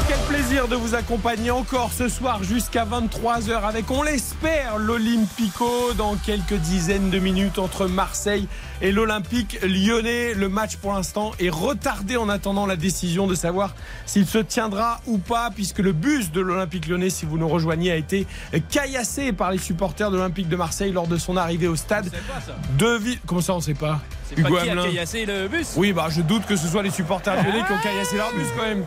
Et quel plaisir de vous accompagner encore ce soir jusqu'à 23h avec, on l'espère, l'Olympico dans quelques dizaines de minutes entre Marseille et l'Olympique lyonnais. Le match pour l'instant est retardé en attendant la décision de savoir s'il se tiendra ou pas puisque le bus de l'Olympique lyonnais, si vous nous rejoignez, a été caillassé par les supporters de l'Olympique de Marseille lors de son arrivée au stade. De Comment ça on sait pas? C'est pas Hugo qui a Hamelin. caillassé le bus Oui, bah je doute que ce soit les supporters lyonnais qui ont caillassé leur bus quand même.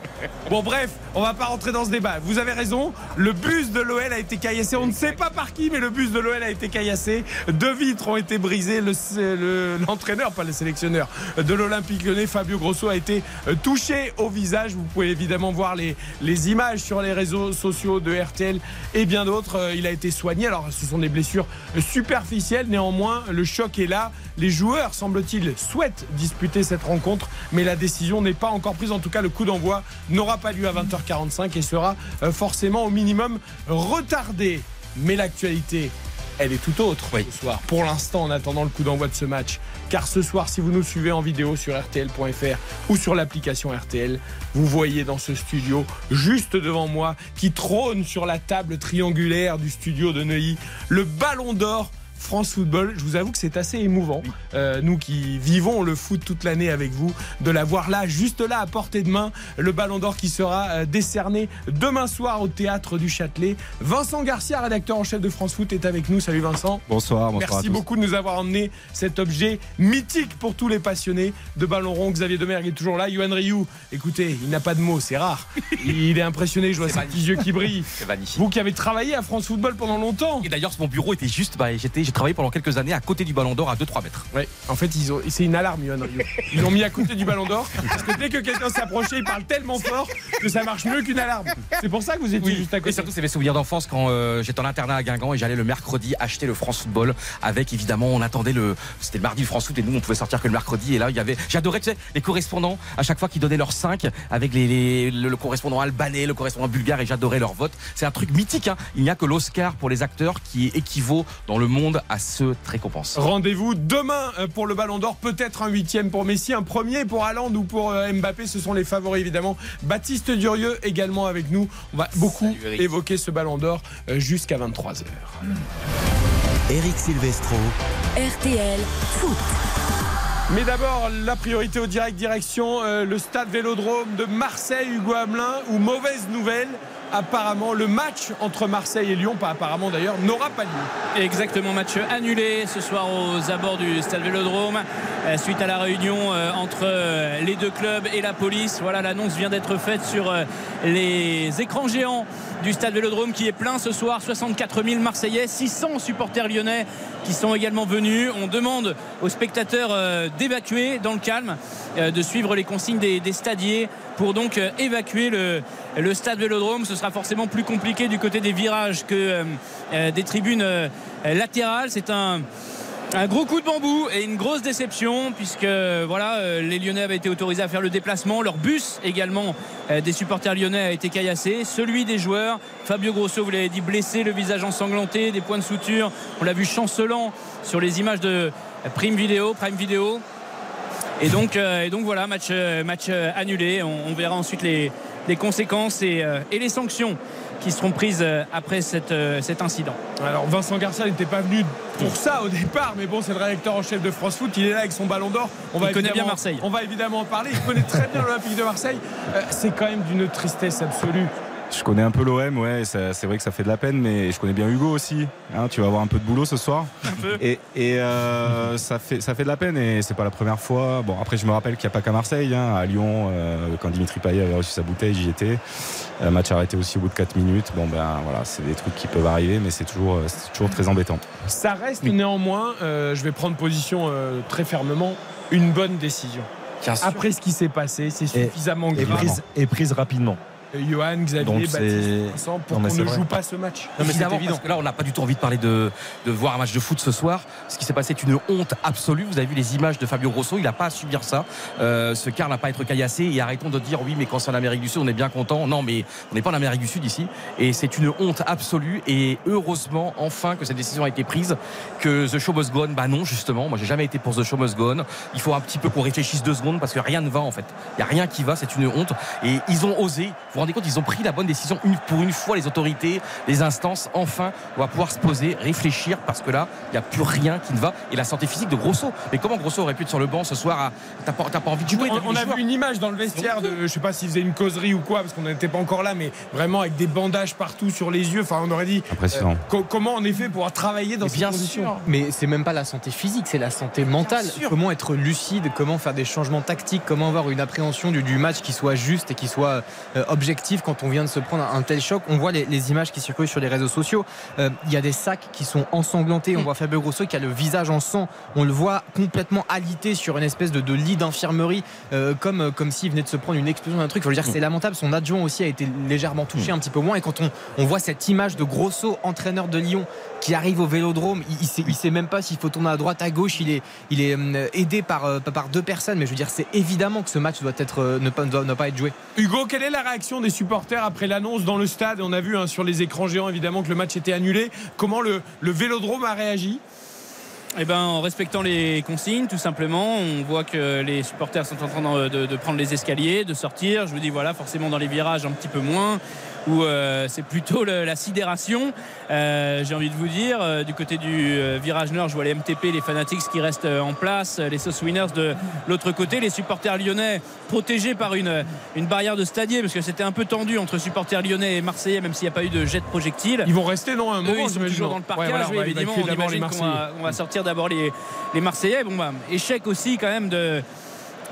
Bon, bref, on va pas rentrer dans ce débat. Vous avez raison, le bus de l'OL a été caillassé. On ne sait pas par qui, mais le bus de l'OL a été caillassé. Deux vitres ont été brisées. Le- le- L'entraîneur, pas le sélectionneur de l'Olympique lyonnais, Fabio Grosso, a été euh, touché au visage. Vous pouvez évidemment voir les, les images sur les réseaux sociaux de RTL et bien d'autres. Euh, Il a été soigné. Alors, ce sont des blessures superficielles. Néanmoins, le choc est là. Les joueurs, semble-t-il, souhaitent disputer cette rencontre, mais la décision n'est pas encore prise. En tout cas, le coup d'envoi n'aura pas lieu à 20h45 et sera euh, forcément au minimum retardé. Mais l'actualité, elle est tout autre ce soir. Pour l'instant, en attendant le coup d'envoi de ce match. Car ce soir, si vous nous suivez en vidéo sur RTL.fr ou sur l'application RTL, vous voyez dans ce studio, juste devant moi, qui trône sur la table triangulaire du studio de Neuilly, le ballon d'or. France Football, je vous avoue que c'est assez émouvant, euh, nous qui vivons le foot toute l'année avec vous, de l'avoir là, juste là, à portée de main, le ballon d'or qui sera euh, décerné demain soir au théâtre du Châtelet. Vincent Garcia, rédacteur en chef de France Foot, est avec nous. Salut Vincent. Bonsoir, bonsoir Merci à tous. beaucoup de nous avoir emmené cet objet mythique pour tous les passionnés de ballon rond. Xavier Demergue est toujours là. Yohan Ryu, écoutez, il n'a pas de mots, c'est rare. Il est impressionné, je vois ses petits yeux qui brillent. C'est magnifique. Vous qui avez travaillé à France Football pendant longtemps. Et d'ailleurs, mon bureau était juste. Bah, j'étais, j'ai travaillé pendant quelques années à côté du Ballon d'Or à 2-3 mètres. Ouais, en fait, ils ont, c'est une alarme, Yohan. Ils l'ont mis à côté du ballon d'or. Parce que dès que quelqu'un s'approchait, il parle tellement fort que ça marche mieux qu'une alarme. C'est pour ça que vous étiez juste à Et côté. surtout, c'est mes souvenirs d'enfance quand euh, j'étais en internat à Guingamp et j'allais le mercredi acheter le France Football avec évidemment, on attendait le. C'était le mardi le France Foot et nous, on pouvait sortir que le mercredi. Et là, il y avait. J'adorais, tu sais, les correspondants à chaque fois qui donnaient leurs 5 avec les, les- le, le correspondant albanais, le correspondant bulgare et j'adorais leur vote. C'est un truc mythique. Hein. Il n'y a que l'Oscar pour les acteurs qui équivaut dans le monde à ce récompense. Rendez-vous demain euh, pour le Ballon d'Or, peut-être un huitième pour Messi, un premier pour Haaland ou pour euh, Mbappé, ce sont les favoris évidemment. Baptiste Durieux également avec nous. On va beaucoup Salut, évoquer ce Ballon d'Or euh, jusqu'à 23h. Eric Silvestro. RTL Foot. Mais d'abord, la priorité au direct direction euh, le stade Vélodrome de Marseille, Hugo Hamelin, où mauvaise nouvelle. Apparemment, le match entre Marseille et Lyon, pas apparemment d'ailleurs, n'aura pas lieu. Exactement, match annulé ce soir aux abords du stade Vélodrome euh, suite à la réunion euh, entre euh, les deux clubs et la police. Voilà, l'annonce vient d'être faite sur les écrans géants du stade Vélodrome qui est plein ce soir. 64 000 Marseillais, 600 supporters lyonnais qui sont également venus. On demande aux spectateurs euh, d'évacuer dans le calme, euh, de suivre les consignes des, stadiers pour donc euh, évacuer le, le stade Vélodrome. Ce sera forcément plus compliqué du côté des virages que des tribunes latérales. C'est un un gros coup de bambou et une grosse déception puisque voilà euh, les Lyonnais avaient été autorisés à faire le déplacement. Leur bus également euh, des supporters lyonnais a été caillassé. Celui des joueurs, Fabio Grosso, vous l'avez dit, blessé, le visage ensanglanté, des points de suture. On l'a vu chancelant sur les images de Prime Vidéo, Prime Vidéo. Et donc, euh, et donc voilà, match, annulé. On, verra ensuite les, conséquences et les sanctions qui seront prises euh, après cette, euh, cet incident. Alors Vincent Garcia n'était pas venu pour ça au départ, mais bon, c'est le rédacteur en chef de France Foot. Il est là avec son ballon d'or. On Il connaît bien Marseille. On va évidemment en parler. Il connaît très bien l'Olympique de Marseille. Euh, c'est quand même d'une tristesse absolue. Je connais un peu l'OM, ouais, c'est vrai que ça fait de la peine, mais je connais bien Hugo aussi. hein, tu vas avoir un peu de boulot ce soir. Et, et, euh, ça, fait, ça fait de la peine, et c'est pas la première fois. Bon, après, je me rappelle qu'il n'y a pas qu'à Marseille, hein, à Lyon, euh, quand Dimitri Payet avait reçu sa bouteille, j'y étais. Euh, match arrêté aussi au bout de 4 minutes. Bon, ben voilà, c'est des trucs qui peuvent arriver, mais c'est toujours, euh, toujours très embêtant. Ça reste néanmoins, euh, je vais prendre position euh, très fermement, une bonne décision. Après ce qui s'est passé, c'est suffisamment Et grave. prise, et prise rapidement. Johan, Xavier, Donc, Baptiste, Vincent, pour qu'on ne vrai. joue pas ce match. Non, mais évident. Parce que là, on n'a pas du tout envie de parler de, de voir un match de foot ce soir. Ce qui s'est passé est une honte absolue. Vous avez vu les images de Fabio Grosso. Il n'a pas à subir ça. Euh, ce car n'a pas à être caillassé. Et arrêtons de dire oui, mais quand c'est en Amérique du Sud, on est bien content. Non, mais on n'est pas en Amérique du Sud ici. Et c'est une honte absolue. Et heureusement, enfin, que cette décision a été prise. Que The Show Must Go On, bah non, justement. Moi, j'ai jamais été pour The Show Must Go On. Il faut un petit peu qu'on réfléchisse deux secondes parce que rien ne va en fait. Il n'y a rien qui va. C'est une honte. Et ils ont osé. Vous rendez compte, ils ont pris la bonne décision une, pour une fois, les autorités, les instances. Enfin, on va pouvoir se poser, réfléchir parce que là, il n'y a plus rien qui ne va. Et la santé physique de Grosso. Mais comment Grosso aurait pu être sur le banc ce soir à... T'as pas, t'as pas envie de jouer On, a joueurs vu une image dans le vestiaire de, je sais pas s'il faisait une causerie ou quoi, parce qu'on n'était pas encore là, mais vraiment avec des bandages partout sur les yeux. Enfin, on aurait dit Impressionnant. co- comment en effet pouvoir travailler dans Mais ces bien conditions. sûr. Mais c'est même pas la santé physique, c'est la santé mentale. Comment être lucide, comment faire des changements tactiques, comment avoir une appréhension du, du match qui soit juste et qui soit euh, objectif quand on vient de se prendre un, tel choc. On voit les, les images qui circulent sur les réseaux sociaux. Euh, Il y a des sacs qui sont ensanglantés. On voit Fabio Grosso qui a le visage en sang. On le voit complètement alité sur une espèce de, de lit d'infirmerie, euh, comme, comme s'il venait de se prendre une explosion d'un truc. Faut le dire, c'est lamentable. Son adjoint aussi a été légèrement touché, un petit peu moins. Et quand on, on voit cette image de Grosso, entraîneur de Lyon, qui arrive au vélodrome, il, il sait, il sait même pas s'il faut tourner à droite, à gauche. Il est, il est euh, aidé par, euh, par deux personnes. Mais je veux dire, c'est évidemment que ce match doit être, euh, ne, pas, doit ne pas être joué. Hugo, quelle est la réaction des supporters après l'annonce dans le stade On a vu hein, sur les écrans géants évidemment que le match était annulé. Comment le, vélodrome a réagi? Eh ben, en respectant les consignes, tout simplement, on voit que les supporters sont en train de, de- de prendre les escaliers, de sortir. Je vous dis, voilà, forcément dans les virages un petit peu moins, où euh, c'est plutôt le- la sidération. Euh, J'ai envie de vous dire, euh, du côté du euh, virage nord, je vois les MTP, les Fanatics qui restent en place, les Sauce Winners de l'autre côté, les supporters lyonnais protégés par une, une barrière de stadier, parce que c'était un peu tendu entre supporters lyonnais et marseillais, même s'il n'y a pas eu de jet de projectile. Ils vont rester non un Eux, moment ils sont toujours dans le Ouais, parcage. voilà, on oui, va évidemment, on imagine qu'on va, on va sortir d'abord les, les Marseillais. Bon, bah, échec aussi quand même de,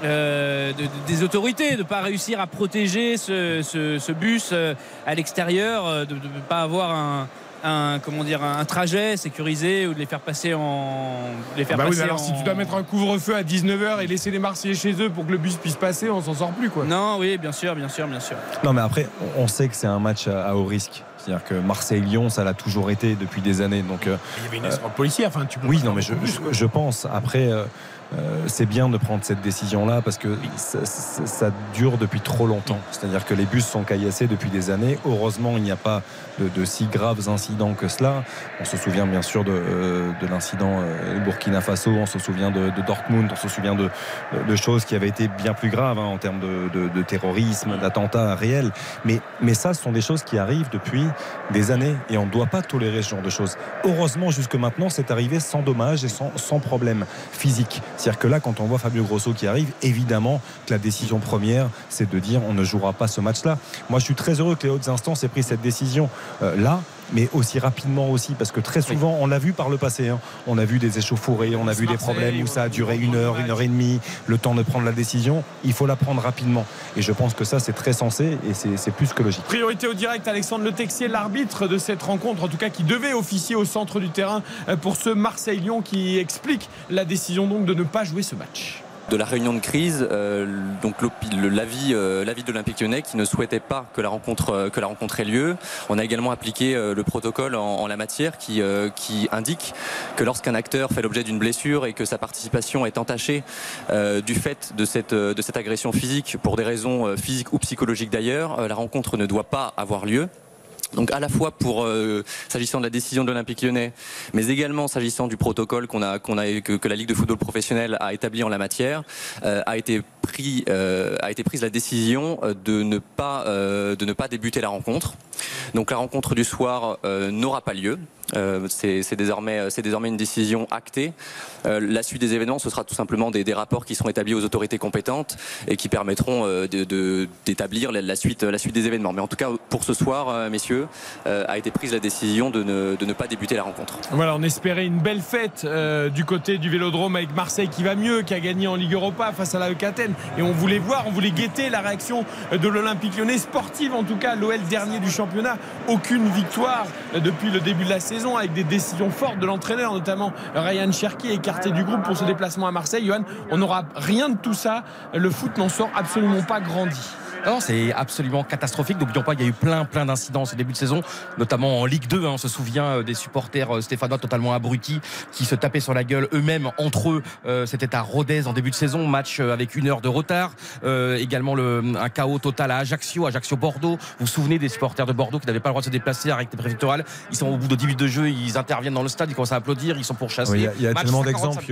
euh, de- de- des autorités de ne pas réussir à protéger ce, ce- ce bus euh, à l'extérieur, euh, de ne pas avoir un, un- comment dire, un trajet sécurisé ou de les faire passer en. les faire Bah oui, passer mais alors en- si tu dois mettre un couvre-feu à 19h et laisser les Marseillais chez eux pour que le bus puisse passer, on s'en sort plus quoi. Non, oui, bien sûr, bien sûr, bien sûr. Non, mais après, on sait que c'est un match à, haut risque. C'est-à-dire que Marseille-Lyon, ça l'a toujours été depuis des années. Donc, euh, Il y avait une escorte policière, enfin tu peux oui, non, faire mais je, je- pense. Après, euh, euh, c'est bien de prendre cette décision-là parce que ça, ça- ça dure depuis trop longtemps. C'est-à-dire que les bus sont caillassés depuis des années. Heureusement, il n'y a pas de, si graves incidents que cela. On se souvient bien sûr de, euh, de l'incident euh, Burkina Faso, on se souvient de, Dortmund, on se souvient de, choses qui avaient été bien plus graves hein, en termes de, terrorisme, d'attentats réels. Mais, ça, ce sont des choses qui arrivent depuis des années et on ne doit pas tolérer ce genre de choses. Heureusement, jusque maintenant, c'est arrivé sans dommage et sans, sans problème physique. C'est-à-dire que là, quand on voit Fabio Grosso qui arrive, évidemment que la décision première, c'est de dire on ne jouera pas ce match-là. Moi, je suis très heureux que les hautes instances aient pris cette décision là. Mais aussi rapidement aussi, parce que très souvent, on l'a vu par le passé. hein. On a vu des échauffourées, on a vu des problèmes où ça a duré une heure, une heure et demie, le temps de prendre la décision. Il faut la prendre rapidement. Et je pense que ça, c'est très sensé et c'est c'est plus que logique. Priorité au direct, Alexandre Le Texier, l'arbitre de cette rencontre, en tout cas qui devait officier au centre du terrain euh, pour ce Marseille-Lyon qui explique la décision donc de ne pas jouer ce match. De la réunion de crise, euh, donc l'avis euh, de l'Olympique Lyonnais qui ne souhaitait pas que la rencontre euh, que la rencontre ait lieu. On a également appliqué le protocole en, en la matière qui qui indique que lorsqu'un acteur fait l'objet d'une blessure et que sa participation est entachée du fait de cette de cette agression physique pour des raisons physiques ou psychologiques d'ailleurs, la rencontre ne doit pas avoir lieu. Donc à la fois pour euh, s'agissant de la décision de l'Olympique Lyonnais, mais également s'agissant du protocole qu'on a qu'on a que, que la Ligue de football professionnel a établi en la matière, euh, a été euh, a été prise la décision euh, de ne pas euh, de ne pas débuter la rencontre. Donc la rencontre du soir n'aura pas lieu. C'est désormais désormais une décision actée. La suite des événements, ce sera tout simplement des, rapports qui seront établis aux autorités compétentes et qui permettront d'établir la, suite la suite des événements. Mais en tout cas, pour ce soir, messieurs, a été prise la décision de ne, de ne pas débuter la rencontre. Voilà, on espérait une belle fête du côté du Vélodrome avec Marseille qui va mieux, qui a gagné en Ligue Europa face à la EK Et on voulait voir, on voulait guetter la réaction de l'Olympique lyonnais, sportive en tout cas, l'OL dernier du championnat. Aucune victoire depuis le début de la saison avec des décisions fortes de l'entraîneur, notamment Ryan Cherki écarté du groupe pour ce déplacement à Marseille. Johan, on n'aura rien de tout ça. Le foot n'en sort absolument pas grandi. Non, c'est absolument catastrophique. N'oublions pas qu'il y a eu plein, plein d'incidents ce début de saison, notamment en Ligue 2. hein. on se souvient euh, des supporters euh, stéphanois totalement abrutis qui se tapaient sur la gueule eux-mêmes entre eux. Euh, C'était à Rodez en début de saison, match euh, avec une heure de retard. Euh, également le, un chaos total à Ajaccio, Ajaccio-Bordeaux. Vous vous souvenez des supporters de Bordeaux qui n'avaient pas le droit de se déplacer avec les préfectorales? Ils sont au bout de 10 minutes de jeu, ils interviennent dans le stade, ils commencent à applaudir, ils sont pourchassés. Oui, Il y a, il y a Match tellement 50, d'exemples,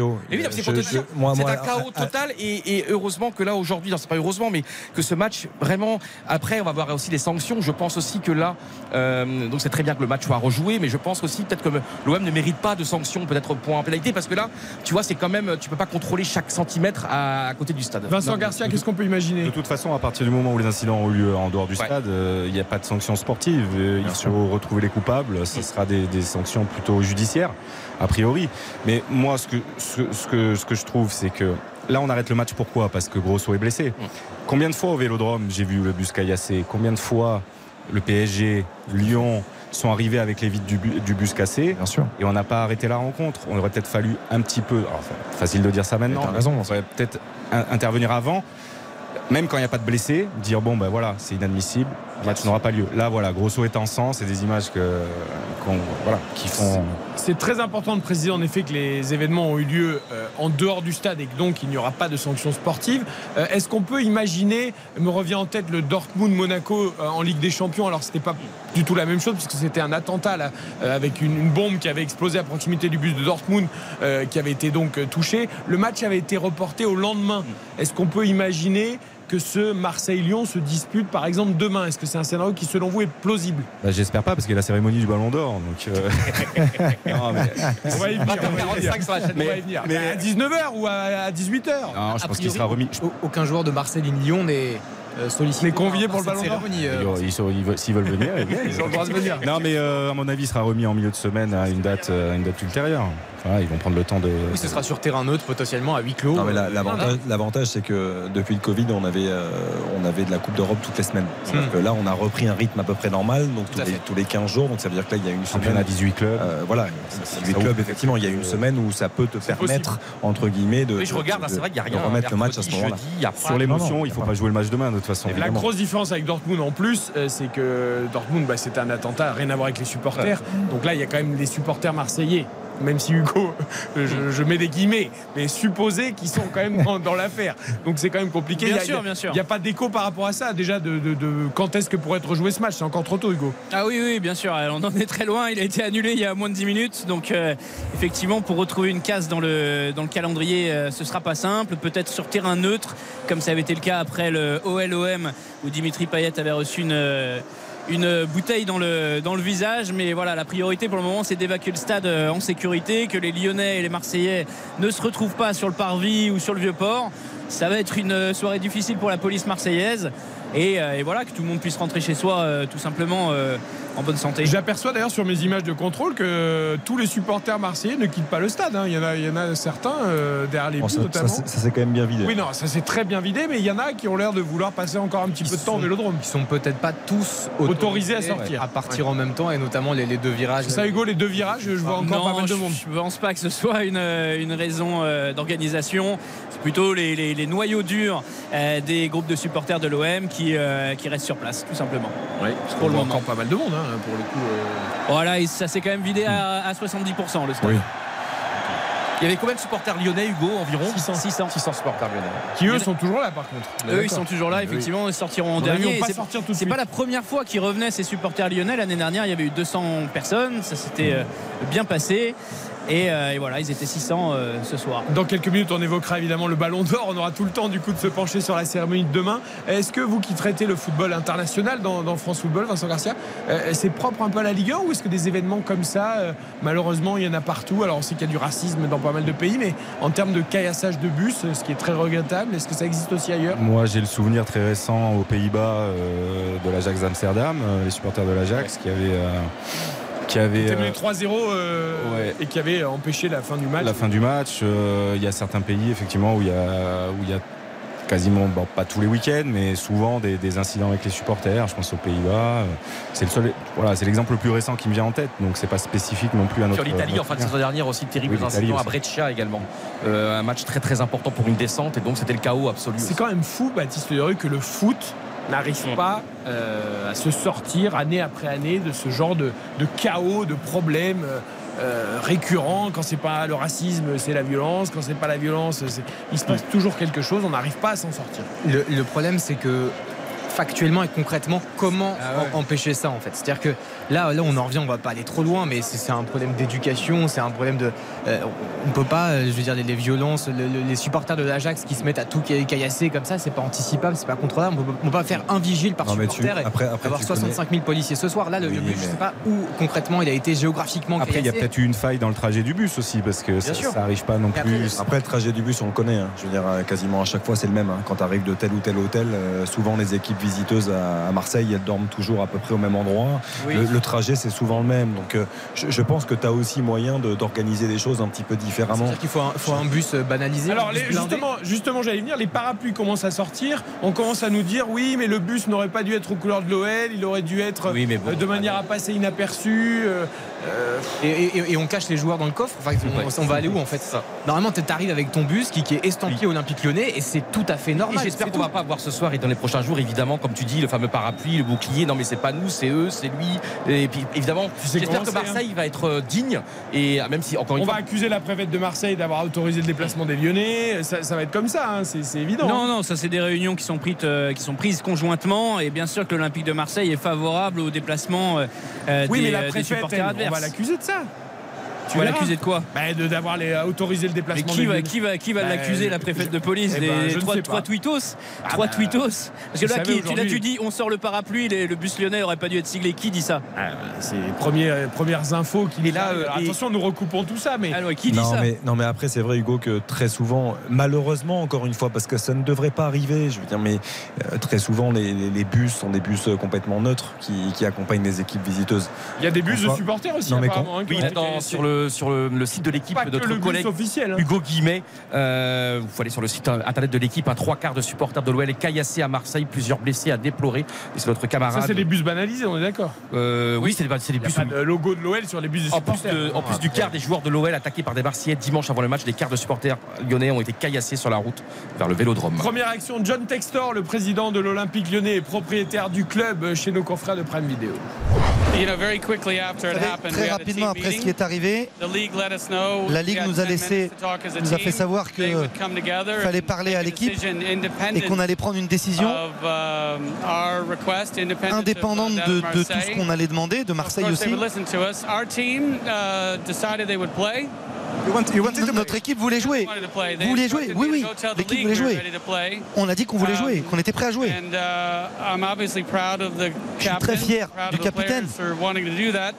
c'est un chaos à- à- total et, et heureusement que là aujourd'hui, non c'est pas heureusement, mais que ce match vraiment après on va voir aussi les sanctions. Je pense aussi que là, euh, donc c'est très bien que le match soit rejoué, mais je pense aussi peut-être que l'OM ne mérite pas de sanctions, peut-être point en pénalité, parce que là, tu vois, c'est quand même, tu peux pas contrôler chaque centimètre à, à côté du stade. Vincent Non, Garcia, de- qu'est-ce qu'on peut De imaginer toute façon, à partir du moment où les incidents ont eu lieu en dehors du Ouais. stade, euh, il n'y a pas de sanctions sportives. Euh, il faut retrouver les coupables. Ce sera des, des sanctions plutôt judiciaires, a priori. Mais moi, ce que, ce, ce que, ce que je trouve, c'est que là, on arrête le match. Pourquoi? Parce que Grosso est blessé. Combien de fois au Vélodrome j'ai vu le bus caillassé Combien de fois le PSG, Lyon sont arrivés avec les vides du, bu- du bus cassé Bien sûr. et on n'a pas arrêté la rencontre. On aurait peut-être fallu un petit peu, alors, c'est facile de dire ça maintenant, mais raison, on aurait peut-être in- intervenir avant, même quand il n'y a pas de blessés, dire bon ben voilà, c'est inadmissible, n'aura pas lieu. Là voilà, Grosso est en sang, c'est des images que, voilà, qui font. C'est très important de préciser en effet que les événements ont eu lieu euh, en dehors du stade et que donc il n'y aura pas de sanctions sportives. Euh, Est-ce qu'on peut imaginer, me revient en tête le Dortmund-Monaco euh, en Ligue des Champions, alors c'était pas du tout la même chose puisque c'était un attentat là, avec une, une bombe qui avait explosé à proximité du bus de Dortmund euh, qui avait été donc touché. Le match avait été reporté au lendemain. Est-ce qu'on peut imaginer que ce Marseille-Lyon se dispute par exemple demain Est-ce que c'est un scénario qui selon vous est plausible? Bah, j'espère pas parce qu'il y a la cérémonie du Ballon d'Or. Donc, euh, non, mais- On va y venir. on va y venir. 45 sur la chaîne. On va y venir. Mais à 19h ou à, à 18h non, je A pense qu'il sera remis. au- Aucun joueur de Marseille-Lyon n'est euh, sollicité. N'est convié par- pour le par Ballon d'Or euh, S'ils veulent venir, ils ont le droit de venir. Non, mais euh, à mon avis, il sera remis en milieu de semaine à une date, euh, à une date ultérieure. Voilà, ils vont prendre le temps de. Oui, ce sera sur terrain neutre potentiellement à huis clos. Non, mais la- Euh, l'avantage, c'est que depuis le Covid, on avait, euh, on avait de la Coupe d'Europe toutes les semaines. Que là, on a repris un rythme à peu près normal, donc tous à les, fait. tous les 15 jours. Donc ça veut dire que là, il y a une semaine. Championnat 18 clubs. Euh, voilà, c'est 18 ça clubs, ouvre. effectivement, il y a une semaine où ça peut te permettre, entre guillemets, de, Oui, je regarde, c'est vrai qu'il n'y a de rien. remettre le match à ce moment-là. jeudi, il y a pas Sur l'émotion, il faut non. pas jouer le match demain de toute façon. La grosse différence avec Dortmund en plus, euh, c'est que Dortmund, bah, c'était un attentat, rien à voir avec les supporters. Donc là, il y a quand même des supporters marseillais. Même si Hugo, euh, je, je mets des guillemets, mais supposés qu'ils sont quand même dans, dans l'affaire. Donc c'est quand même compliqué. Bien Il y a- sûr, bien sûr. Il n'y a pas d'écho par rapport à ça. Déjà, de, de- de- quand est-ce que pourrait être joué ce match C'est encore trop tôt, Hugo. Ah oui, oui, bien sûr. On en est très loin. Il a été annulé il y a moins de 10 minutes. Donc, euh, effectivement, pour retrouver une case dans le, dans le calendrier, euh, ce sera pas simple. Peut-être sur terrain neutre, comme ça avait été le cas après le OLOM, où Dimitri Payet avait reçu une. euh, une bouteille dans le, visage, mais voilà, la priorité pour le moment, c'est d'évacuer le stade euh, en sécurité, que les Lyonnais et les Marseillais ne se retrouvent pas sur le parvis ou sur le Vieux-Port. Ça va être une euh, soirée difficile pour la police marseillaise. Et, euh, et voilà, que tout le monde puisse rentrer chez soi tout simplement en bonne santé. J'aperçois d'ailleurs sur mes images de contrôle que tous les supporters marseillais ne quittent pas le stade. hein. Il, y en a, il y en a certains euh, derrière les Bon, buts ça, notamment. s'est quand même bien vidé. oui, non, ça s'est très bien vidé, mais il y en a qui ont l'air de vouloir passer encore un petit Ils peu de temps au vélodrome. Ils sont peut-être pas tous Autorisés à sortir. à partir en même temps et notamment les, les deux virages. C'est ça, Hugo, les deux virages, je vois encore non, pas mal de monde. Je ne pense pas que ce soit une, euh, une raison euh, d'organisation. C'est plutôt les, les- les noyaux durs euh, des groupes de supporters de l'OM qui, euh, qui restent sur place, tout simplement. Oui, pour le voit moment. encore pas mal de monde, hein, pour le coup. euh. Voilà, et ça s'est quand même vidé à, à 70% le stade. Oui. Il y avait combien de supporters lyonnais, Hugo, environ? 600. 600. 600 supporters lyonnais. Qui eux sont toujours là, par contre. Eux, ils sont toujours là, effectivement, ils sortiront en dernier. pas c'est- sortir tout de C'est suite. pas la première fois qu'ils revenaient ces supporters lyonnais. L'année dernière, il y avait eu 200 personnes. Ça s'était euh, bien passé. Et, euh, et voilà, ils étaient 600 euh, ce soir. Dans quelques minutes, on évoquera évidemment le ballon d'or. On aura tout le temps du coup de se pencher sur la cérémonie de demain. Est-ce que vous qui traitez le football international dans, dans France Football, Vincent Garcia, euh, c'est propre un peu à la Ligue 1 ou est-ce que des événements comme ça, euh, malheureusement, il y en a partout? Alors on sait qu'il y a du racisme dans pas mal de pays, mais en termes de caillassage de bus, ce qui est très regrettable, est-ce que ça existe aussi ailleurs? Moi, j'ai le souvenir très récent aux Pays-Bas euh, de l'Ajax d'Amsterdam, euh, les supporters de l'Ajax qui avaient, euh, qui euh, mené 3-0 euh, ouais. et qui avait empêché la fin du match. la fin du match. Euh, Il y a certains pays effectivement où il y a, où il y a quasiment, bon, pas tous les week-ends, mais souvent des, des incidents avec les supporters. Je pense aux Pays-Bas. Euh, C'est le seul, voilà, c'est l'exemple le plus récent qui me vient en tête. Donc c'est pas spécifique non plus à notre. Sur l'Italie, en fin de saison dernière aussi, terrible Oui, incident à aussi. Brescia également. Euh, un match très très important pour une descente et donc c'était le chaos absolu. C'est quand même fou, Baptiste Leroy, que le foot n'arrive pas euh, à se sortir année après année de ce genre de, de chaos, de problèmes euh, récurrents. Quand c'est pas le racisme, c'est la violence. Quand c'est pas la violence, il se passe toujours quelque chose. On n'arrive pas à s'en sortir. Le, le problème, c'est que factuellement et concrètement, comment Ah ouais. empêcher ça en fait? C'est-à-dire que là, là, on en revient, on va pas aller trop loin, mais c'est un problème d'éducation, c'est un problème de. euh, on peut pas, euh, je veux dire, les, les violences, le- le- les supporters de l'Ajax qui se mettent à tout ca- caillasser comme ça, c'est pas anticipable, c'est pas contrôlable. On peut, on peut pas faire un vigile par Non, mais tu- supporter et après- après, avoir tu 65 000 policiers ce soir. Là, le, le Oui, but, je mais- sais pas où concrètement il a été géographiquement Après, il y a peut-être eu une faille dans le trajet du bus aussi, parce que ça, ça arrive pas non plus. Après, le trajet du bus, on le connaît. hein. Je veux dire, euh, quasiment à chaque fois, c'est le même. hein. Quand tu arrives de tel ou tel hôtel, euh, souvent les équipes visiteuses à, à Marseille, elles dorment toujours à peu près au même endroit. Oui. Le, le trajet, c'est souvent le même. Donc, euh, je, je pense que tu as aussi moyen de- d'organiser les choses un petit peu différemment. C'est-à-dire qu'il faut un, faut un bus euh, banalisé. Alors bus les- justement, justement j'allais venir, les parapluies commencent à sortir. On commence à nous dire oui, mais le bus n'aurait pas dû être aux couleurs de l'OL, il aurait dû être Oui, mais bon. euh, de manière à passer inaperçu. Euh, Et, et- et on cache les joueurs dans le coffre. Enfin, on, on va aller où en fait Normalement, tu arrives avec ton bus qui, qui est estampillé Olympique Lyonnais et c'est tout à fait Et normal. j'espère qu'on va pas voir ce soir et dans les prochains jours, évidemment, comme tu dis, le fameux parapluie, le bouclier. Non, mais c'est pas nous, c'est eux, c'est lui. Et puis, évidemment, sais j'espère que hein. Marseille va être euh, digne. Et euh, même si, encore une on fois, va accuser la préfète de Marseille d'avoir autorisé le déplacement des Lyonnais. Ça, ça va être comme ça, hein, c'est évident. Non, non, ça c'est des réunions qui sont, prises, euh, qui sont prises conjointement et bien sûr que l'Olympique de Marseille est favorable au déplacement euh, oui, des, mais la euh, des préfète, supporters elle, on va l'accuser de ça. Tu vas l'accuser de quoi Bah, de- D'avoir les- autorisé le mais déplacement qui des va, qui va, qui va Bah, l'accuser, la préfète de police eh Les ben, je ne trois, trois tweetos Ah Trois bah, tweetos Parce que là, qui, tu, là, tu dis on sort le parapluie, les- le bus lyonnais aurait pas dû être siglé. Qui dit ça Ah, c'est les premiers- euh, premières infos qui nous là, euh, attention, nous recoupons tout ça, mais Ah ouais, Qui dit non, ça mais, non mais après c'est vrai Hugo que très souvent malheureusement encore une fois parce que ça ne devrait pas arriver je veux dire mais euh, très souvent les, les- les bus sont des bus euh, complètement neutres qui, qui accompagnent les équipes visiteuses. Il y a des bus de supporters aussi, non, mais apparemment. hein, qui oui, sur le, sur le, le site de l'équipe, que notre collègue officiel. hein. Hugo Guillemet. Euh, vous aller sur le site internet de l'équipe. Un trois quarts de supporters de l'OL est caillassé à Marseille. Plusieurs blessés à déplorer. Et c'est notre camarade. Ça, c'est des bus banalisés, on est d'accord. Euh, oui, c'est des, des bus. pas de logo de l'OL sur les bus de En plus, supporters. de- en plus du quart des joueurs de l'OL attaqués par des Marseillais dimanche avant le match, les quarts de supporters lyonnais ont été caillassés sur la route vers le Vélodrome. Première action, John Textor, le président de l'Olympique lyonnais et propriétaire du club euh, chez nos confrères de Prime Video. You know, very quickly after it Vous savez, happened, we très rapidement après ce qui est arrivé, The league let us know la Ligue nous a 10 laissé, nous a fait savoir que They would come together il fallait parler à l'équipe decision et qu'on allait prendre une décision um, our request, independent of, indépendante uh, de, tout ce qu'on allait demander, de Marseille aussi. Notre équipe voulait jouer. Vous voulez jouer Oui, oui. L'équipe voulait jouer. On a dit qu'on voulait Um, jouer, qu'on était prêt à jouer. And uh, I'm obviously proud of the Je suis captain, très fier proud du of the capitaine. players for wanting to do that.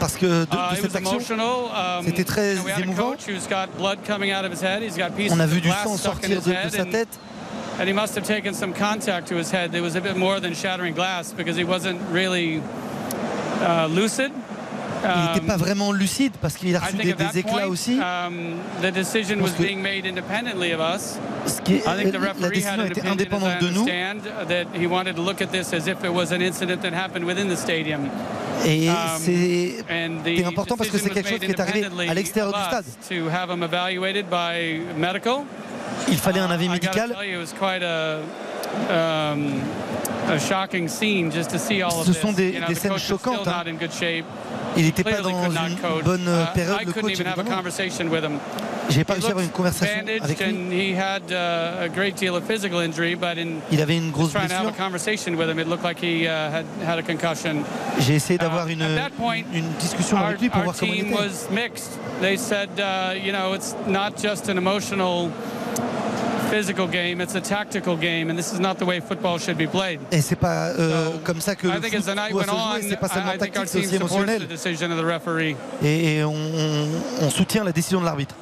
Parce que de, de Uh, cette was action, emotional. Um, c'était très you know, we had a émouvant. coach who's got blood coming out of his head. He's got pieces on a vu du sang sortir de, de sa and, tête. and he must have taken some contact to his head. It was a bit more than shattering glass because he wasn't really uh, lucid. Il n'était Um, pas vraiment lucide parce qu'il a reçu des, des éclats aussi. um, la décision était indépendante de nous et Um, c'est important parce que c'est quelque chose qui est arrivé à l'extérieur du stade. Il fallait un avis médical. a shocking scene just to see all of Ce sont this. des, you know, des scènes choquantes. Hein. Il n'était pas dans une coach. bonne euh, uh, période, I le coach, évidemment. J'ai pas réussi à avoir une conversation avec lui. Il avait une grosse blessure. J'ai essayé d'avoir une, une, discussion avec lui pour voir comment il était. Physical game; it's a tactical game, and this is not the way football should be played. Et c'est pas euh, comme ça que I le think foot as the night doit went se on, jouer. C'est pas seulement I, tactique, c'est aussi émotionnel. Et, et on, on- on soutient la décision de l'arbitre.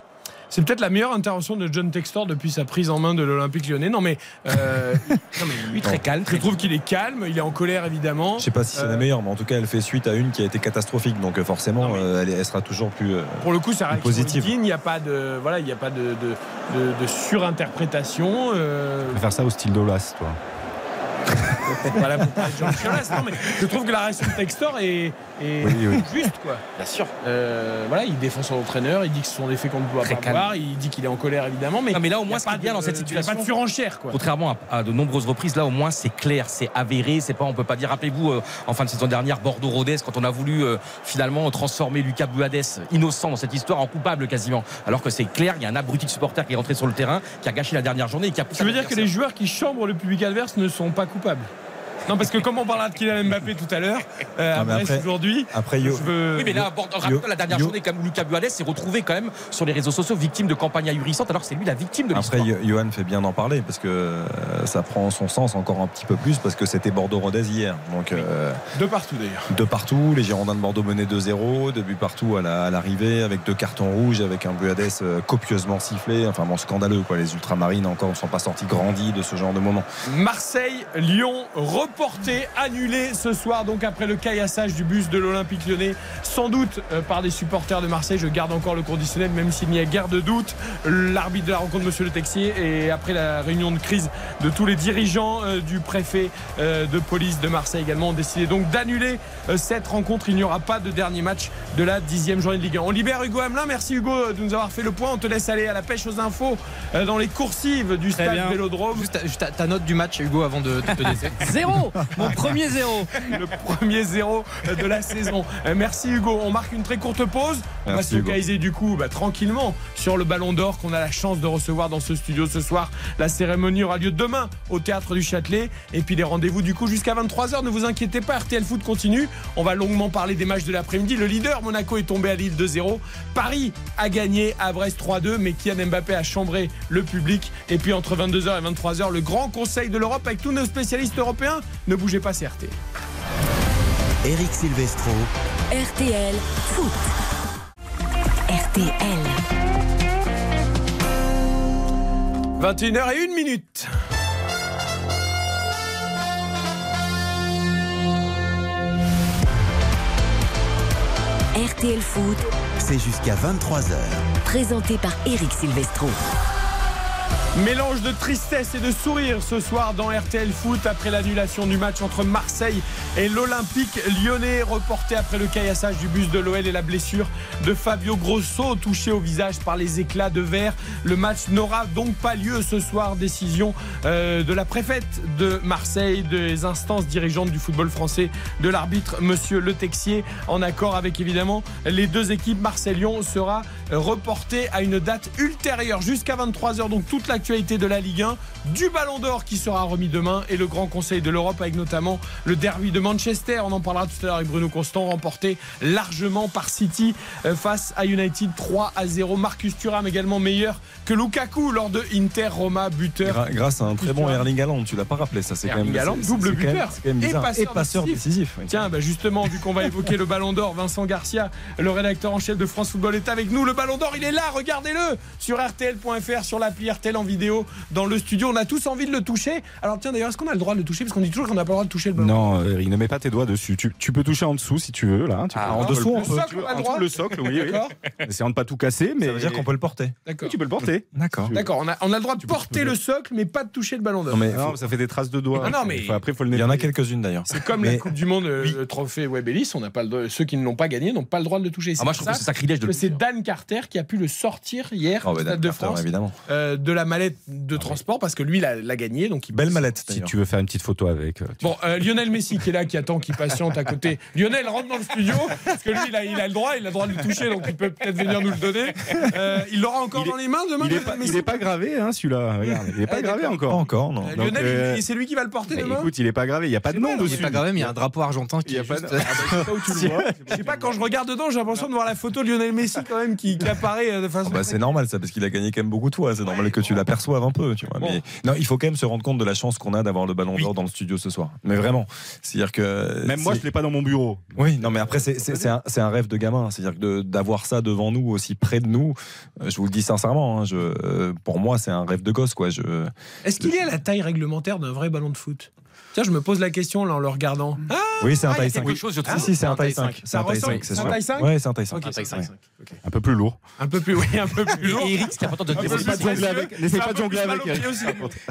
C'est peut-être la meilleure intervention de John Textor depuis sa prise en main de l'Olympique lyonnais. Non mais, euh, non, mais Lui, très calme. je trouve qu'il est calme, il est en colère évidemment. Je sais pas si c'est Euh, la meilleure, mais en tout cas, elle fait suite à une qui a été catastrophique. Donc euh, forcément, Non, mais- euh, elle, sera toujours plus. euh, Pour le coup, réaction Positive. Il n'y a pas de voilà, il n'y a pas de, de, de- de surinterprétation. euh, faire ça au style d'Olas, toi? Voilà pour parler de Jean Cholas. Non, mais je trouve que la réaction de Textor est, est Oui, oui. juste, quoi. Bien sûr. Euh, voilà, il défend son entraîneur, il dit que ce sont des faits qu'on ne doit Très pas calme. voir, il dit qu'il est en colère évidemment, mais, Non, mais là, au moins, ce qui pas est bien dans cette il y a situation- pas de surenchère, quoi. Contrairement à, à de nombreuses reprises, là au moins c'est clair, c'est avéré, c'est pas, on peut pas dire. Rappelez-vous, euh, en fin de saison dernière, Bordeaux-Rodez, quand on a voulu euh, finalement transformer Lucas Buades, innocent dans cette histoire, en coupable quasiment. Alors que c'est clair, il y a un abruti de supporter qui est rentré sur le terrain, qui a gâché la dernière journée et qui a poussé Tu veux dire que les joueurs qui chambrent le public adverse ne sont pas coupables? Non, parce que comme on parlera de Kylian Mbappé tout à l'heure, euh, après, après- aujourd'hui, Après, je Yo- veux. Oui, mais là, rappelle-toi, la dernière Yo- journée, comme Lucas Buades s'est retrouvé quand même sur les réseaux sociaux victime de campagnes ahurissantes, alors que c'est lui la victime de Après, l'histoire. Yo- Johan fait bien d'en parler parce que euh, ça prend son sens encore un petit peu plus parce que c'était Bordeaux-Rodez hier. Donc, euh, De partout d'ailleurs. de partout, les Girondins de Bordeaux menaient 2-0, de but partout à la- à l'arrivée, avec deux cartons rouges, avec un Buades euh, copieusement sifflé. Enfin, bon, scandaleux, quoi. Les ultramarines encore ne sont pas sortis grandis de ce genre de moment. Marseille, Lyon, reporté, annulé ce soir, donc après le caillassage du bus de l'Olympique lyonnais, sans doute euh, par des supporters de Marseille. Je garde encore le conditionnel, même s'il n'y a guère de doute. L'arbitre de la rencontre, monsieur Le Texier, et après la réunion de crise de tous les dirigeants euh, du préfet euh, de police de Marseille également, ont décidé donc d'annuler cette rencontre. Il n'y aura pas de dernier match de la dixième journée de Ligue 1. On libère Hugo Hamelin. Merci Hugo de nous avoir fait le point. On te laisse aller à la pêche aux infos dans les coursives du stade. Vélodrome. Juste, ta- juste ta, ta note du match, Hugo, avant de te laisser. Zéro Mon premier zéro le premier zéro de la saison. Euh, Merci Hugo. On marque une très courte pause. On va se focaliser du coup bah, tranquillement sur le Ballon d'Or qu'on a la chance de recevoir dans ce studio ce soir. La cérémonie aura lieu demain au théâtre du Châtelet. Et puis les rendez-vous du coup jusqu'à 23h. Ne vous inquiétez pas, RTL Foot continue. On va longuement parler des matchs de l'après-midi. Le leader Monaco est tombé à Lille 2-0. Paris a gagné à Brest 3-2. Mais Kylian Mbappé a chambré le public. Et puis entre 22h et 23h, le grand conseil de l'Europe avec tous nos spécialistes européens. Ne bougez pas, c'est RTL. Eric Silvestro. RTL Foot. RTL. 21h et 1 minute. RTL Foot. C'est jusqu'à 23h. Présenté par Eric Silvestro. Mélange de tristesse et de sourire ce soir dans RTL Foot après l'annulation du match entre Marseille et l'Olympique lyonnais reporté après le caillassage du bus de l'OL et la blessure de Fabio Grosso touché au visage par les éclats de verre. Le match n'aura donc pas lieu ce soir. Décision euh, de la préfète de Marseille, des instances dirigeantes du football français, de l'arbitre Monsieur Le Texier, en accord avec évidemment les deux équipes. Marseille-Lyon sera reporté à une date ultérieure jusqu'à 23h. Donc toute l'actualité de la Ligue 1, du Ballon d'Or qui sera remis demain et le Grand Conseil de l'Europe avec notamment le derby de Manchester. On en parlera tout à l'heure avec Bruno Constant, remporté largement par City euh, face à United 3 à 0. Marcus Thuram également meilleur que Lukaku lors de Inter Roma buteur. Gra- grâce à un très bon Erling Haaland, tu l'as pas rappelé, ça c'est quand même Haaland, double c'est quand même- buteur c'est quand même et passeur et passeur décisif. décisif. oui. Tiens, bah justement, vu qu'on va évoquer le Ballon d'Or, Vincent Garcia, le rédacteur en chef de France Football, est avec nous. Le Ballon d'Or, il est là, regardez-le sur RTL.fr, sur l'appli RTL en vidéo, dans le studio. On a tous envie de le toucher. Alors tiens, d'ailleurs, est-ce qu'on a le droit de le toucher? Parce qu'on dit toujours qu'on n'a pas le droit de toucher le ballon. Non, Eric, ne mets pas tes doigts dessus. Tu, tu peux toucher en dessous si tu veux. Là, tu Ah, peux- en dessous, le- on peut. peux- Socle, on a le en dessous, le socle, oui. oui. D'accord. Essayant de pas tout casser, mais Ça veut dire qu'on peut le porter. D'accord. tu peux le porter. D'accord. D'accord, on a, on a le droit de porter le socle, mais pas de toucher le Ballon d'Or. Non, mais Non, ça fait des traces de doigts. Ah non, mais- après, faut le il y en a quelques-unes d'ailleurs. C'est comme la Mais- Coupe du Monde, euh, le trophée Webb Ellis, on n'a pas le droit- ceux qui ne l'ont pas gagné n'ont pas le droit de le toucher. Ah, moi, je trouve que c'est sacrilège de le c'est. Dan Carter qui a pu le sortir hier Oh, au Stade Dan de Carter, France évidemment. euh, de la mallette de transport parce que lui l'a l'a gagné donc il Belle mallette Si tu veux faire une petite photo avec. euh, tu- Bon, euh, Lionel Messi qui est là, qui attend, qui patiente à côté. Lionel rentre dans le studio parce que lui, il a, il a le droit, il a le droit de le toucher, donc il peut peut-être venir nous le donner. Euh, il l'aura encore Il est- dans les mains demain. Il est Lionel pas, Messi il est pas gravé, hein, celui-là. Regarde, il est pas Ah, gravé. Pas encore. encore, non. Euh, Donc, Lionel, euh, il- c'est lui qui va le porter Mais demain. écoute, il est pas gravé. Il y a pas de C'est nom pas, non, Il dessus. est pas grave, mais il y a un drapeau argentin qui Il y a est pas juste- de- Ah, bah, je sais pas où tu le vois. Je sais pas, quand je regarde dedans, j'ai l'impression de voir la photo de Lionel Messi quand même qui, qui apparaît euh, de façon. Ah bah, c'est normal ça parce qu'il a gagné quand même beaucoup de fois c'est normal que tu l'aperçoives un peu tu vois. Bon. mais non il faut quand même se rendre compte de la chance qu'on a d'avoir le ballon d'or dans le studio ce soir. Mais vraiment. C'est à dire que Même moi, je l'ai pas dans mon bureau. oui non mais après c'est un, un rêve de gamin. C'est à dire que de- d'avoir ça devant nous aussi près de nous euh, je vous le dis sincèrement hein, je, euh, pour moi c'est un rêve de gosse quoi. Je Est-ce qu'il est à la taille réglementaire d'un vrai ballon de foot? Tiens, je me pose la question là en le regardant. Ah, Oui, c'est un Ah, taille 5. quelque chose, je trouve. Si, si, c'est un taille 5. cinq. C'est un taille ressemble- 5, c'est c'est un taille cinq Ouais, c'est un taille 5. ok, c'est cinq. ça. Ok. Un peu plus lourd. Un peu plus, oui, un peu plus lourd. Et Eric, ce qui est important de Un c'est pas de jongler avec. N'essaye un pas de jongler avec, Eric.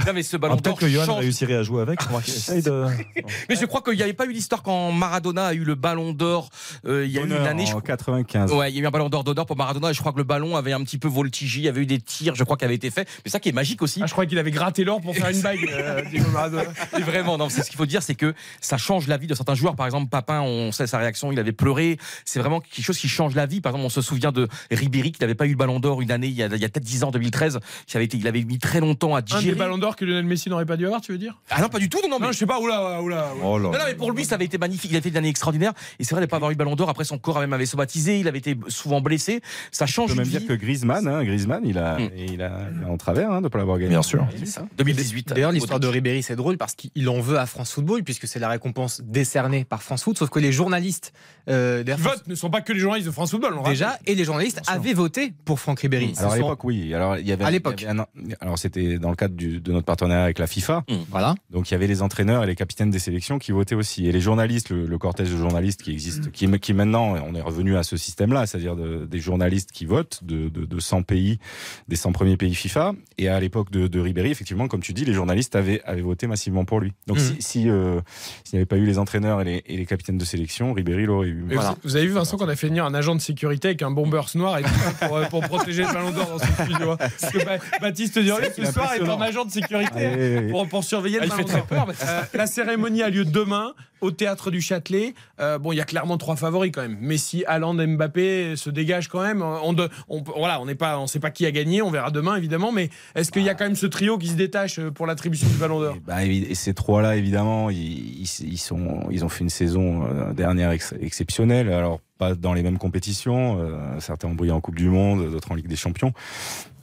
Non, mais ce ballon Ah, d'or Peut-être que Johan réussirait à jouer avec. Mais je crois qu'il n'y avait pas eu l'histoire quand Maradona a eu le ballon d'or. euh, il y a eu une année, je en 95. Ouais, il y a eu un ballon d'or d'honneur pour Maradona et je crois que le ballon avait un petit peu voltigé, il y avait eu des tirs, je crois, qui avaient été faits. Mais ça qui est magique aussi. Ah, je crois qu'il avait gratté l'or pour faire une bague, euh, Maradona. Vraiment, non, c'est ce qu'il faut dire, c'est que ça change la vie de certains joueurs. Par exemple, Papin, on sait sa réaction, il avait pleuré. C'est vraiment quelque chose qui change la vie. Par exemple, on se souvient de Ribéry qui n'avait pas eu le ballon d'or une année, il y a, peut-être 10 ans, 2013. Il avait, été, il avait mis très longtemps à Un des digérer. ballons d'or que Lionel Messi n'aurait pas dû avoir, tu veux dire? Ah non, pas du tout, non, non, mais Non, je sais pas, oula, oula. oula. Oh là. Non, non, mais pour lui, ça avait été magnifique. Il a fait une année extraordinaire. Et c'est vrai de ne pas avoir eu le ballon d'or. Après, son corps même avait somatisé. Il avait été souvent blessé. Ça On change peut une même vie. dire que Griezmann, hein, Griezmann, il a, Mm. il a, il a en travers hein, de ne pas l'avoir gagné. Bien sûr. C'est ça. 2018. D'ailleurs, l'histoire de. Ribéry, c'est drôle parce qu'il en veut à France Football, puisque c'est la récompense décernée par France Foot. Sauf que les journalistes euh, votent, ne sont pas que les journalistes de France Football. on déjà, et les journalistes avaient voté pour Franck Ribéry. Alors à l'époque, oui. Alors il y avait À l'époque. un- alors c'était dans le cadre du- de notre partenariat avec la FIFA. Voilà. Donc il y avait les entraîneurs et les capitaines des sélections qui votaient aussi. Et les journalistes, le, le cortège de journalistes qui existe, qui, qui maintenant, on est revenu à ce système-là, c'est-à-dire de- des journalistes qui votent de, de, de 100 pays, des 100 premiers pays FIFA. Et à l'époque de, de Ribéry, effectivement, comme tu dis, les journalistes avaient, avaient voté massivement pour lui. Donc Mhm. Si, si, euh, s'il n'y avait pas eu les entraîneurs et les, et les capitaines de sélection, Ribéry l'aurait eu. Vous- Vous avez vu Vincent qu'on a fait venir un agent de sécurité avec un bombers noir et pour, euh, pour protéger le ballon d'or dans son studio. Parce que Ba- Baptiste Durieux ce soir est en agent de sécurité Ah, oui, oui. pour, pour surveiller Ah, le ballon très d'or. peur. Euh, la cérémonie a lieu demain au théâtre du Châtelet. Euh, bon, il y a clairement trois favoris quand même. Messi, Haaland, Mbappé se dégagent quand même. On, de- on, voilà, on n'est pas, on sait pas qui a gagné. On verra demain évidemment. Mais est-ce qu'il y a quand même ce trio qui se détache pour l'attribution du ballon d'or? Et, bah, évi- et ces trois-là, évidemment, ils, sont, ils ont fait une saison euh, dernière ex- exceptionnelle. Alors, pas dans les mêmes compétitions. euh, certains ont brillé en Coupe du Monde, d'autres en Ligue des Champions.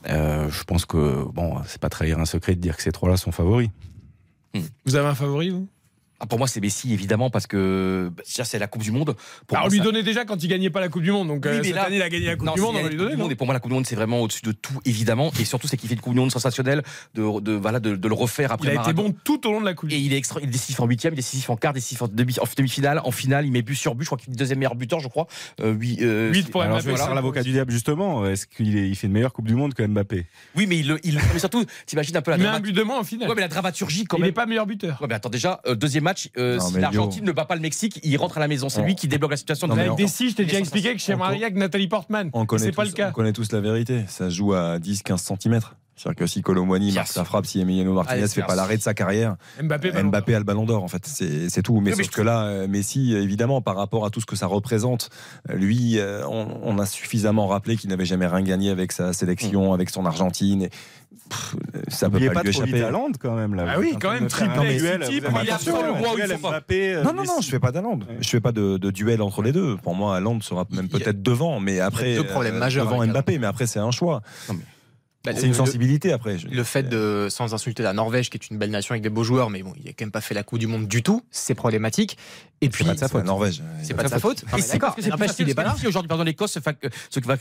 Euh, je pense que, bon, c'est pas trahir un secret de dire que ces trois-là sont favoris. Vous avez un favori vous? Ah, pour moi, c'est Messi, évidemment, parce que bah, c'est la Coupe du Monde. Pour Alors, moi, on lui ça- donnait déjà quand il gagnait pas la Coupe du Monde. Donc Oui, euh, mais cette là- année, il a gagné la Coupe Non, du Monde. On va lui donner. non et pour moi, la Coupe du Monde, c'est vraiment au-dessus de tout, évidemment. Et surtout, c'est qu'il fait une Coupe du Monde sensationnelle de, de, voilà, de, de le refaire après Il a été Maradona. bon tout au long de la Coupe du Et Monde. il est, extra, il est décisif en huitième, il est décisif en quart, décisif en demi- en demi-finale, en finale, il met but sur but. Je crois qu'il est le deuxième meilleur buteur, je crois. Euh, oui, euh, Huit pour Alors, Mbappé. je vais voilà. l'avocat du diable, justement. Est-ce qu'il est- il fait une meilleure Coupe du Monde que Mbappé? Oui, mais il, le- il, mais surtout, t'imagines un peu la Il met un but de moins en finale. Ouais, mais la dramaturgie quand il même. n'est pas meilleur buteur. Ouais, mais attends, déjà, euh, deuxième match, euh, Non, si l'Argentine ne bat pas le Mexique, il rentre à la maison. C'est lui qui débloque la situation. De Avec je t'ai déjà expliqué que chez Maria, avec Nathalie Portman. On connaît, C'est pas tous, le cas. on connaît tous la vérité. Ça se joue à 10-15 cm. C'est-à-dire que si Colomwani marque sa frappe, si Emiliano Martinez Allez, fait pas l'arrêt de sa carrière, Mbappé, ballon Mbappé a le ballon d'or en fait, c'est c'est tout. Mais Oui, mais sauf que là, euh, Messi, évidemment, par rapport à tout ce que ça représente, euh, lui, euh, on, on a suffisamment rappelé qu'il n'avait jamais rien gagné avec sa sélection, avec son Argentine. Et, pff, ça peut pas, pas lui échapper. Quand même. Là. Ah oui, quand même, triplé il a en train de absolument faire un le il duel. Mbappé, euh, Non, non, non, je fais pas d'Haaland. Je fais pas de, de duel entre les deux. Pour moi, Haaland sera même peut-être devant, mais après. deux problèmes euh, majeurs Devant Mbappé, mais après, c'est un choix. Bah, C'est le- une sensibilité après. Je- Le fait de, sans insulter la Norvège, qui est une belle nation avec des beaux joueurs, mais bon, il a quand même pas fait la Coupe du Monde du tout, c'est problématique. Et puis, pas de sa faute. Norvège. C'est pas de sa faute. Et c'est D'accord. parce que c'est facile aujourd'hui. Pardon, l'Écosse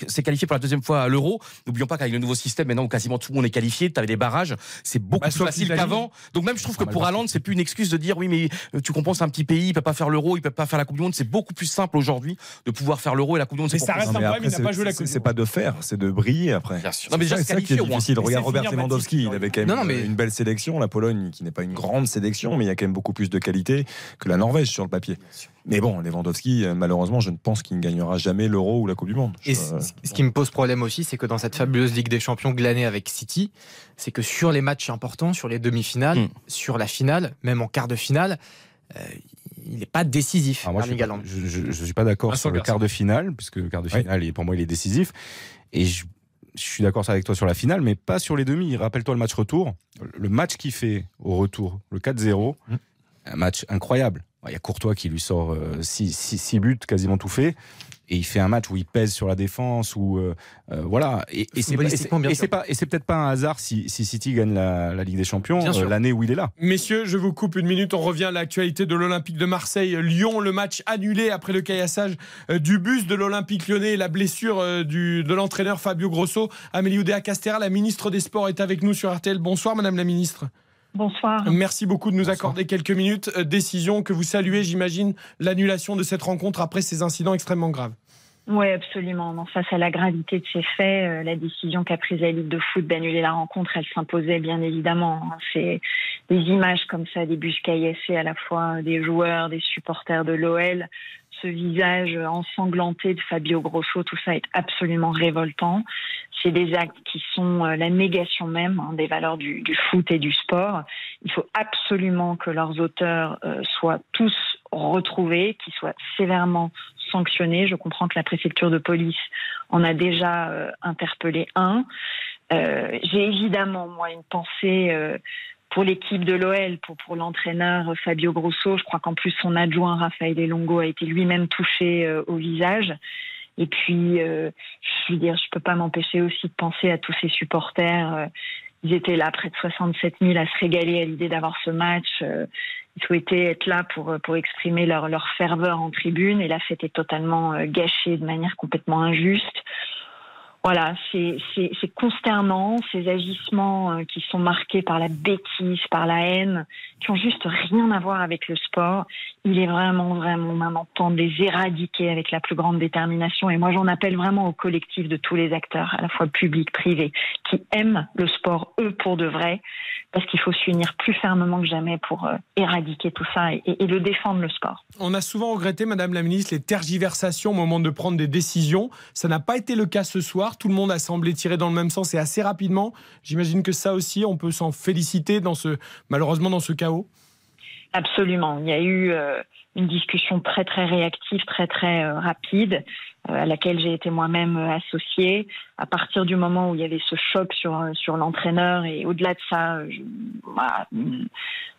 s'est qualifié pour la deuxième fois à l'Euro. N'oublions pas qu'avec le nouveau système, maintenant où quasiment tout le monde est qualifié, tu avais des barrages, c'est beaucoup Bah, plus facile qu'avant. Donc même je trouve que Ah, mal pour. Haaland, c'est plus une excuse de dire oui, mais euh, tu compenses un petit pays, il peut pas faire l'Euro, il peut pas faire la Coupe du Monde. C'est beaucoup plus simple aujourd'hui de pouvoir faire l'Euro et la Coupe du Monde. Mais c'est ça reste un problème, après, il n'a pas c'est- joué la c'est- Coupe du C'est pas de faire, c'est de briller après. Bien sûr. Non, mais déjà, C'est se ça qui est qualifier difficile. Regarde Robert Lewandowski, il avait quand même une belle sélection. La Pologne, qui n'est pas une grande sélection, mais il y a quand même beaucoup plus de qualité que la Norvège sur le papier. Mais bon, Lewandowski, euh, malheureusement, je ne pense qu'il ne gagnera jamais l'Euro ou la Coupe du Monde. Et Je- c- ce qui me pose problème aussi, c'est que dans cette fabuleuse Ligue des Champions glanée avec City, c'est que sur les matchs importants, sur les demi-finales, Mm. sur la finale, même en quart de finale, euh, il n'est pas décisif, Alors moi, je Erling suis pas, d'accord sur le quart de finale, puisque le quart de finale, pour moi, il est décisif. Et je, je suis d'accord avec toi sur la finale, mais pas sur les demi. Rappelle-toi le match retour. Le match qu'il fait au retour, le 4-0, Mm. un match incroyable. Il y a Courtois qui lui sort 6 buts, quasiment tout fait. Et il fait un match où il pèse sur la défense, où euh, euh, voilà. Et, et c'est pas- et peut-être pas un hasard si, si City gagne la, la Ligue des Champions euh, l'année où il est là. Messieurs, je vous coupe une minute. On revient à l'actualité de l'Olympique de Marseille. Lyon, le match annulé après le caillassage euh, du bus de l'Olympique lyonnais et la blessure euh, du, de l'entraîneur Fabio Grosso. Amélie Oudéa Castera, la ministre des Sports, est avec nous sur RTL. Bonsoir, Madame la ministre. Bonsoir. Merci beaucoup de nous accorder quelques minutes. Euh, décision que vous saluez, j'imagine, l'annulation de cette rencontre après ces incidents extrêmement graves. Oui, absolument. Non, face à la gravité de ces faits, euh, la décision qu'a prise la Ligue de foot d'annuler la rencontre, elle s'imposait bien évidemment. hein. C'est des images comme ça, des bus caillassés à la fois des joueurs, des supporters de l'OL, ce visage ensanglanté de Fabio Grosso, tout ça est absolument révoltant. C'est des actes qui sont euh, la négation même hein, des valeurs du, foot et du sport. Il faut absolument que leurs auteurs euh, soient tous retrouvés, qu'ils soient sévèrement sanctionnés. Je comprends que la préfecture de police en a déjà euh, interpellé un. J'ai évidemment, moi, une pensée pour l'équipe de l'OL, pour, pour l'entraîneur Fabio Grosso. Je crois qu'en plus, son adjoint Raphaël Elongo a été lui-même touché euh, au visage. Et puis, euh, je veux dire, je peux pas m'empêcher aussi de penser à tous ces supporters. euh, ils étaient là, près de 67 000, à se régaler à l'idée d'avoir ce match. euh, ils souhaitaient être là pour, pour exprimer leur, leur ferveur en tribune. Et la fête est totalement euh, gâchée de manière complètement injuste. Voilà, c'est consternant, ces agissements euh, qui sont marqués par la bêtise, par la haine, qui ont juste rien à voir avec le sport. Il est vraiment, vraiment maintenant temps de les éradiquer avec la plus grande détermination. Et moi, j'en appelle vraiment au collectif de tous les acteurs, à la fois publics, privés, qui aiment le sport, eux, pour de vrai, parce qu'il faut s'unir plus fermement que jamais pour euh, éradiquer tout ça et le défendre, le sport. On a souvent regretté, Madame la Ministre, les tergiversations au moment de prendre des décisions. Ça n'a pas été le cas ce soir. Tout le monde a semblé tirer dans le même sens et assez rapidement. J'imagine que ça aussi, on peut s'en féliciter dans ce, malheureusement dans ce chaos. Absolument. Il y a eu euh, une discussion très très réactive, très très euh, rapide, euh, à laquelle j'ai été moi-même associée. À partir du moment où il y avait ce choc sur sur l'entraîneur et au-delà de ça,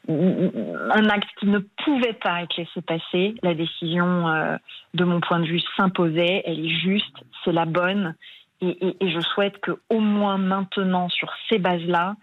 un acte qui ne pouvait pas être laissé passer. La décision, de mon point de vue, s'imposait. Elle est juste, c'est la bonne. Et, et- et je souhaite que au moins maintenant, sur ces bases-là,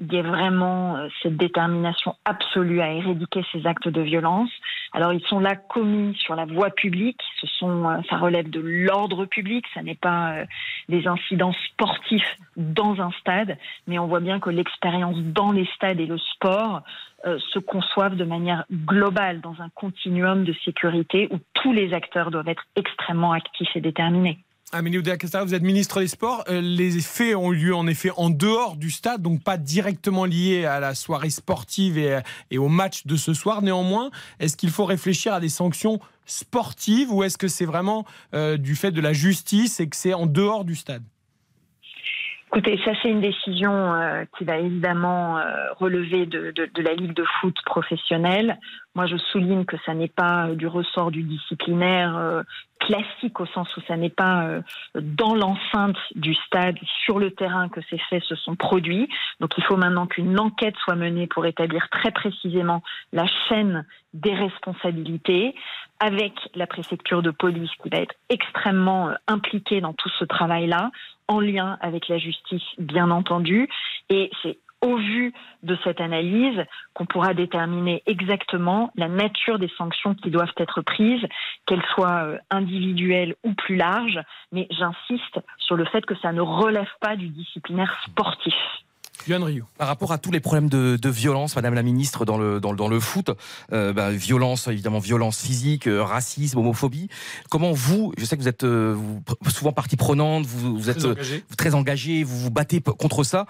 il y ait vraiment euh, cette détermination absolue à éradiquer ces actes de violence. Alors ils sont là commis sur la voie publique, ce sont, euh, ça relève de l'ordre public, ça n'est pas euh, des incidents sportifs dans un stade, mais on voit bien que l'expérience dans les stades et le sport se conçoivent de manière globale dans un continuum de sécurité où tous les acteurs doivent être extrêmement actifs et déterminés. Amélie Oudéa-Castéra, vous êtes ministre des Sports. Euh, les faits ont eu lieu en effet en dehors du stade, donc pas directement liés à la soirée sportive et, et au match de ce soir. Néanmoins, est-ce qu'il faut réfléchir à des sanctions sportives ou est-ce que c'est vraiment euh, du fait de la justice et que c'est en dehors du stade? Écoutez, ça c'est une décision euh, qui va évidemment euh, relever de, de- de la Ligue de foot professionnelle. Moi, je souligne que ça n'est pas euh, du ressort du disciplinaire euh, classique au sens où ça n'est pas euh, dans l'enceinte du stade, sur le terrain que ces faits se sont produits. Donc il faut maintenant qu'une enquête soit menée pour établir très précisément la chaîne des responsabilités avec la préfecture de police qui va être extrêmement euh, impliquée dans tout ce travail-là, en lien avec la justice, bien entendu. Et c'est au vu de cette analyse qu'on pourra déterminer exactement la nature des sanctions qui doivent être prises, qu'elles soient euh, individuelles ou plus larges. Mais j'insiste sur le fait que ça ne relève pas du disciplinaire sportif. Par rapport à tous les problèmes de, de violence, Madame la Ministre, dans le, dans, le- dans le foot, euh, bah, violence, évidemment, violence physique, euh, racisme, homophobie, comment vous, je sais que vous êtes euh, vous, souvent partie prenante, vous, vous êtes Très engagé. très engagé, vous vous battez contre ça.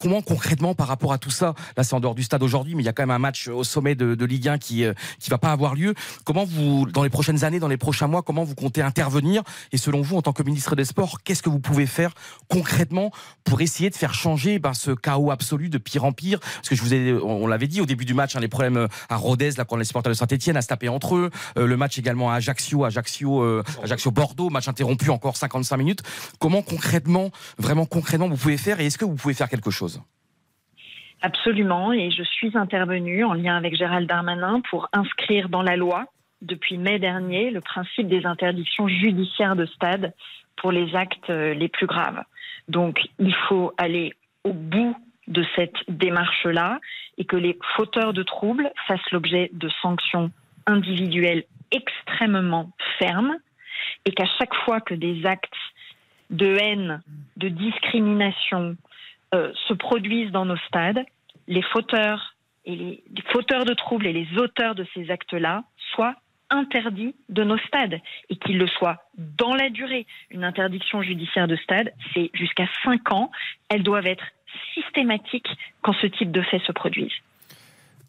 Comment concrètement, par rapport à tout ça, là c'est en dehors du stade aujourd'hui, mais il y a quand même un match au sommet de, de Ligue 1 qui qui va pas avoir lieu. Comment vous, dans les prochaines années, dans les prochains mois, comment vous comptez intervenir Et selon vous, en tant que ministre des Sports, qu'est-ce que vous pouvez faire concrètement pour essayer de faire changer ben, ce chaos absolu de pire en pire Parce que je vous ai, on, on l'avait dit au début du match, hein, les problèmes euh, à Rodez, là, quand les supporters de Saint-Etienne à se taper entre eux, Euh, le match également à Ajaccio, Ajaccio, euh, Ajaccio Bordeaux, match interrompu encore 55 minutes. Comment concrètement, vraiment concrètement, vous pouvez faire et est-ce que vous pouvez faire quelque chose? Absolument, et je suis intervenue en lien avec Gérald Darmanin pour inscrire dans la loi, depuis mai dernier, le principe des interdictions judiciaires de stade pour les actes les plus graves. Donc, il faut aller au bout de cette démarche-là et que les fauteurs de troubles fassent l'objet de sanctions individuelles extrêmement fermes et qu'à chaque fois que des actes de haine, de discrimination euh, se produisent dans nos stades, les fauteurs et les, fauteurs de troubles et les auteurs de ces actes-là soient interdits de nos stades et qu'ils le soient dans la durée. Une interdiction judiciaire de stade, c'est jusqu'à 5 ans. Elles doivent être systématiques quand ce type de fait se produise.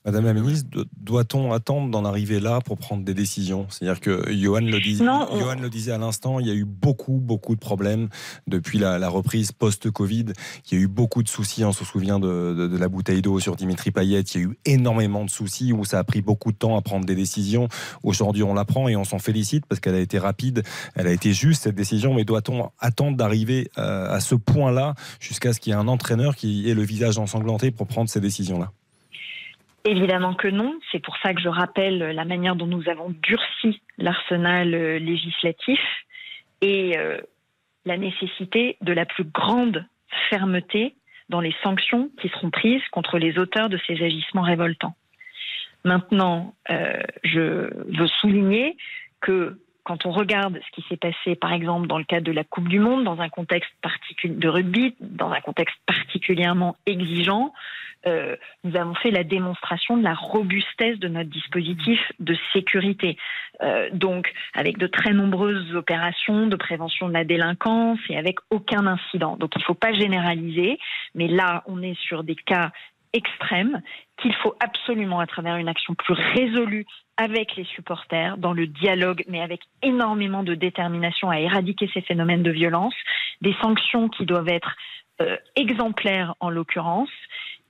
Madame la ministre, do- doit-on attendre d'en arriver là pour prendre des décisions? C'est-à-dire que Johan le, Johan le disait à l'instant, il y a eu beaucoup, beaucoup de problèmes depuis la, la reprise post-Covid. Il y a eu beaucoup de soucis. On se souvient de, de- de la bouteille d'eau sur Dimitri Payet. Il y a eu énormément de soucis où ça a pris beaucoup de temps à prendre des décisions. Aujourd'hui, on la prend et on s'en félicite parce qu'elle a été rapide, elle a été juste cette décision. Mais doit-on attendre d'arriver euh, à ce point-là jusqu'à ce qu'il y ait un entraîneur qui ait le visage ensanglanté pour prendre ces décisions-là? Évidemment que non. C'est pour ça que je rappelle la manière dont nous avons durci l'arsenal euh, législatif et euh, la nécessité de la plus grande fermeté dans les sanctions qui seront prises contre les auteurs de ces agissements révoltants. Maintenant, euh, je veux souligner que quand on regarde ce qui s'est passé, par exemple, dans le cadre de la Coupe du Monde, dans un contexte particulier de rugby, dans un contexte particulièrement exigeant, euh, nous avons fait la démonstration de la robustesse de notre dispositif de sécurité. Euh, donc, avec de très nombreuses opérations de prévention de la délinquance et avec aucun incident. Donc, il ne faut pas généraliser, mais là, on est sur des cas extrêmes qu'il faut absolument, à travers une action plus résolue avec les supporters, dans le dialogue, mais avec énormément de détermination à éradiquer ces phénomènes de violence, des sanctions qui doivent être euh, exemplaires en l'occurrence,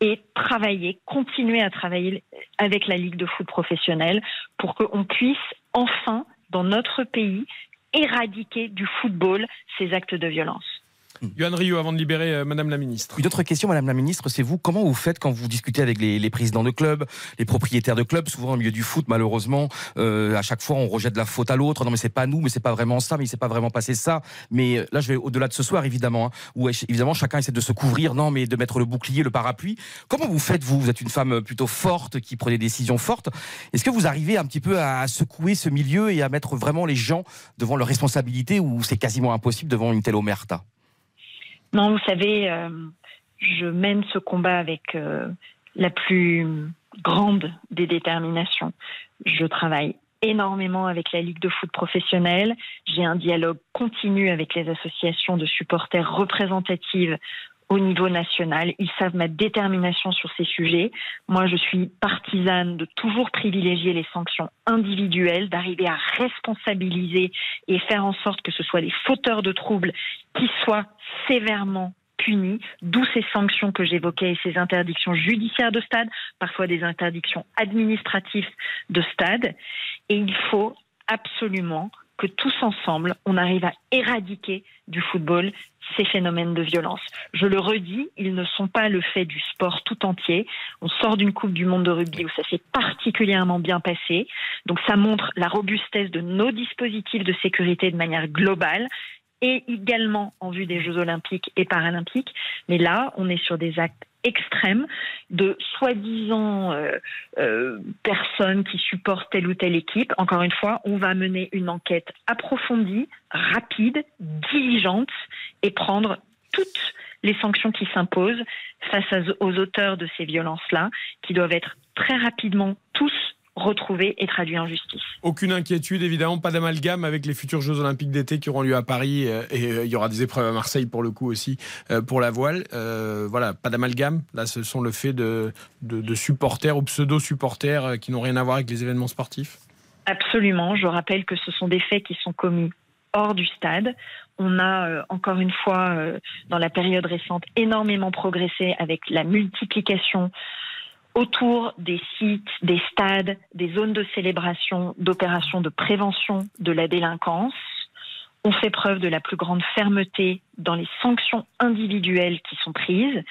et travailler, continuer à travailler avec la Ligue de foot professionnelle pour qu'on puisse enfin, dans notre pays, éradiquer du football ces actes de violence. Yohan Rio, avant de libérer euh, Madame la Ministre. Une autre question, Madame la Ministre, c'est vous, comment vous faites quand vous discutez avec les, présidents de clubs, les propriétaires de clubs, souvent au milieu du foot, malheureusement, euh, à chaque fois on rejette la faute à l'autre, non mais c'est pas nous, mais c'est pas vraiment ça, mais il s'est pas vraiment passé ça, mais euh, là je vais au-delà de ce soir évidemment, hein, où évidemment chacun essaie de se couvrir, non mais de mettre le bouclier, le parapluie. Comment vous faites vous? Vous êtes une femme plutôt forte, qui prend des décisions fortes. Est-ce que vous arrivez un petit peu à secouer ce milieu et à mettre vraiment les gens devant leurs responsabilités ou c'est quasiment impossible devant une telle omerta? Non, vous savez, euh, je mène ce combat avec euh, la plus grande des déterminations. Je travaille énormément avec la Ligue de foot professionnelle. J'ai un dialogue continu avec les associations de supporters représentatives au niveau national. Ils savent ma détermination sur ces sujets. Moi, je suis partisane de toujours privilégier les sanctions individuelles, d'arriver à responsabiliser et faire en sorte que ce soit les fauteurs de troubles qui soient sévèrement punis, d'où ces sanctions que j'évoquais et ces interdictions judiciaires de stade, parfois des interdictions administratives de stade. Et il faut absolument que tous ensemble, on arrive à éradiquer du football ces phénomènes de violence. Je le redis, ils ne sont pas le fait du sport tout entier. On sort d'une Coupe du Monde de rugby où ça s'est particulièrement bien passé. Donc ça montre la robustesse de nos dispositifs de sécurité de manière globale et également en vue des Jeux olympiques et paralympiques. Mais là, on est sur des actes extrêmes de soi-disant euh, euh, personnes qui supportent telle ou telle équipe. Encore une fois, on va mener une enquête approfondie, rapide, diligente et prendre toutes les sanctions qui s'imposent face aux auteurs de ces violences-là, qui doivent être très rapidement tous retrouvés et traduits en justice. Aucune inquiétude, évidemment, pas d'amalgame avec les futurs Jeux Olympiques d'été qui auront lieu à Paris euh, et euh, il y aura des épreuves à Marseille pour le coup aussi euh, pour la voile. Euh, voilà, pas d'amalgame. Là, ce sont le fait de, de, de supporters ou pseudo-supporters qui n'ont rien à voir avec les événements sportifs. Absolument. Je rappelle que ce sont des faits qui sont commis hors du stade. On a euh, encore une fois, euh, dans la période récente, énormément progressé avec la multiplication autour des sites, des stades, des zones de célébration, d'opérations de prévention de la délinquance. On fait preuve de la plus grande fermeté dans les sanctions individuelles qui sont prises.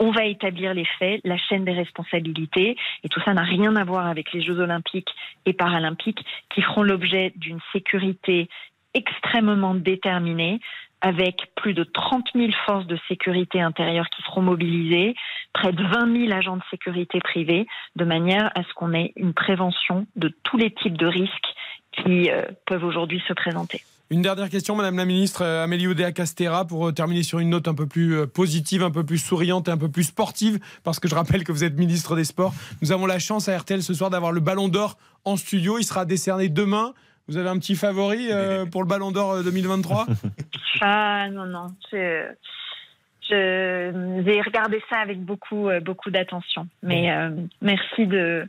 On va établir les faits, la chaîne des responsabilités, et tout ça n'a rien à voir avec les Jeux olympiques et paralympiques qui feront l'objet d'une sécurité extrêmement déterminée avec plus de 30 000 forces de sécurité intérieure qui seront mobilisées, près de 20 000 agents de sécurité privés, de manière à ce qu'on ait une prévention de tous les types de risques qui euh, peuvent aujourd'hui se présenter. Une dernière question, Madame la Ministre euh, Amélie Oudéa Castera, pour euh, terminer sur une note un peu plus positive, un peu plus souriante et un peu plus sportive, parce que je rappelle que vous êtes ministre des Sports. Nous avons la chance à RTL ce soir d'avoir le Ballon d'Or en studio. Il sera décerné demain. Vous avez un petit favori euh, pour le Ballon d'Or euh, 2023 Ah non, non. Je, je vais regarder ça avec beaucoup, euh, beaucoup d'attention. Mais euh, merci de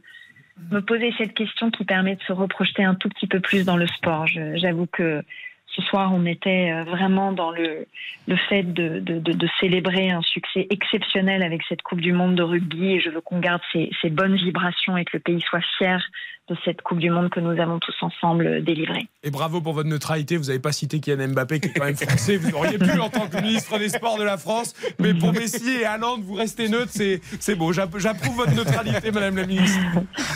me poser cette question qui permet de se reprojeter un tout petit peu plus dans le sport. Je- J'avoue que ce soir, on était euh, vraiment dans le, le fait de, de, de- de célébrer un succès exceptionnel avec cette Coupe du Monde de rugby. Et je veux qu'on garde ces, ces bonnes vibrations et que le pays soit fier de cette Coupe du Monde que nous avons tous ensemble euh, délivrée. Et bravo pour votre neutralité. Vous n'avez pas cité Kylian Mbappé, qui est quand même français. Vous auriez pu en tant que ministre des Sports de la France. Mais pour Messi et Haaland, vous restez neutre. C'est, c'est beau. J'app- J'approuve votre neutralité, Madame la Ministre.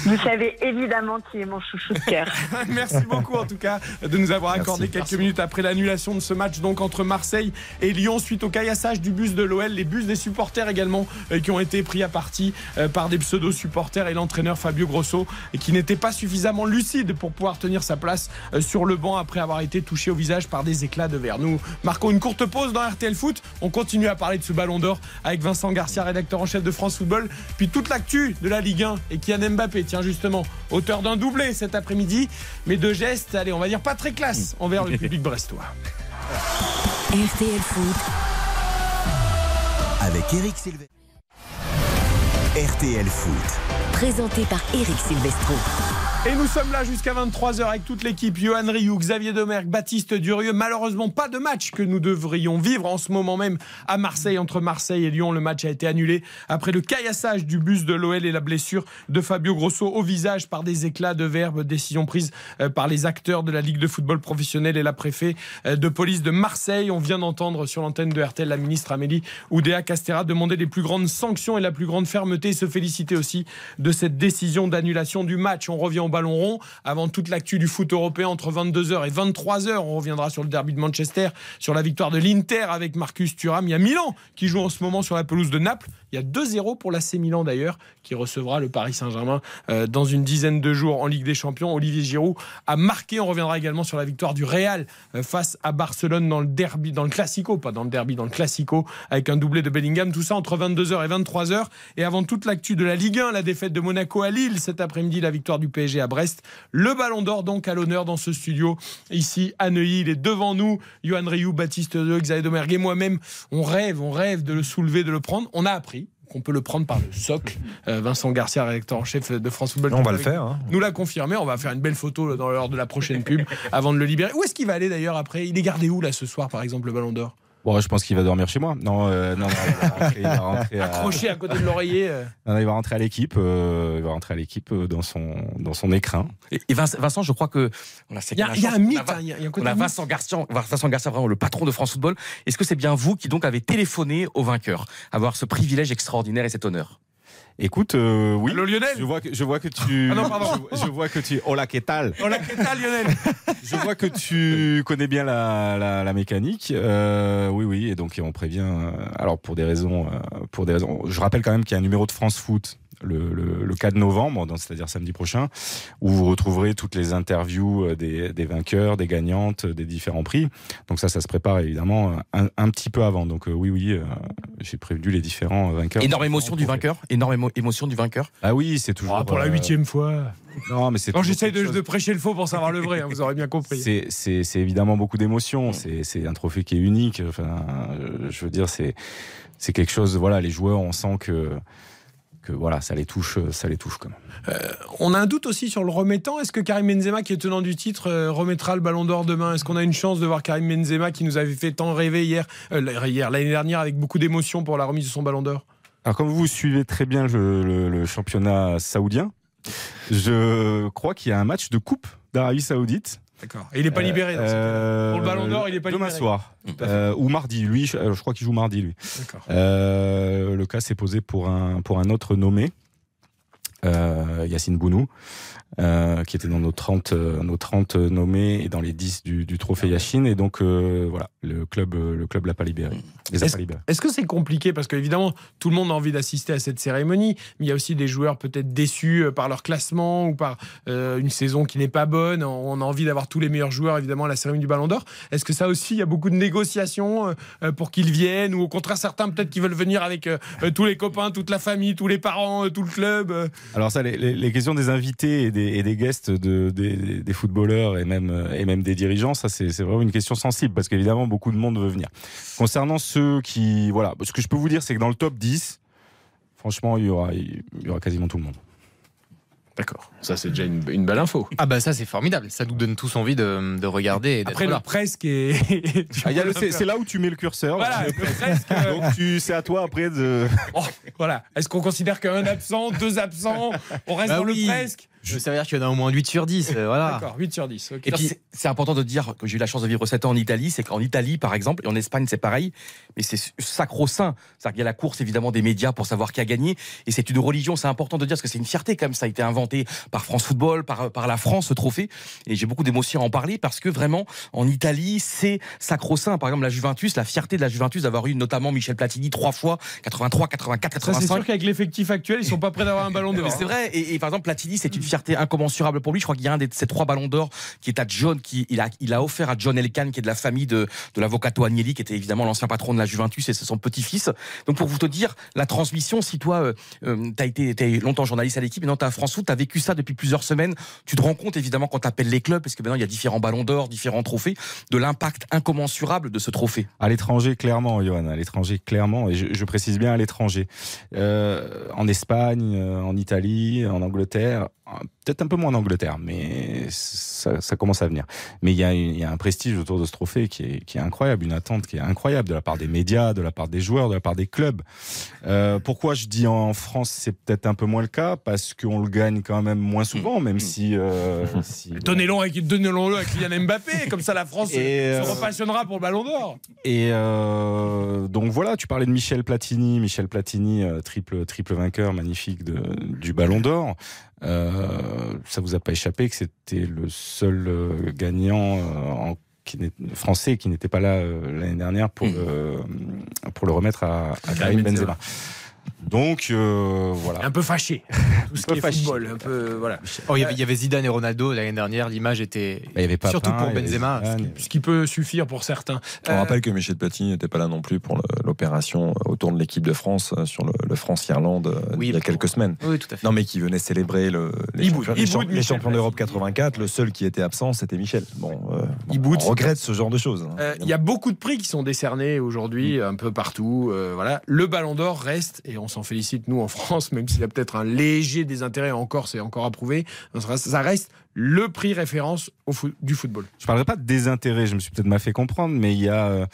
Vous savez évidemment qui est mon chouchou de cœur. Merci beaucoup en tout cas de nous avoir accordé Merci, quelques merci. minutes après l'annulation de ce match donc entre Marseille et Lyon suite au caillassage du bus de l'OL, les bus des supporters également euh, qui ont été pris à partie euh, par des pseudo supporters et l'entraîneur Fabio Grosso et qui n'était pas suffisamment lucide pour pouvoir tenir sa place euh, sur le banc après avoir été touché au visage par des éclats de verre. Nous marquons une courte pause dans RTL Foot. On continue à parler de ce ballon d'or avec Vincent Garcia, rédacteur en chef de France Football, puis toute l'actu de la Ligue 1 et Kylian Mbappé, tiens justement, auteur d'un doublé cet après-midi, mais de gestes, allez, on va dire pas très classe envers le public brestois. RTL Foot, Avec Eric Silvestro. RTL Foot. Présenté par Eric Silvestro. Et nous sommes là jusqu'à 23h avec toute l'équipe. Johan Rioux, Xavier Domergue, Baptiste Durieux. Malheureusement, pas de match que nous devrions vivre en ce moment même à Marseille. Entre Marseille et Lyon, le match a été annulé après le caillassage du bus de l'OL et la blessure de Fabio Grosso au visage par des éclats de verbe. Décision prise euh, par les acteurs de la Ligue de football professionnel et la préfet euh, de police de Marseille. On vient d'entendre sur l'antenne de RTL la ministre Amélie Oudéa Castera demander les plus grandes sanctions et la plus grande fermeté et se féliciter aussi de cette décision d'annulation du match. On revient ballon rond avant toute l'actu du foot européen entre 22h et 23h. On reviendra sur le derby de Manchester, sur la victoire de l'Inter avec Marcus Thuram. Il y a Milan qui joue en ce moment sur la pelouse de Naples. Il y a 2-0 pour l'AC Milan d'ailleurs, qui recevra le Paris Saint-Germain euh, dans une dizaine de jours en Ligue des Champions. Olivier Giroud a marqué. On reviendra également sur la victoire du Real euh, face à Barcelone dans le derby, dans le Classico, pas dans le derby, dans le Classico, avec un doublé de Bellingham. Tout ça entre 22h et 23h. Et avant toute l'actu de la Ligue 1, la défaite de Monaco à Lille cet après-midi, la victoire du PSG à Brest. Le Ballon d'Or donc à l'honneur dans ce studio ici à Neuilly. Il est devant nous. Johan Rioux, Baptiste De, Xavier Domergue et moi-même, on rêve, on rêve de le soulever, de le prendre. On a appris qu'on peut le prendre par le socle. Euh, Vincent Garcia, rédacteur en chef de France Football. On va le faire, hein. Nous l'a confirmé. On va faire une belle photo dans l'heure de la prochaine pub avant de le libérer. Où est-ce qu'il va aller d'ailleurs après? Il est gardé où là ce soir, par exemple, le Ballon d'Or? Bon, je pense qu'il va dormir chez moi. Non, euh, non, non, il va rentrer, il va rentrer à, Accroché à côté de l'oreiller. non, non, il va rentrer à l'équipe. euh, il va rentrer à l'équipe dans son dans son écrin. Et, et Vincent, je crois que Il y a, il y a un chance. mythe. On a- hein, il y a- il y a un On côté a mythe. Vincent Garcia, Vincent Garcia, vraiment le patron de France Football. Est-ce que c'est bien vous qui donc avez téléphoné au vainqueur, avoir ce privilège extraordinaire et cet honneur Écoute, euh, oui. Allô, Lionel Je vois que je vois que tu. Ah non, pardon. Je, je vois que tu. Hola, qu'est-ce Hola, qu'est-ce que Lionel? Je vois que tu connais bien la, la, la mécanique. Euh, oui, oui. Et donc on prévient. euh, alors pour des raisons, pour des raisons. Je rappelle quand même qu'il y a un numéro de France Foot. Le, le, le 4 novembre, donc c'est-à-dire samedi prochain, où vous retrouverez toutes les interviews euh, des, des vainqueurs, des gagnantes, des différents prix. Donc ça, ça se prépare évidemment un, un petit peu avant. Donc euh, oui, oui, euh, j'ai prévenu les différents vainqueurs. Énorme émotion du vainqueur? Énorme émo- émotion du vainqueur? Ah oui, c'est toujours. Ah, Pour la euh, huitième fois. Non, mais c'est. Toujours j'essaye de, de prêcher le faux pour savoir le vrai, hein, vous aurez bien compris. C'est- C'est c'est évidemment beaucoup d'émotions. C'est c'est un trophée qui est unique. Enfin, euh, je veux dire, c'est c'est quelque chose. Voilà, les joueurs, on sent que que voilà, ça les touche, ça les touche quand même. On a un doute aussi sur le remettant. Est-ce que Karim Benzema, qui est tenant du titre, euh, remettra le ballon d'or demain? Est-ce qu'on a une chance de voir Karim Benzema qui nous avait fait tant rêver hier, euh, hier l'année dernière, avec beaucoup d'émotion pour la remise de son ballon d'or? Alors, comme vous suivez très bien le, le- le championnat saoudien, je crois qu'il y a un match de coupe d'Arabie Saoudite. D'accord. Et il n'est pas libéré dans Euh, Pour le ballon d'or, il est pas demain libéré. soir à fait. Euh, ou mardi. Lui, je, euh, je crois qu'il joue mardi lui. D'accord. Euh, le cas s'est posé pour un pour un autre nommé. euh, Yacine Bounou, euh, qui était dans nos 30, euh, nos 30 nommés et dans les 10 du, du trophée Yachine. Et donc, euh, voilà, le club, euh, le club l'a pas libéré. Les a Est-ce pas libérés. est-ce que c'est compliqué? Parce qu'évidemment, tout le monde a envie d'assister à cette cérémonie, mais il y a aussi des joueurs peut-être déçus euh, par leur classement ou par euh, une saison qui n'est pas bonne. On a envie d'avoir tous les meilleurs joueurs, évidemment, à la cérémonie du Ballon d'Or. Est-ce que ça aussi, il y a beaucoup de négociations euh, euh, pour qu'ils viennent? Ou au contraire, certains peut-être qui veulent venir avec euh, euh, tous les copains, toute la famille, tous les parents, euh, tout le club euh? Alors ça, les, les- les questions des invités et des, et des guests de, des, des footballeurs et même, et même des dirigeants, ça c'est vraiment une question sensible parce qu'évidemment beaucoup de monde veut venir. Concernant ceux qui... Voilà, ce que je peux vous dire c'est que dans le top 10, franchement il y aura, il y aura quasiment tout le monde. D'accord, ça c'est déjà une, une belle info. Ah bah ça c'est formidable, ça nous donne tous envie de, de regarder et d'être Après, le presque est. Ah, c'est là où tu mets le curseur. Voilà, Le- presque, euh, Donc c'est à toi après de... Oh, voilà. Est-ce qu'on considère qu'un absent, deux absents, on reste Bah dans oui. le presque? Ça veut dire qu'il y en a au moins 8 sur 10. euh, voilà. D'accord, 8 sur 10. ok. Et puis, c'est- c'est important de dire que j'ai eu la chance de vivre 7 ans en Italie. C'est qu'en Italie, par exemple, et en Espagne, c'est pareil, mais c'est sacro-saint. C'est-à-dire qu'il y a la course, évidemment, des médias pour savoir qui a gagné. Et c'est une religion, c'est important de dire, parce que c'est une fierté, quand même. Ça a été inventé par France Football, par, par la France, ce trophée. Et j'ai beaucoup d'émotions à en parler, parce que vraiment, en Italie, c'est sacro-saint. Par exemple, la Juventus, la fierté de la Juventus d'avoir eu notamment Michel Platini trois fois, 83, 84, Ça, c'est 85. sûr qu'avec l'effectif actuel, ils sont pas prêts d'avoir un ballon. Mais c'est vrai. Et, et par exemple, Platini, c'est une fierté incommensurable pour lui. Je crois qu'il y a un de ces trois ballons d'or qui est à John, qui il a, offert à John Elkann, qui est de la famille de, de l'avocato Agnelli, qui était évidemment l'ancien patron de la Juventus, et son petit-fils. Donc pour vous te dire, la transmission, si toi, euh, euh, été, t'as été longtemps journaliste à l'équipe, non, t'as à France Foot, t'as vécu ça depuis plusieurs semaines, tu te rends compte évidemment quand t'appelles les clubs, parce que maintenant il y a différents ballons d'or, différents trophées, de l'impact incommensurable de ce trophée. À l'étranger, clairement, Johan, à l'étranger, clairement, et je, précise bien à l'étranger. Euh, en Espagne, euh, en Italie, en Angleterre, peut-être un peu moins en Angleterre, mais ça, ça commence à venir. Mais il y, a, une- il y a un prestige autour de ce trophée qui est, qui est incroyable, une attente qui est incroyable de la part des médias, de la part des joueurs, de la part des clubs. Euh, pourquoi je dis en France, c'est peut-être un peu moins le cas? Parce qu'on le gagne quand même moins souvent, même si... euh, si Donnez-le avec, donnez-le avec Kylian Mbappé, comme ça la France Et, se euh, repassionnera pour le ballon d'or. Et euh, donc voilà, tu parlais de Michel Platini, Michel Platini, euh, triple triple vainqueur magnifique de, du Ballon d'Or. Euh, ça vous a pas échappé que c'était le seul euh, gagnant euh, en, qui n'est- français qui n'était pas là l'année dernière pour le, pour le remettre à, à Karim Benzema. Donc euh, voilà. Un peu fâché. Tout ce peu qui est fâché. football, un peu voilà. Oh, il, y avait, il y avait Zidane et Ronaldo l'année dernière, l'image était Bah, il y avait Papin, surtout pour Benzema. Ce qui peut suffire pour certains. On Euh, rappelle que Michel Platini n'était pas là non plus pour l'opération autour de l'équipe de France euh, sur le, le France-Irlande Oui, il y a pour- quelques semaines. Oui, tout à fait. Non, mais qui venait célébrer le, les, champions, les d'Europe Platini. 84. Le seul qui était absent, c'était Michel. Bon, euh, on regrette ce genre de choses. hein, Euh, Il y a beaucoup de prix qui sont décernés aujourd'hui, un peu partout. euh, voilà, le Ballon d'Or reste, et on s'en félicite nous en France, même s'il y a peut-être un léger désintérêt encore, c'est encore approuvé. Ça reste le prix référence au du football. Je parlerai pas de désintérêt, je me suis peut-être mal fait comprendre, mais il y a euh,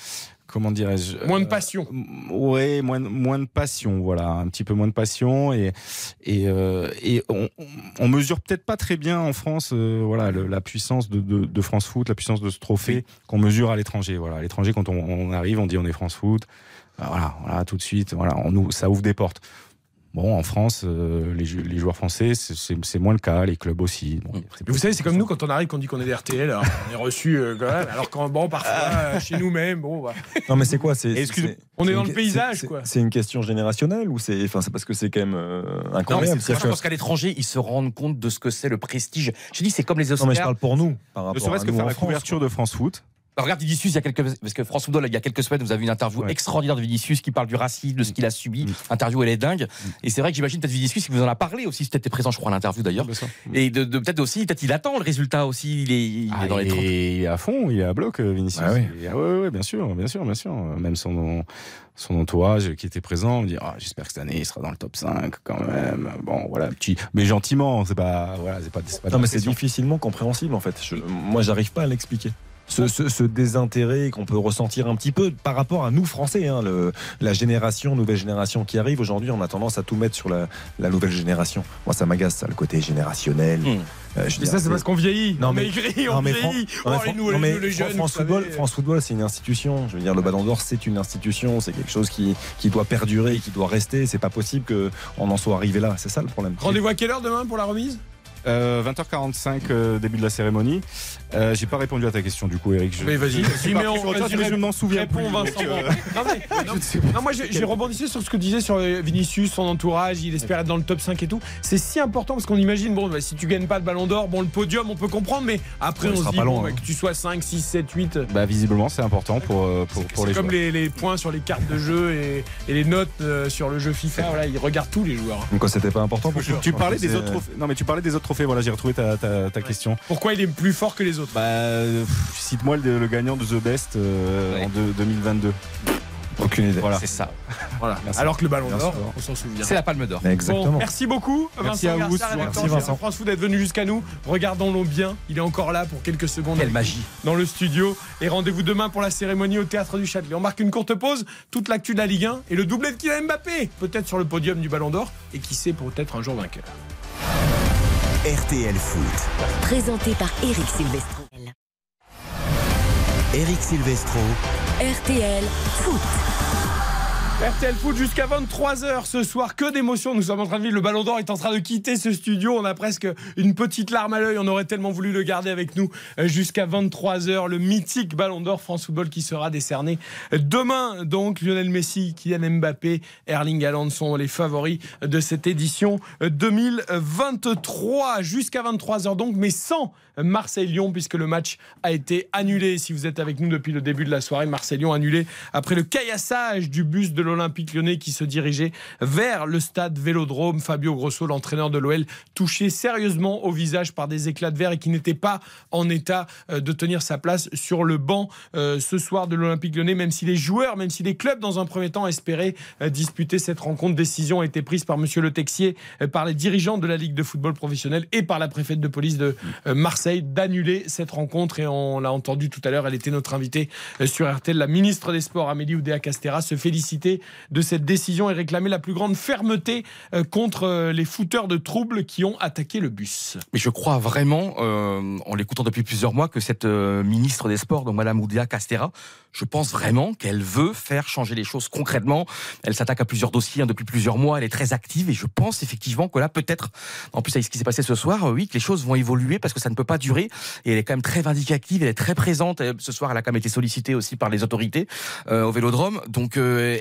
comment dirais-je Moins de euh, passion. Ouais, moins, de- moins de passion, voilà, un petit peu moins de passion et et, euh, et on, on- mesure peut-être pas très bien en France, euh, voilà, le- la puissance de, de, de France Foot, la puissance de ce trophée qu'on mesure à l'étranger. Voilà, à l'étranger quand on, on arrive, on dit on est France Foot, voilà, voilà, tout de suite, voilà, on nous, ça ouvre des portes. Bon, en France, euh, les, jou- les joueurs français, c'est- moins le cas, les clubs aussi. Bon, Mais vous savez, c'est comme nous quand on arrive, qu'on dit qu'on est des RTL, alors on est reçu euh, quand même, alors quand bon, parfois euh, chez nous-mêmes, bon, voilà. Non, mais c'est quoi c'est, on est dans une- le paysage, c'est- quoi. C'est une question générationnelle ou c'est, enfin, c'est parce que c'est quand même euh, Non, mais incroyable. C'est-à-dire je pense qu'à l'étranger, ils se rendent compte de ce que c'est le prestige. Je dis, c'est comme les Oscars. non, mais je parle pour nous, par Ne rapport à serait-ce que faire la France, couverture de France Foot. Bah, regarde Vinicius, il y a quelques, parce que France Football, il y a quelques semaines, vous avez une interview Ouais. extraordinaire de Vinicius qui parle du racisme, de ce qu'il a subi. Mm. L'interview, elle est dingue. Et c'est vrai que j'imagine peut-être Vinicius, si vous en a parlé aussi, peut-être présent, je crois, à l'interview d'ailleurs. Et de, de- peut-être aussi, peut-être il attend le résultat aussi, il est, il est Ah, dans les 30. il est à fond, il est à bloc, euh, Vinicius. Ah oui. Ah ouais, ouais, bien sûr, bien sûr, bien sûr. Même son, son entourage qui était présent me dit ah, j'espère que cette année il sera dans le top 5 quand même. Bon, voilà, petit, mais gentiment, c'est pas, voilà, c'est pas, pas de Non, mais c'est difficilement compréhensible en fait. Je- moi, j'arrive pas à l'expliquer. Ce, ce- ce désintérêt qu'on peut ressentir un petit peu par rapport à nous Français. hein, le- la génération, nouvelle génération qui arrive aujourd'hui, on a tendance à tout mettre sur la, la nouvelle génération. Moi, ça m'agace, ça, le côté générationnel. Euh, je Mais dire, ça, c'est parce qu'on vieillit. Non, on mais- maigrit, on mais Fran- vieillit. France Football. France Football, c'est une institution. Je veux dire, le Ballon d'Or, c'est une institution. C'est quelque chose qui, qui doit perdurer, qui doit rester. C'est pas possible qu'on en soit arrivé là. C'est ça le problème. Rendez-vous à quelle heure demain pour la remise? Euh, 20h45, euh, début de la cérémonie. Euh, J'ai pas répondu à ta question du coup, Eric. Je- Mais vas-y, mais on- je- m'en souviens Réponds, plus, Vincent. donc, euh, Non, mais- non, non, moi, j'ai j'ai rebondissé sur ce que disait sur euh, Vinicius, son entourage. Il espère être dans le top 5 et tout. C'est si important parce qu'on imagine, bon, bah, si tu gagnes pas le ballon d'or, bon, le podium, on peut comprendre, mais après, on se dit, pas bon, hein. que tu sois 5, 6, 7, 8. Bah, visiblement, c'est important pour, euh, pour, pour C'est les comme joueurs. les, les points sur les cartes de jeu et, et les notes euh, sur le jeu FIFA. Voilà, ils regardent tous les joueurs. Donc, quoi, c'était pas important pour Tu, tu parlais des autres trophées. Non, mais tu parlais des autres Voilà, j'ai retrouvé ta, ta, ta question. Pourquoi il est plus fort que les autres? Bah, cite-moi le, le gagnant de The Best euh, en deux- 2022. Aucune idée. Voilà. C'est ça. Voilà. Alors que le ballon d'or, on s'en souvient. C'est la palme d'or. Exactement. Bon, merci beaucoup, Merci Vincent à vous, Garcia, Merci, Vincent. France d'être venu jusqu'à nous. Regardons-le bien. Il est encore là pour quelques secondes. Quelle magie. Dans le studio. Et rendez-vous demain pour la cérémonie au théâtre du Châtelet. On marque une courte pause. Toute l'actu de la Ligue 1 et le doublé de Kylian Mbappé. Peut-être sur le podium du Ballon d'Or. Et qui sait, peut-être un jour vainqueur. RTL Foot. Présenté par Eric Silvestro. Eric Silvestro. RTL Foot. RTL Foot jusqu'à 23h ce soir. Que d'émotions. Nous sommes en train de vivre. Le Ballon d'Or est en train de quitter ce studio. On a presque une petite larme à l'œil. On aurait tellement voulu le garder avec nous euh, jusqu'à 23h. Le mythique Ballon d'Or France Football qui sera décerné demain. Donc Lionel Messi, Kylian Mbappé, Erling Haaland sont les favoris de cette édition 2023. Jusqu'à 23h donc, mais sans Marseille-Lyon puisque le match a été annulé. Si vous êtes avec nous depuis le début de la soirée, Marseille-Lyon annulé après le caillassage du bus de l'Olympique lyonnais qui se dirigeait vers le stade Vélodrome. Fabio Grosso, l'entraîneur de l'OL, touché sérieusement au visage par des éclats de verre et qui n'était pas en état euh, de tenir sa place sur le banc euh, ce soir de l'Olympique lyonnais, même si les joueurs, même si les clubs dans un premier temps espéraient euh, disputer cette rencontre. Décision a été prise par Monsieur Le Texier, par les dirigeants de la Ligue de football professionnel et par la préfète de police de euh, D'annuler cette rencontre. Et on l'a entendu tout à l'heure, elle était notre invitée euh, sur RTL, la ministre des Sports, Amélie Oudéa-Castera, se féliciter de cette décision et réclamer la plus grande fermeté euh, contre euh, les fouteurs de troubles qui ont attaqué le bus. Mais je crois vraiment, en l'écoutant depuis plusieurs mois, que cette ministre des Sports, donc Madame Oudéa Castera, je pense vraiment qu'elle veut faire changer les choses concrètement. Elle s'attaque à plusieurs dossiers hein, depuis plusieurs mois. Elle est très active et je pense effectivement que là, peut-être, en plus avec ce qui s'est passé ce soir, oui, que les choses vont évoluer parce que ça ne peut pas durer. Et elle est quand même très vindicative, elle est très présente. Et ce soir, elle a quand même été sollicitée aussi par les autorités euh, au Vélodrome. Donc, euh,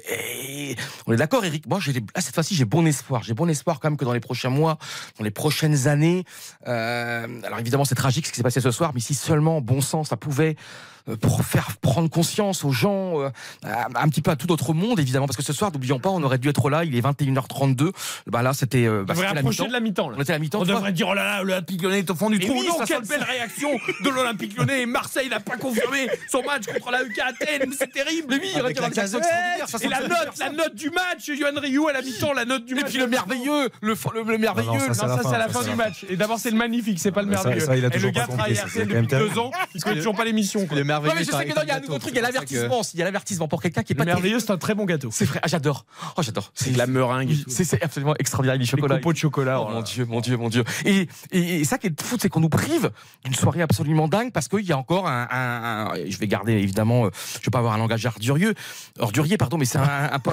on est d'accord, Eric. Moi, j'ai là cette fois-ci, j'ai bon espoir. J'ai bon espoir quand même que dans les prochains mois, dans les prochaines années. euh, alors évidemment, c'est tragique ce qui s'est passé ce soir, mais si seulement bon sens, ça pouvait euh, pour faire prendre conscience aux gens, euh, un petit peu à tout notre monde, évidemment, parce que ce soir, n'oublions pas, on aurait dû être là, il est 21h32. Bah là, c'était. euh, On bah, la approcher mi-temps. de la mi-temps. là. On était à la mi-temps. On devrait dire oh là là, l'Olympique lyonnais est au fond du Mais trou. oui, non, ça quelle belle réaction de l'Olympique lyonnais. Et Marseille n'a pas confirmé son match contre la UK Athènes. C'est terrible. Mais oui, il la Et la note, la note du match, Yohan Ryu à la mi-temps, la note du Et match. puis le merveilleux, le, le, le merveilleux. Non, non, ça, c'est à la ça, fin, c'est à la ça, fin c'est du match. Et d'abord, c'est le magnifique, c'est pas le merveilleux. Et le gars travaille à depuis deux ans, il connaît toujours pas l'émission. Non, mais je sais que non, il y a un nouveau truc, il y a l'avertissement. Il y a l'avertissement pour quelqu'un qui est pas merveilleux, c'est un très bon gâteau. C'est vrai, ah, j'adore. Oh, j'adore. C'est de la meringue. C'est absolument extraordinaire, les chocolats. de chocolat. Oh mon dieu, mon dieu, mon dieu. Et, et, et ça qui est fou, c'est qu'on nous prive d'une soirée absolument dingue parce qu'il y a encore un, un- un- je vais garder évidemment, euh, je vais pas avoir un langage ordurieux, ordurier pardon, mais c'est un, un, peu-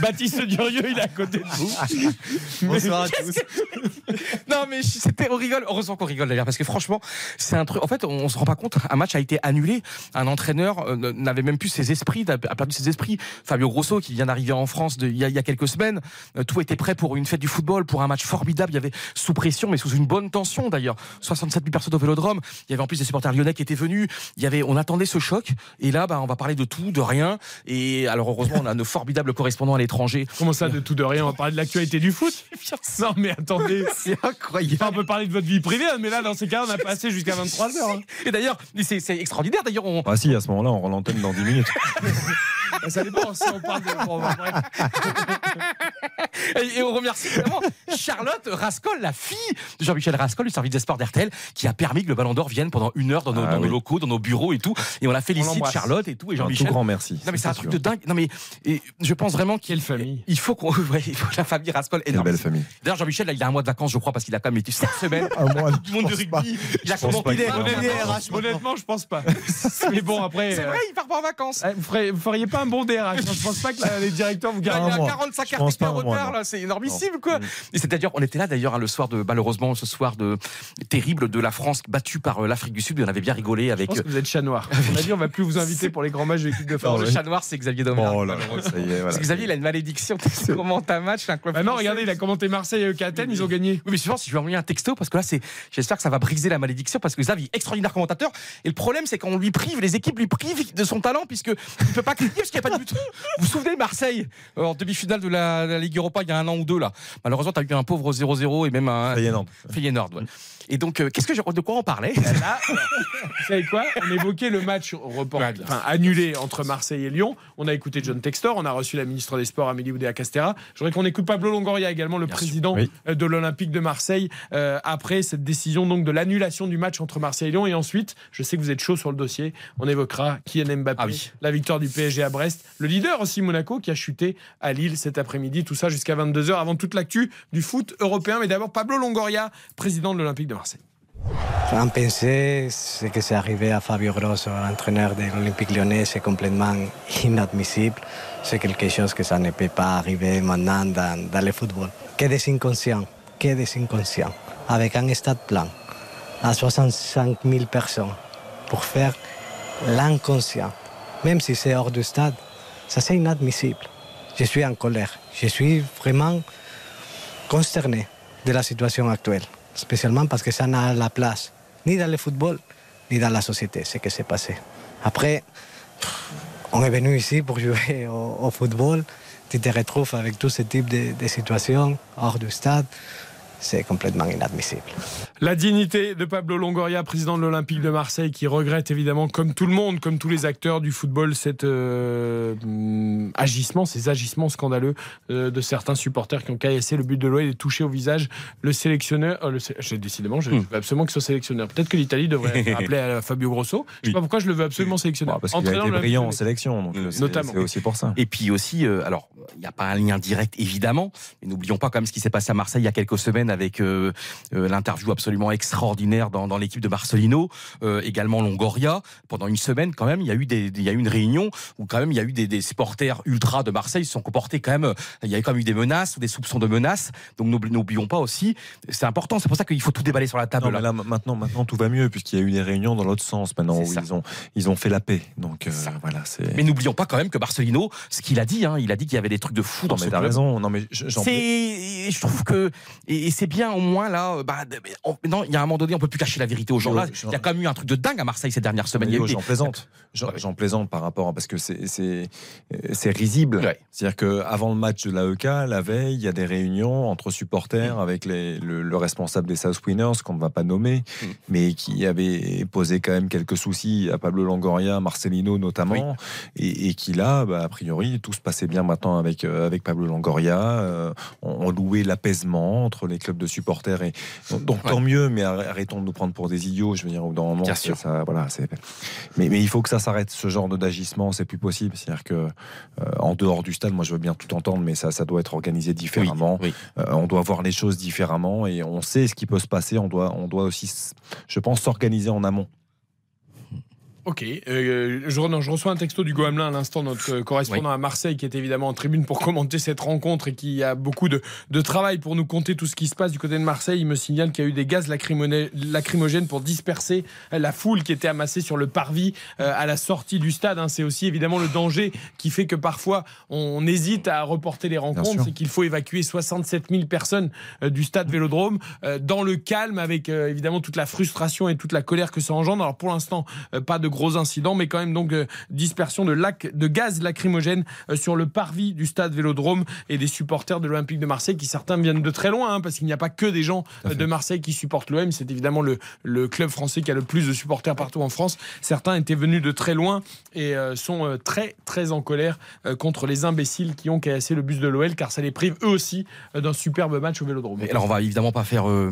Baptiste Durieux, il est à côté de vous. Bonsoir à tous. non mais c'était on rigole heureusement qu'on rigole d'ailleurs parce que franchement c'est un truc en fait on se rend pas compte un match a été annulé. Un entraîneur euh, n'avait même plus ses esprits a perdu ses esprits. Fabio Grosso qui vient d'arriver en France de- il y, a, il y a quelques semaines euh, tout était prêt pour une fête du football pour un match formidable. Il y avait sous pression mais sous une bonne tension d'ailleurs. 67 000 personnes au Vélodrome. Il y avait en plus des supporters lyonnais qui étaient venus. Il y avait on attendait ce choc. Et là bah on va parler de tout de rien. Et alors heureusement on a nos formidables correspondants à l'étranger. Comment ça, de tout de rien? On va parler de l'actualité du foot? Non, mais attendez. c'est incroyable. Enfin, on peut parler de votre vie privée, hein, mais là, dans ces cas, on a passé jusqu'à 23h. Et d'ailleurs, c'est c'est extraordinaire. D'ailleurs, on. Ah si, à ce moment-là, on rend l'antenne dans 10 minutes. Ça dépend si on parle de. Bon, bref. Et, et on remercie vraiment Charlotte Rascol, la fille de Jean-Michel Rascol du service des sports d'RTL, qui a permis que le Ballon d'Or vienne pendant une heure dans nos, Ah dans nos oui. locaux, dans nos bureaux et tout. Et on la félicite, l'embrasse. Charlotte et tout, et Un tout Jean-Michel. grand merci. Non mais c'est un truc de dingue. Non mais et je pense vraiment qu'il famille. il faut qu'on ouais, il faut que la famille Rascol énorme. belle famille. D'ailleurs Jean-Michel là, il a un mois de vacances je crois parce qu'il a quand même été sept semaines Un mois, du monde du rugby. Il a commenté honnêtement, je pense pas. Mais bon, après. C'est euh, vrai, il part pas en vacances. eh, Vous, ferez- vous feriez pas un bon DRH. hein. Je pense pas que les directeurs vous Il y a gardent. Un mois. 45 Je pense RTT en retard non. là, c'est énormissime Non. quoi. Et c'est-à-dire, on était là d'ailleurs hein, le soir de malheureusement ce soir de terrible de la France battue par euh, l'Afrique du Sud. On avait bien rigolé Je avec. pense que vous êtes chat noir. On a dit on va plus vous inviter pour les grands matchs de l'équipe de Non, France. le chat noir, c'est Xavier Domergue. Oh là là, ça y est, voilà. Parce que Xavier, il a une malédiction. Tu commentes un match, un club. Bah non, regardez, il a commenté Marseille et Athènes, ils ont gagné. Oui, mais je pense que je vais envoyer un texto parce que là, c'est, j'espère que ça va briser la malédiction parce que Xavier, extraordinaire commentateur. Et le problème, c'est qu'on lui prive, les équipes lui privent de son talent puisque il peut pas crier parce qu'il n'y a pas de but. Vous vous souvenez, Marseille, euh, en demi-finale de la, la Ligue Europa il y a un an ou deux, là. Malheureusement, t'as eu un pauvre 0-0 et même un. Feyenoord. Feyenoord, ouais. Et donc, euh, qu'est-ce que je- de quoi on parlait Là, vous savez quoi? On évoquait le match report, Ouais, bien enfin, annulé entre Marseille et Lyon. On a écouté John Textor, on a reçu la ministre des Sports Amélie Oudéa-Castera. Je voudrais qu'on écoute Pablo Longoria également, le président Oui. euh, de l'Olympique de Marseille, euh, après cette décision donc de l'annulation du match entre Marseille et Lyon. Et ensuite, je sais que vous êtes chaud sur le dossier, on évoquera Kylian Mbappé, Ah oui. la victoire du PSG à Brest, le leader aussi Monaco qui a chuté à Lille cet après-midi. Tout ça jusqu'à 22h avant toute l'actu du foot européen. Mais d'abord, Pablo Longoria, président de l'Olympique de En penser, ce que c'est arrivé à Fabio Grosso, l'entraîneur de l'Olympique lyonnais, c'est complètement inadmissible. C'est quelque chose que ça ne peut pas arriver maintenant dans, dans le football. Que des inconscients, que des inconscients, avec un stade plein, à 65 000 personnes, pour faire l'inconscient, même si c'est hors du stade, ça c'est inadmissible. Je suis en colère, je suis vraiment consterné de la situation actuelle, spécialement parce que ça n'a la place ni dans le football, ni dans la société, ce qui s'est passé. Après, on est venu ici pour jouer au, football, tu te retrouves avec tout ce type de, de situations hors du stade, c'est complètement inadmissible. La dignité de Pablo Longoria, président de l'Olympique de Marseille, qui regrette évidemment, comme tout le monde, comme tous les acteurs du football, cet euh, agissement, ces agissements scandaleux euh, de certains supporters qui ont caillassé le but de l'OL et touché au visage le sélectionneur. euh, le sé- décidément, je, je veux absolument qu'il soit sélectionneur. Peut-être que l'Italie devrait appeler à Fabio Grosso. Je sais pas pourquoi je le veux absolument sélectionneur. Bah, parce qu'il a été brillant en sélection, donc c'est- Notamment. c'est aussi pour ça. Et puis aussi, euh, alors, il n'y a pas un lien direct évidemment, mais n'oublions pas quand même ce qui s'est passé à Marseille il y a quelques semaines avec euh, euh, l'interview absolument extraordinaire dans, dans l'équipe de Marcelino, euh, également Longoria. Pendant une semaine, quand même, il y a eu des, il y a eu une réunion où quand même il y a eu des, des supporters ultra de Marseille se sont comportés quand même. Il y a quand même eu des menaces ou des soupçons de menaces. Donc n'oubli- n'oublions pas aussi, c'est important. C'est pour ça qu'il faut tout déballer sur la table. Non, mais là, maintenant, maintenant, tout va mieux puisqu'il y a eu des réunions dans l'autre sens maintenant où ça. ils ont, ils ont fait la paix. Donc euh, voilà, c'est. Mais n'oublions pas quand même que Marcelino, ce qu'il a dit, hein, il a dit qu'il y avait des trucs de fou Non, dans mais ce t'as club. raison. Non, mais je- je trouve que, et, c'est bien au moins là, bah, on- non, il y a un moment donné, on peut plus cacher la vérité aux gens. Là, il y a quand même eu un truc de dingue à Marseille ces dernières semaines. J'en plaisante. J'en plaisante par rapport à parce que c'est risible. Ouais. C'est-à-dire que avant le match de l'AEK, la veille, il y a des réunions entre supporters avec les, le, le responsable des South Winners qu'on ne va pas nommer, Mm. mais qui avait posé quand même quelques soucis à Pablo Longoria, Marcelino notamment, et, et qui là, bah, a priori, tout se passait bien maintenant avec euh, avec Pablo Longoria. Euh, on, on louait l'apaisement entre les clubs de supporters et donc, donc tant mieux, mais arr- arrêtons de nous prendre pour des idiots. Je veux dire, bout d'un moment, Bien c'est- sûr. ça, voilà, c'est. Mais, mais il faut que ça s'arrête. Ce genre d'agissement, c'est plus possible. C'est-à-dire que euh, en dehors du stade, moi, je veux bien tout entendre, mais ça, ça doit être organisé différemment. Oui, Euh, on doit voir les choses différemment et on sait ce qui peut se passer. On doit, on doit aussi, je pense, s'organiser en amont. Ok, euh, je, reçois un texto du Hamelin à l'instant, notre euh, correspondant à Marseille, qui est évidemment en tribune pour commenter cette rencontre et qui a beaucoup de, de travail pour nous compter tout ce qui se passe du côté de Marseille. Il me signale qu'il y a eu des gaz lacrymogènes pour disperser euh, la foule qui était amassée sur le parvis euh, à la sortie du stade. hein. C'est aussi évidemment le danger qui fait que parfois on, hésite à reporter les rencontres. C'est qu'il faut évacuer 67 000 personnes euh, du stade Vélodrome dans le calme avec évidemment toute la frustration et toute la colère que ça engendre. Alors pour l'instant, pas de gros incident, mais quand même donc euh, dispersion de, lac, de gaz lacrymogène euh, sur le parvis du stade Vélodrome et des supporters de l'Olympique de Marseille qui certains viennent de très loin, hein, parce qu'il n'y a pas que des gens euh, de Marseille qui supportent l'OM. C'est évidemment le, le club français qui a le plus de supporters partout en France. Certains étaient venus de très loin et sont très très en colère contre les imbéciles qui ont caillassé le bus de l'OL, car ça les prive eux aussi d'un superbe match au Vélodrome. Et alors on va évidemment pas faire euh,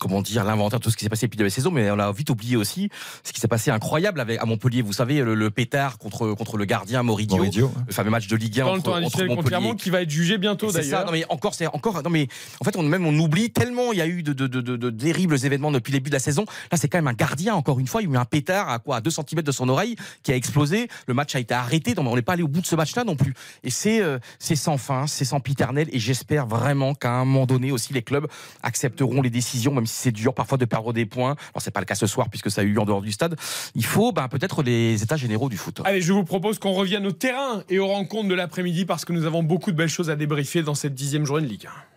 comment dire l'inventaire de tout ce qui s'est passé depuis la saison, mais on a vite oublié aussi ce qui s'est passé incroyable avec à Montpellier. Vous savez le, le pétard contre contre le gardien Moridio, Moridio, le fameux match de Ligue 1 Dans le entre, temps entre Montpellier. Qui va être jugé bientôt C'est ça, d'ailleurs. non mais encore, c'est encore, non mais en fait, on même on oublie tellement il y a eu de, de, de, de- de terribles événements depuis le début de la saison. Là, c'est quand même un gardien, encore une fois, il y a eu un pétard à quoi, à 2 cm de son oreille qui a explosé. Le match a été arrêté, donc on n'est pas allé au bout de ce match-là non plus. Et c'est euh, c'est sans fin, c'est sans piternel, et j'espère vraiment qu'à un moment donné aussi les clubs accepteront les décisions, même si c'est dur parfois de perdre des points. Alors c'est pas le cas ce soir puisque ça a eu lieu en dehors du stade. Il faut ben, peut-être les états généraux du foot. Allez, je vous propose qu'on revienne au terrain et aux rencontres de l'après-midi parce que nous avons beaucoup de belles choses à débriefer dans cette dixième journée de Ligue 1.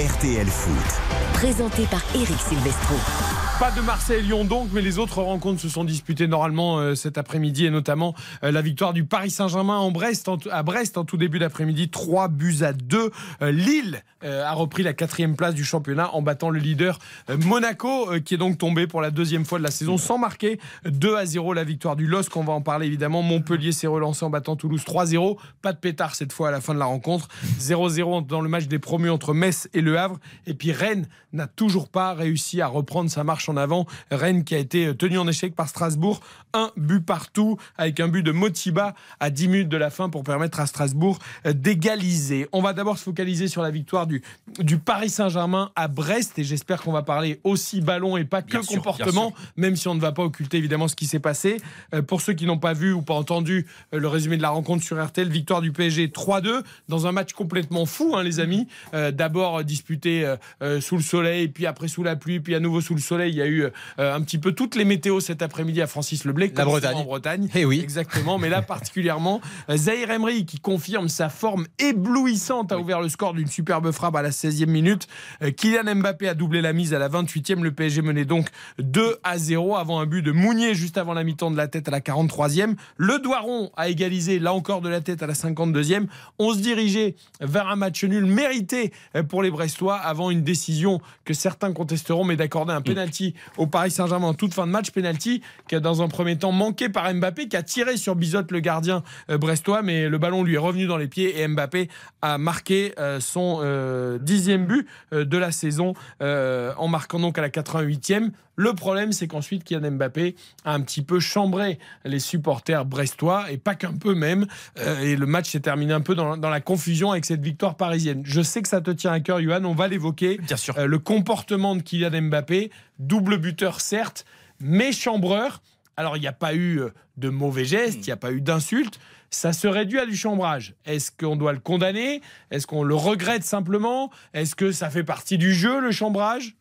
RTL Foot. Présenté par Eric Silvestro. Pas de Marseille-Lyon donc, mais les autres rencontres se sont disputées normalement euh, cet après-midi et notamment euh, la victoire du Paris Saint-Germain en Brest, à Brest en tout début d'après-midi, 3 buts à 2. Euh, Lille a repris la quatrième place du championnat en battant le leader Monaco, qui est donc tombé pour la deuxième fois de la saison sans marquer. 2 à 0 la victoire du LOSC, on va en parler évidemment. Montpellier s'est relancé en battant Toulouse 3-0. Pas de pétard cette fois à la fin de la rencontre. 0-0 dans le match des promus entre Metz et Le Havre. Et puis Rennes n'a toujours pas réussi à reprendre sa marche en avant. Rennes qui a été tenu en échec par Strasbourg. Un but partout avec un but de Motiba à 10 minutes de la fin pour permettre à Strasbourg euh, d'égaliser. On va d'abord se focaliser sur la victoire du, du Paris Saint-Germain à Brest et j'espère qu'on va parler aussi ballon et pas que Bien sûr, comportement, même si on ne va pas occulter évidemment ce qui s'est passé. Euh, pour ceux qui n'ont pas vu ou pas entendu euh, le résumé de la rencontre sur RTL, victoire du PSG 3-2 dans un match complètement fou, hein, les amis. Euh, D'abord euh, disputé euh, euh, sous le soleil, puis après sous la pluie, puis à nouveau sous le soleil. Il y a eu euh, un petit peu toutes les météos cet après-midi à Francis Leblé, La Bretagne. en Bretagne. Eh oui. Exactement, mais là particulièrement, euh, Zahir Emery qui confirme sa forme éblouissante a ouvert le score d'une superbe frappe à la 16e minute. Euh, Kylian Mbappé a doublé la mise à la 28e. Le PSG menait donc 2 à 0 avant un but de Mounier juste avant la mi-temps de la tête à la 43e. Le Doiron a égalisé là encore de la tête à la 52e. On se dirigeait vers un match nul mérité pour les Brestois avant une décision que certains contesteront, mais d'accorder un penalty au Paris Saint-Germain en toute fin de match. Penalty qui a dans un premier temps manqué par Mbappé, qui a tiré sur Bizotte, le gardien euh, brestois, mais le ballon lui est revenu dans les pieds et Mbappé a marqué euh, son euh, dixième but de la saison en marquant donc à la 88e. Le problème, c'est qu'ensuite, Kylian Mbappé a un petit peu chambré les supporters brestois, et pas qu'un peu même. Euh, et le match s'est terminé un peu dans, dans la confusion avec cette victoire parisienne. Je sais que ça te tient à cœur, Johan, on va l'évoquer. Bien sûr. Euh, le comportement de Kylian Mbappé, double buteur certes, mais chambreur. Alors, il n'y a pas eu euh, de mauvais gestes, il n'y a pas eu d'insultes. Ça serait dû à du chambrage. Est-ce qu'on doit le condamner? Est-ce qu'on le regrette simplement? Est-ce que ça fait partie du jeu, le chambrage?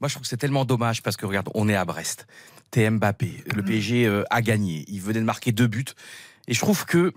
Moi, je trouve que c'est tellement dommage parce que regarde, on est à Brest. T'es Mbappé. Le PSG euh, a gagné. Il venait de marquer deux buts. Et je trouve que,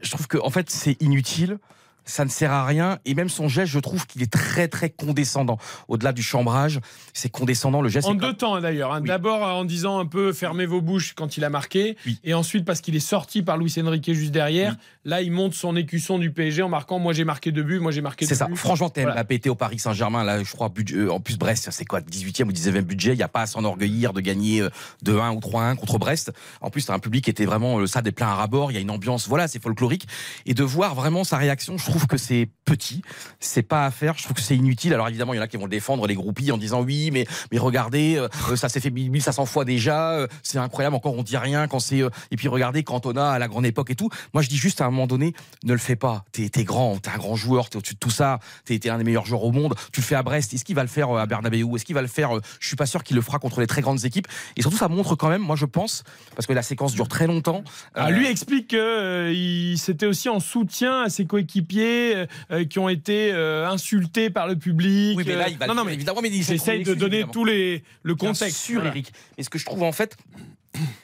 je trouve que, en fait, c'est inutile. Ça ne sert à rien. Et même son geste, je trouve qu'il est très, très condescendant. Au-delà du chambrage, c'est condescendant. Le geste. En deux temps d'ailleurs. hein. D'abord euh, en disant un peu fermez vos bouches quand il a marqué. Et ensuite parce qu'il est sorti par Luis Enrique juste derrière. Là, il monte son écusson du PSG en marquant moi j'ai marqué deux buts, moi j'ai marqué C'est deux ça. buts. Franchement, t'es Voilà. Mbappé, t'es au Paris Saint-Germain, là, je crois, budget, euh, en plus Brest, c'est quoi, 18e ou 19e budget, il n'y a pas à s'enorgueillir de gagner euh, 2-1 ou 3-1 contre Brest. En plus, t'as un public qui était vraiment, le stade est plein à rabord, il y a une ambiance, voilà, c'est folklorique. Et de voir vraiment sa réaction, je trouve que c'est petit, c'est pas à faire, je trouve que c'est inutile. Alors évidemment, il y en a qui vont le défendre, les groupies, en disant oui, mais, mais regardez, euh, euh, ça s'est fait 1500 fois déjà, euh, c'est incroyable, encore on dit rien quand c'est, euh, et puis regardez Cantona à la grande époque et tout. Moi, je dis juste à un moment donné, ne le fais pas. T'es t'es grand, t'es un grand joueur, t'es au-dessus de tout ça, t'es t'es un des meilleurs joueurs au monde. Tu le fais à Brest. Est-ce qu'il va le faire à Bernabeu Est-ce qu'il va le faire Je suis pas sûr qu'il le fera contre les très grandes équipes. Et surtout, ça montre quand même, moi je pense, parce que la séquence dure très longtemps. Ah, lui explique que euh, il- c'était aussi en soutien à ses coéquipiers euh, euh, qui ont été euh, insultés par le public. Oui, mais là, il va non, le non, faire, mais évidemment, mais il s'est j'essaye de donner évidemment. tous les le Bien contexte. sûr, Voilà. Eric. Et ce que je trouve en fait,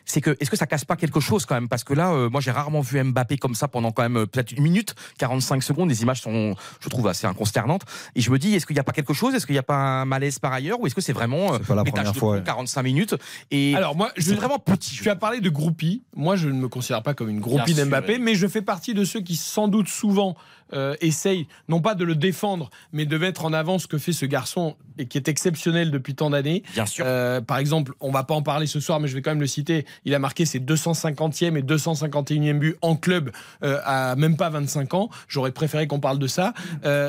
c'est que est-ce que ça casse pas quelque chose quand même? Parce que là, euh, moi j'ai rarement vu Mbappé comme ça pendant quand même euh, peut-être une minute, 45 secondes. Les images sont, je trouve, assez inconsternantes. Et je me dis, est-ce qu'il n'y a pas quelque chose? Est-ce qu'il n'y a pas un malaise par ailleurs? Ou est-ce que c'est vraiment euh, C'est pas la première de fois, plomb, ouais. 45 minutes? Et Alors moi, je c'est vraiment petit. Tu as parlé de groupie. Moi, je ne me considère pas comme une groupie Bien sûr, d'Mbappé, mais je fais partie de ceux qui sans doute souvent euh, essayent, non pas de le défendre, mais de mettre en avant ce que fait ce garçon et qui est exceptionnel depuis tant d'années. Bien sûr. Euh, par exemple, on va pas en parler ce soir, mais je vais quand même le citer. Il a marqué ses 250e et 251e buts en club euh, à même pas 25 ans. J'aurais préféré qu'on parle de ça.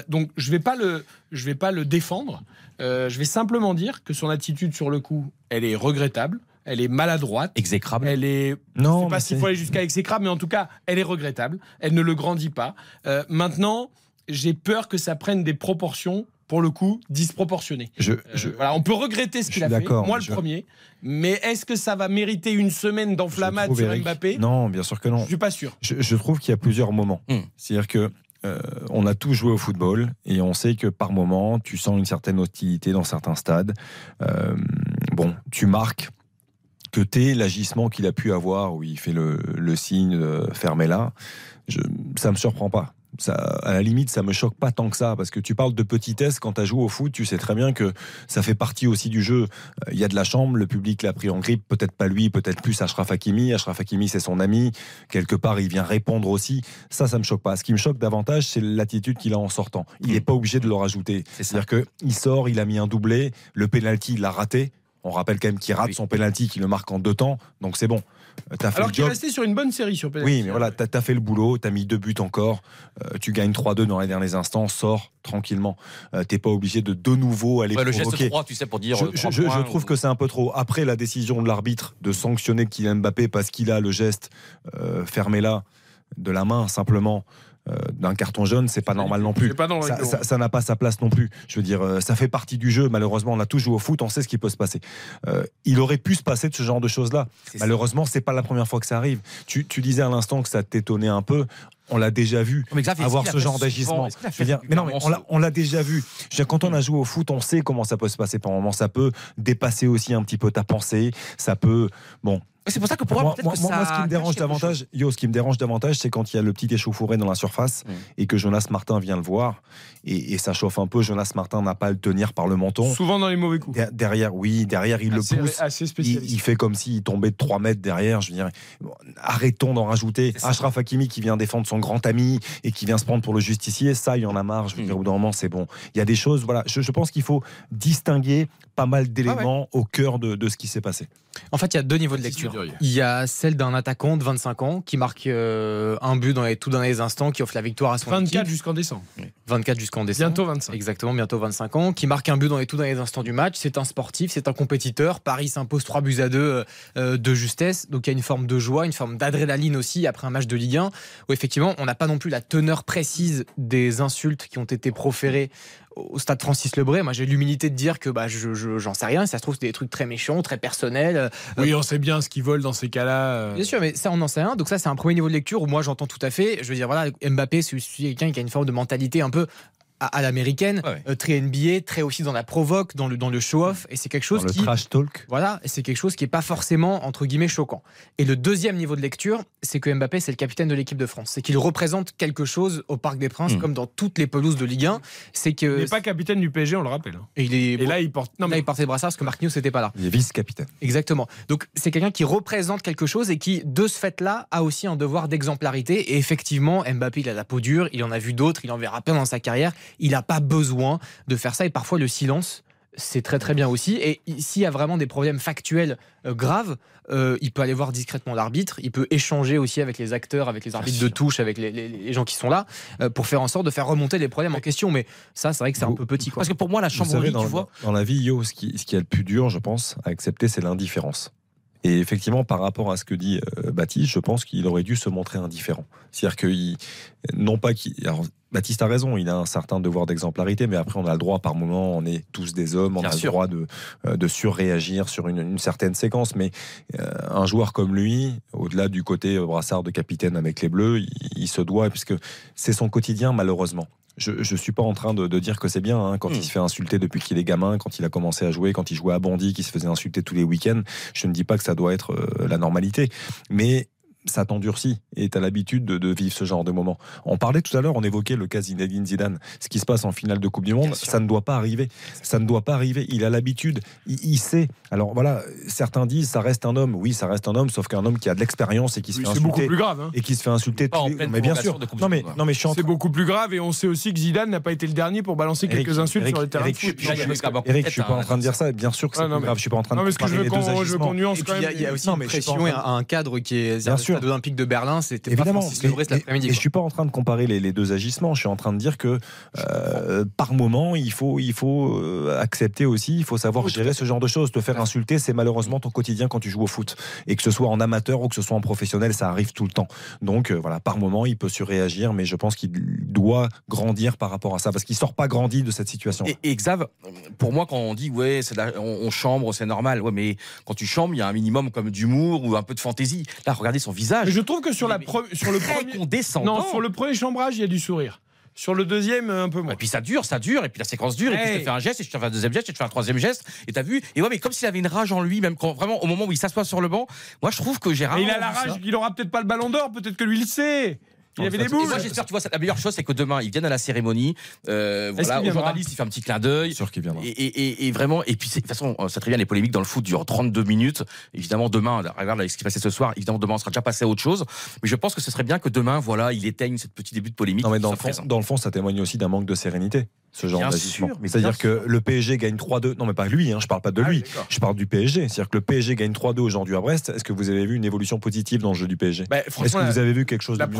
Donc je vais pas le, je vais pas le défendre. Je vais simplement dire que son attitude sur le coup, elle est regrettable. Elle est maladroite. Exécrable. Elle est. Non, je sais pas s'il faut aller jusqu'à exécrable, mais en tout cas, elle est regrettable. Elle ne le grandit pas. Euh, maintenant, j'ai peur que ça prenne des proportions, pour le coup, disproportionnées. Je, Euh, voilà, on peut regretter ce qu'il a fait, d'accord, moi le je- premier, mais est-ce que ça va mériter une semaine trouve, sur Eric- Mbappé? Non, bien sûr que non. Je suis pas sûr. Je, je trouve qu'il y a plusieurs moments. Hmm. C'est-à-dire que euh, on a tous joué au football et on sait que par moment, tu sens une certaine hostilité dans certains stades. Euh, bon, tu marques que t'es l'agissement qu'il a pu avoir où il fait le, le signe de fermez là. Je, ça me surprend pas. Ça, à la limite, ça me choque pas tant que ça, parce que tu parles de petitesse quand tu joué au foot, tu sais très bien que ça fait partie aussi du jeu. Euh, Il y a de la chambre, le public l'a pris en grippe, peut-être pas lui, peut-être plus Ashraf Hakimi. Ashraf Hakimi, c'est son ami. Quelque part, il vient répondre aussi. Ça, ça me choque pas. Ce qui me choque davantage, c'est l'attitude qu'il a en sortant. Il n'est pas obligé de le rajouter. C'est-à-dire qu'il sort, il a mis un doublé, le penalty, il l'a raté. On rappelle quand même qu'il rate son penalty, qu'il le marque en deux temps, donc c'est bon. T'as fait Alors le qu'il est resté sur une bonne série sur penalty. Oui, mais voilà, t'as as fait le boulot, t'as mis deux buts encore, euh, tu gagnes 3-2 dans les derniers instants, sors tranquillement. Euh, T'es pas obligé de de nouveau aller Ouais, le geste provoquer. froid, tu sais, pour dire. Je, euh, je- trois je- je points trouve ou- que c'est un peu trop. Après la décision de l'arbitre de sanctionner Kylian Mbappé parce qu'il a le geste euh, fermé là de la main simplement. Euh, d'un carton jaune, c'est pas normal non plus. Pas Ça- n'a pas sa place non plus. Je veux dire, euh, ça fait partie du jeu. Malheureusement, on a tous joué au foot, on sait ce qui peut se passer. Euh, il aurait pu se passer de ce genre de choses-là. Malheureusement, c'est pas la première fois que ça arrive. Tu, tu disais à l'instant que ça t'étonnait un peu. On l'a déjà vu Mais Xavier, est-ce avoir ce genre d'agissement. Mais non, mais on l'a- régulièrement on l'a déjà vu. Je veux dire, quand on a joué au foot, on sait comment ça peut se passer par moment. Ça peut dépasser aussi un petit peu ta pensée. Ça peut, bon. C'est pour ça que pour moi, Moi, peut-être moi- que moi, ça ce qui me dérange davantage, Yo, ce qui me dérange davantage, c'est quand il y a le petit échauffouré dans la surface Mm. et que Jonas Martin vient le voir et, et ça chauffe un peu. Jonas Martin n'a pas à le tenir par le menton. Souvent dans les mauvais coups. Der- Derrière, oui, derrière, il Assez- le pousse. assez Il, il fait comme s'il tombait de 3 mètres derrière. Je veux dire, bon, arrêtons d'en rajouter. Ashraf Hakimi qui vient défendre son grand ami et qui vient se prendre pour le justicier, ça, il y en a marre. Je veux Mm. dire, au bout d'un moment, c'est bon. Il y a des choses, voilà. Je, je pense qu'il faut distinguer pas mal d'éléments au cœur de, de ce qui s'est passé. En fait, il y a deux niveaux de lecture. Il y a celle d'un attaquant de 25 ans qui marque euh, un but dans les tout derniers instants, qui offre la victoire à son 24 équipe. jusqu'en décembre. 24 jusqu'en décembre. Bientôt 25. Exactement, bientôt 25 ans, qui marque un but dans les tout derniers instants du match. C'est un sportif, c'est un compétiteur. Paris s'impose 3 buts à 2 euh, de justesse. Donc il y a une forme de joie, une forme d'adrénaline aussi après un match de Ligue 1 où effectivement on n'a pas non plus la teneur précise des insultes qui ont été proférées au stade Francis Lebré. Moi j'ai l'humilité de dire que bah, je, je- j'en sais rien. Ça se trouve, c'est des trucs très méchants, très personnels. Euh, Oui, on sait bien ce qu'ils veulent dans ces cas-là. euh. Bien sûr, mais ça, on en sait rien. Donc, ça, c'est un premier niveau de lecture où moi, j'entends tout à fait. Je veux dire, voilà, Mbappé, c'est quelqu'un qui a une forme de mentalité un peu à, à l'américaine, Ouais. euh, très NBA, très aussi dans la provoque, dans le, dans le show-off. Et c'est quelque chose Dans le qui. trash talk. Voilà, et c'est quelque chose qui n'est pas forcément, entre guillemets, choquant. Et le deuxième niveau de lecture, c'est que Mbappé, c'est le capitaine de l'équipe de France. C'est qu'il représente quelque chose au Parc des Princes, Mm. comme dans toutes les pelouses de Ligue 1. C'est Il que. n'est pas capitaine du PSG, on le rappelle. hein. Et il est. Et là, il porte. Non, là, mais il portait le brassard parce que Marquinhos n'était pas là. Il est vice-capitaine. Exactement. Donc c'est quelqu'un qui représente quelque chose et qui, de ce fait-là, a aussi un devoir d'exemplarité. Et effectivement, Mbappé, il a la peau dure, il en a vu d'autres, il en verra plein dans sa carrière. Il n'a pas besoin de faire ça. Et parfois, le silence, c'est très très bien aussi. Et s'il y a vraiment des problèmes factuels euh, graves, euh, il peut aller voir discrètement l'arbitre, il peut échanger aussi avec les acteurs, avec les arbitres de touche, avec les, les- les gens qui sont là, euh, pour faire en sorte de faire remonter les problèmes en question. Mais ça, c'est vrai que c'est un peu petit. Quoi. Parce que pour moi, la Vous chambrerie, savez, dans, tu vois. dans la vie, Yo, ce qui, ce qui est le plus dur, je pense, à accepter, c'est l'indifférence. Et effectivement, par rapport à ce que dit euh, Baptiste, je pense qu'il aurait dû se montrer indifférent. C'est-à-dire qu'il, non pas qu'il, Baptiste a raison, il a un certain devoir d'exemplarité, mais après on a le droit, par moment, on est tous des hommes, on Bien a sûr. le droit de, euh, de surréagir sur une, une certaine séquence. Mais euh, un joueur comme lui, au-delà du côté euh, brassard de capitaine avec les Bleus, il, il se doit, puisque c'est son quotidien malheureusement. je ne suis pas en train de, de dire que c'est bien hein, quand Hmm. il se fait insulter depuis qu'il est gamin, quand il a commencé à jouer, quand il jouait à Bondy, qui se faisait insulter tous les week-ends. Je ne dis pas que ça doit être euh, la normalité, mais ça t'endurcit et tu as l'habitude de, de vivre ce genre de moment. On parlait tout à l'heure, on évoquait le cas Zinedine Zidane. Ce qui se passe en finale de Coupe du Monde, ça ne doit pas arriver. Ça ne doit pas arriver. Il a l'habitude, il, il sait. Alors voilà, certains disent ça reste un homme. Oui, ça reste un homme, sauf qu'un homme qui a de l'expérience et qui se Oui, fait c'est insulter. beaucoup plus grave, hein. Et qui se fait insulter. Pas en les- Mais bien sûr. Coupe Non mais, non mais C'est beaucoup plus grave et on sait aussi que Zidane n'a pas été le dernier pour balancer Eric, quelques insultes Eric, sur le terrain. Eric, de foot. Eric, je suis pas en hein, train de dire ça. Bien sûr que c'est grave. Je suis pas en train de Non, mais ce que je veux qu'on nuance quand il y a- même. il y a aussi une pression et un cadre qui est Bien sûr. Stade olympique de Berlin, c'était pas Évidemment, Francis Lebret cet mais- après-midi. et quoi. je suis pas en train de comparer les, les deux agissements. Je suis en train de dire que euh, par moment, il faut, il faut euh, accepter aussi, il faut savoir gérer ce genre de choses. Te faire insulter, c'est malheureusement ton quotidien quand tu joues au foot. Et que ce soit en amateur ou que ce soit en professionnel, ça arrive tout le temps. Donc euh, voilà, par moment, il peut surréagir, mais je pense qu'il doit grandir par rapport à ça parce qu'il sort pas grandi de cette situation. Et, et Xav, pour moi, quand on dit ouais, la- on, on chambre, c'est normal. Ouais, mais quand tu chambres, il y a un minimum comme d'humour ou un peu de fantaisie. Là, regardez son visage. Mais je trouve que sur, la pre- sur le premier. condescendant. Non, sur le premier chambrage, il y a du sourire. Sur le deuxième, un peu moins. Et puis ça dure, ça dure, et puis la séquence dure, et puis je te fais un geste, et je te fais un deuxième geste, et je te fais un troisième geste, et t'as vu Et ouais, mais comme s'il avait une rage en lui, même quand vraiment au moment où il s'assoit sur le banc, moi je trouve que j'ai rarement il a la rage, il aura peut-être pas le ballon d'or, peut-être que lui il le sait. Il avait des boules. moi j'espère, tu vois, ça- la meilleure chose c'est que demain ils viennent à la cérémonie. Euh, voilà, aux journalistes il fait un petit clin d'œil. sûr qu'il viendra. Et, et- vraiment, et puis de toute façon, c'est très bien les polémiques dans le foot durent 32 minutes. Évidemment, demain, regarde ce qui s'est passé ce soir, évidemment, demain on sera déjà passé à autre chose. Mais je pense que ce serait bien que demain, voilà, il éteigne ce petit début de polémique. Non, mais dans le, fond, présent. dans le fond, ça témoigne aussi d'un manque de sérénité, ce genre d'agissement. C'est-à-dire que le PSG gagne 3-2. Non, mais pas lui, hein, je parle pas de Ah lui. je parle du PSG. C'est-à-dire que le PSG gagne 3-2 aujourd'hui à Brest. Est-ce que vous avez vu une évolution positive dans le jeu du PSG Bah, Est-ce que vous avez vu quelque chose de la mieux?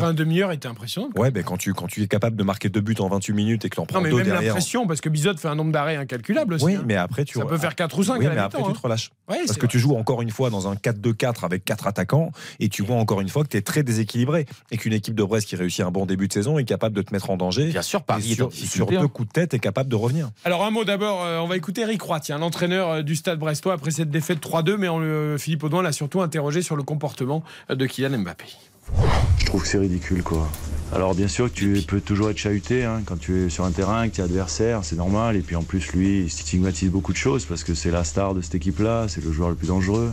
Première était impressionnante. Ouais, ben quand tu, quand tu es capable de marquer deux buts en 28 minutes et que tu en prends Non, mais deux même derrière. l'impression, parce que Bizot fait un nombre d'arrêts incalculable aussi. Oui, hein. mais après, tu Ça peut faire 4 ou 5 Oui, à la mais après, tu te relâches. hein. Ouais, Parce que vrai. tu joues encore une fois dans un 4-2-4 avec quatre attaquants et tu vois encore une fois que tu es très déséquilibré et qu'une équipe de Brest qui réussit un bon début de saison est capable de te mettre en danger. Bien sûr, Paris sur, sur deux hein. coups de tête est capable de revenir. Alors un mot d'abord, euh, on va écouter Eric Roy, tiens, l'entraîneur euh, du Stade Brestois après cette défaite 3-2, mais on, Philippe Audouin l'a surtout interrogé sur le comportement euh, de Kylian Mbappé. Je trouve que c'est ridicule quoi. Alors bien sûr que tu peux toujours être chahuté hein, quand tu es sur un terrain, que tu es adversaire, c'est normal. Et puis en plus lui, il stigmatise beaucoup de choses parce que c'est la star de cette équipe-là, c'est le joueur le plus dangereux.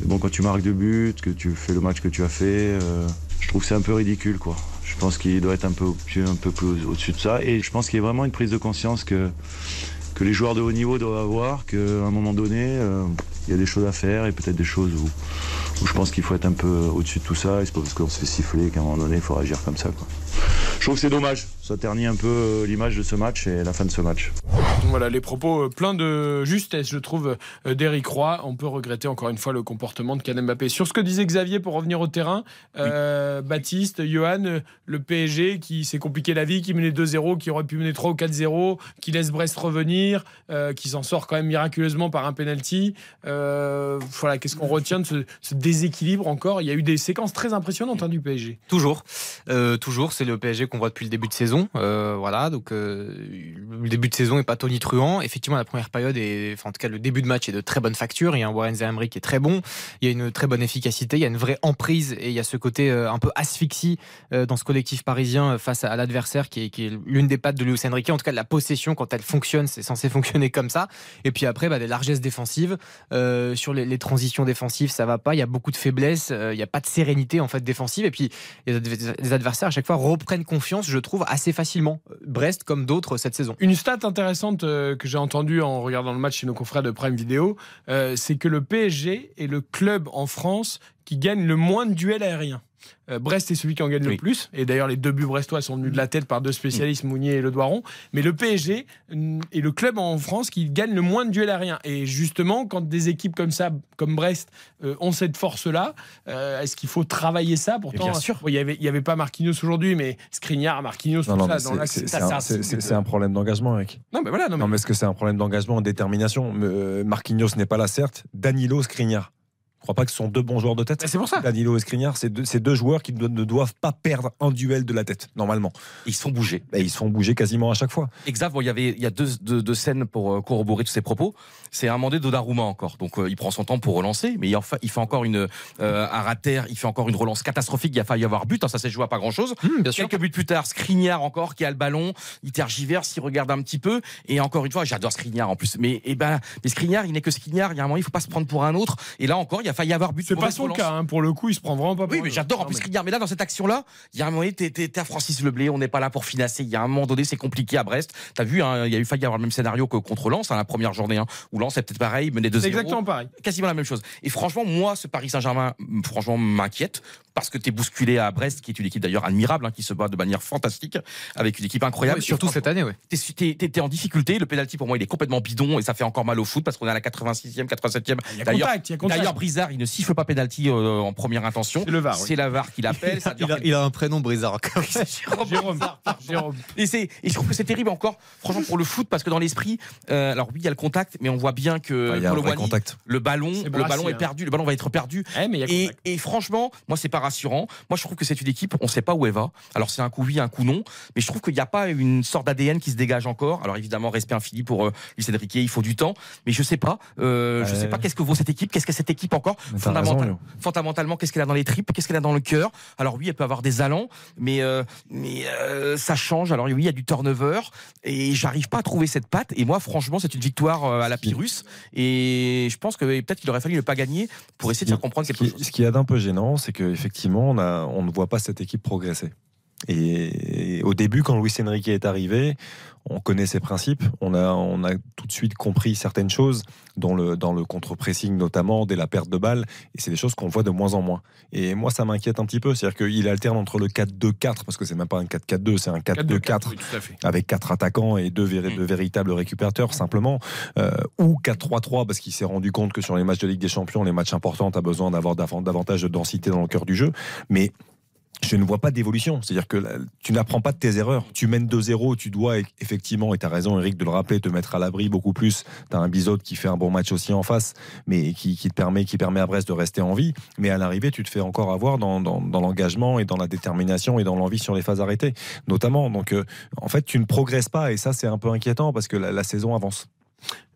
Mais bon, quand tu marques deux buts, que tu fais le match que tu as fait, euh, je trouve que c'est un peu ridicule quoi. Je pense qu'il doit être un peu, au- un peu plus au-dessus de ça. Et je pense qu'il y a vraiment une prise de conscience que, que les joueurs de haut niveau doivent avoir, qu'à un moment donné, euh, il y a des choses à faire et peut-être des choses où, je pense qu'il faut être un peu au-dessus de tout ça. Et c'est pas parce qu'on se fait siffler qu'à un moment donné, il faut réagir comme ça. Je trouve que c'est dommage. Ça ternit un peu euh, l'image de ce match et la fin de ce match. Voilà les propos euh, pleins de justesse, je trouve, euh, d'Eric Roy. On peut regretter encore une fois le comportement de Kylian Mbappé. Sur ce que disait Xavier pour revenir au terrain, euh, Baptiste, Johan, le PSG qui s'est compliqué la vie, qui menait 2-0, qui aurait pu mener 3 ou 4-0, qui laisse Brest revenir, euh, qui s'en sort quand même miraculeusement par un penalty. Euh, voilà, qu'est-ce qu'on retient de ce, ce déséquilibre encore? Il y a eu des séquences très impressionnantes hein, du PSG. Toujours, Euh, toujours, c'est le PSG qu'on voit depuis le début de saison. Euh, voilà, donc euh, le début de saison est pas tonitruant. Effectivement, la première période est, en tout cas, le début de match est de très bonne facture. Il y a un Warren Zaïre qui est très bon. Il y a une très bonne efficacité. Il y a une vraie emprise et il y a ce côté euh, un peu asphyxie dans ce collectif parisien face à, l'adversaire qui est, l'une des pattes de Luis Enrique. En tout cas, la possession quand elle fonctionne, c'est censé fonctionner comme ça. Et puis après, bah, des largesses défensives sur les, transitions défensives, ça va pas. Il y a beaucoup de faiblesses. il n'y a pas de sérénité en fait défensive. Et puis les adversaires à chaque fois reprennent confiance, je trouve, assez facilement. Brest comme d'autres cette saison. Une stat intéressante euh, que j'ai entendue en regardant le match chez nos confrères de Prime Video, euh, c'est que le PSG est le club en France qui gagne le moins de duels aériens. Euh, Brest est celui qui en gagne le plus. Et d'ailleurs, les deux buts brestois sont venus de la tête par deux spécialistes, Mounier et Le Doiron. Mais le PSG mm, est le club en France qui gagne le moins de duels aériens. Et justement, quand des équipes comme ça, comme Brest, euh, ont cette force-là, euh, est-ce qu'il faut travailler ça Pourtant, bien sûr. il n'y avait, pas Marquinhos aujourd'hui, mais Skriniar, Marquinhos, tout Non, non, ça, c'est- un- problème d'engagement, mec. Non, mais voilà. Non, mais- Non, mais est-ce que c'est un problème d'engagement, de détermination? Marquinhos n'est pas là, certes. Danilo Skriniar. Crois pas que ce sont deux bons joueurs de tête. C'est pour ça. Danilo et Skriniar, c'est deux, joueurs qui ne, ne doivent pas perdre un duel de la tête, normalement. Ils se font bouger. Et ils se font bouger quasiment à chaque fois. Exact. Bon, il y avait, il y a deux, deux, deux scènes pour euh, corroborer tous ces propos. C'est un donné Donnarumma encore. Donc, euh, il prend son temps pour relancer, mais il, en fait, il fait encore une, euh, un rater, il fait encore une relance catastrophique. Il a failli y avoir but. hein, ça s'est joué à pas grand chose. bien sûr. Quelques buts plus tard, Skriniar encore qui a le ballon. Il tergiverse, il regarde un petit peu. Et encore une fois, j'adore Skriniar en plus. Mais, eh ben, mais Skriniar, il n'est que Skriniar. Il y a un moment, il faut pas se prendre pour un autre. Et là encore, il a failli y avoir but. C'est pas son relance. cas, hein. pour le coup, il se prend vraiment pas Oui, mais j'adore en plus mais- Skriniar. Mais là, dans cette action-là, il y a un moment, donné, t'es, à Francis Leblé, on n'est pas là pour finasser. Il y a un moment donné, c'est compliqué à Brest. T'as vu, hein, il y a eu failli y avoir le même scénario que contre Lens, hein, la première journée, hein, où Lens est peut-être pareil, menait 2-0. C'est exactement pareil. Quasiment la même chose. Et franchement, moi, ce Paris Saint-Germain, franchement, m'inquiète parce que t'es bousculé à Brest, qui est une équipe d'ailleurs admirable, hein, qui se bat de manière fantastique, avec une équipe incroyable. Ouais, surtout Et cette année, t'es- t'es- t'es en difficulté. Le penalty pour moi, il est complètement bidon et ça fait encore mal au foot parce qu'on est à la 86e, 87e. Il y a D'ailleurs, contact, il y a contact. d'ailleurs, Brizard, il ne siffle pas penalty euh, en première intention. C'est le VAR, oui. C'est la VAR qui l'appelle. Il a, il a un prénom Brizard. Jérôme. Jérôme. Et, et je trouve que c'est terrible encore, franchement, pour le foot, parce que dans l'esprit, euh, alors oui, il y a le contact, mais on voit bien que Enfin, il y a un vrai contact. le ballon, le ballon est hein. perdu, le ballon va être perdu. Mais il y a Et, et franchement, moi, c'est pas rassurant. Moi, je trouve que c'est une équipe, on sait pas où elle va. Alors, c'est un coup oui, un coup non, mais je trouve qu'il n'y a pas une sorte d'ADN qui se dégage encore. Alors, évidemment, respect infini pour euh, Luis Enrique, il faut du temps, mais je sais pas, euh, je sais pas qu'est-ce que vaut cette équipe, qu'est-ce que cette équipe encore, fondamental- raison, fondamentalement, qu'est-ce qu'elle a dans les tripes, qu'est-ce qu'elle a dans le cœur? Alors oui, elle peut avoir des allants, mais euh, mais euh, ça change. Alors oui, il y a du turnover et j'arrive pas à trouver cette patte. Et moi, franchement, c'est une victoire euh, à la Pyrrhus. Et je pense que peut-être qu'il aurait fallu ne pas gagner pour essayer de faire comprendre Ce quelque qui, chose. ce qui est d'un peu gênant, c'est qu'effectivement, on, on ne voit pas cette équipe progresser. Et, au début, quand Luis Enrique est arrivé, on connaît ses principes, on a, on a tout de suite compris certaines choses, dans le, dans le contre-pressing notamment, dès la perte de balle, et c'est des choses qu'on voit de moins en moins. Et moi, ça m'inquiète un petit peu, c'est-à-dire qu'il alterne entre le 4-2-4, parce que c'est même pas un 4-4-2, c'est un 4-2-4 Oui, tout à fait. avec quatre attaquants et deux, deux véritables récupérateurs simplement, euh, ou 4-3-3 parce qu'il s'est rendu compte que sur les matchs de Ligue des Champions, les matchs importants, tu as besoin d'avoir dav- davantage de densité dans le cœur du jeu. Mais je ne vois pas d'évolution. C'est-à-dire que là, tu n'apprends pas de tes erreurs. Tu mènes 2-0, tu dois e- effectivement, et tu as raison Eric de le rappeler, te mettre à l'abri beaucoup plus. Tu as un Bizot qui fait un bon match aussi en face, mais qui, te permet, qui permet à Brest de rester en vie. Mais à l'arrivée, tu te fais encore avoir dans, l'engagement et dans la détermination et dans l'envie sur les phases arrêtées, notamment. Donc, euh, en fait, tu ne progresses pas et ça, c'est un peu inquiétant parce que la saison avance.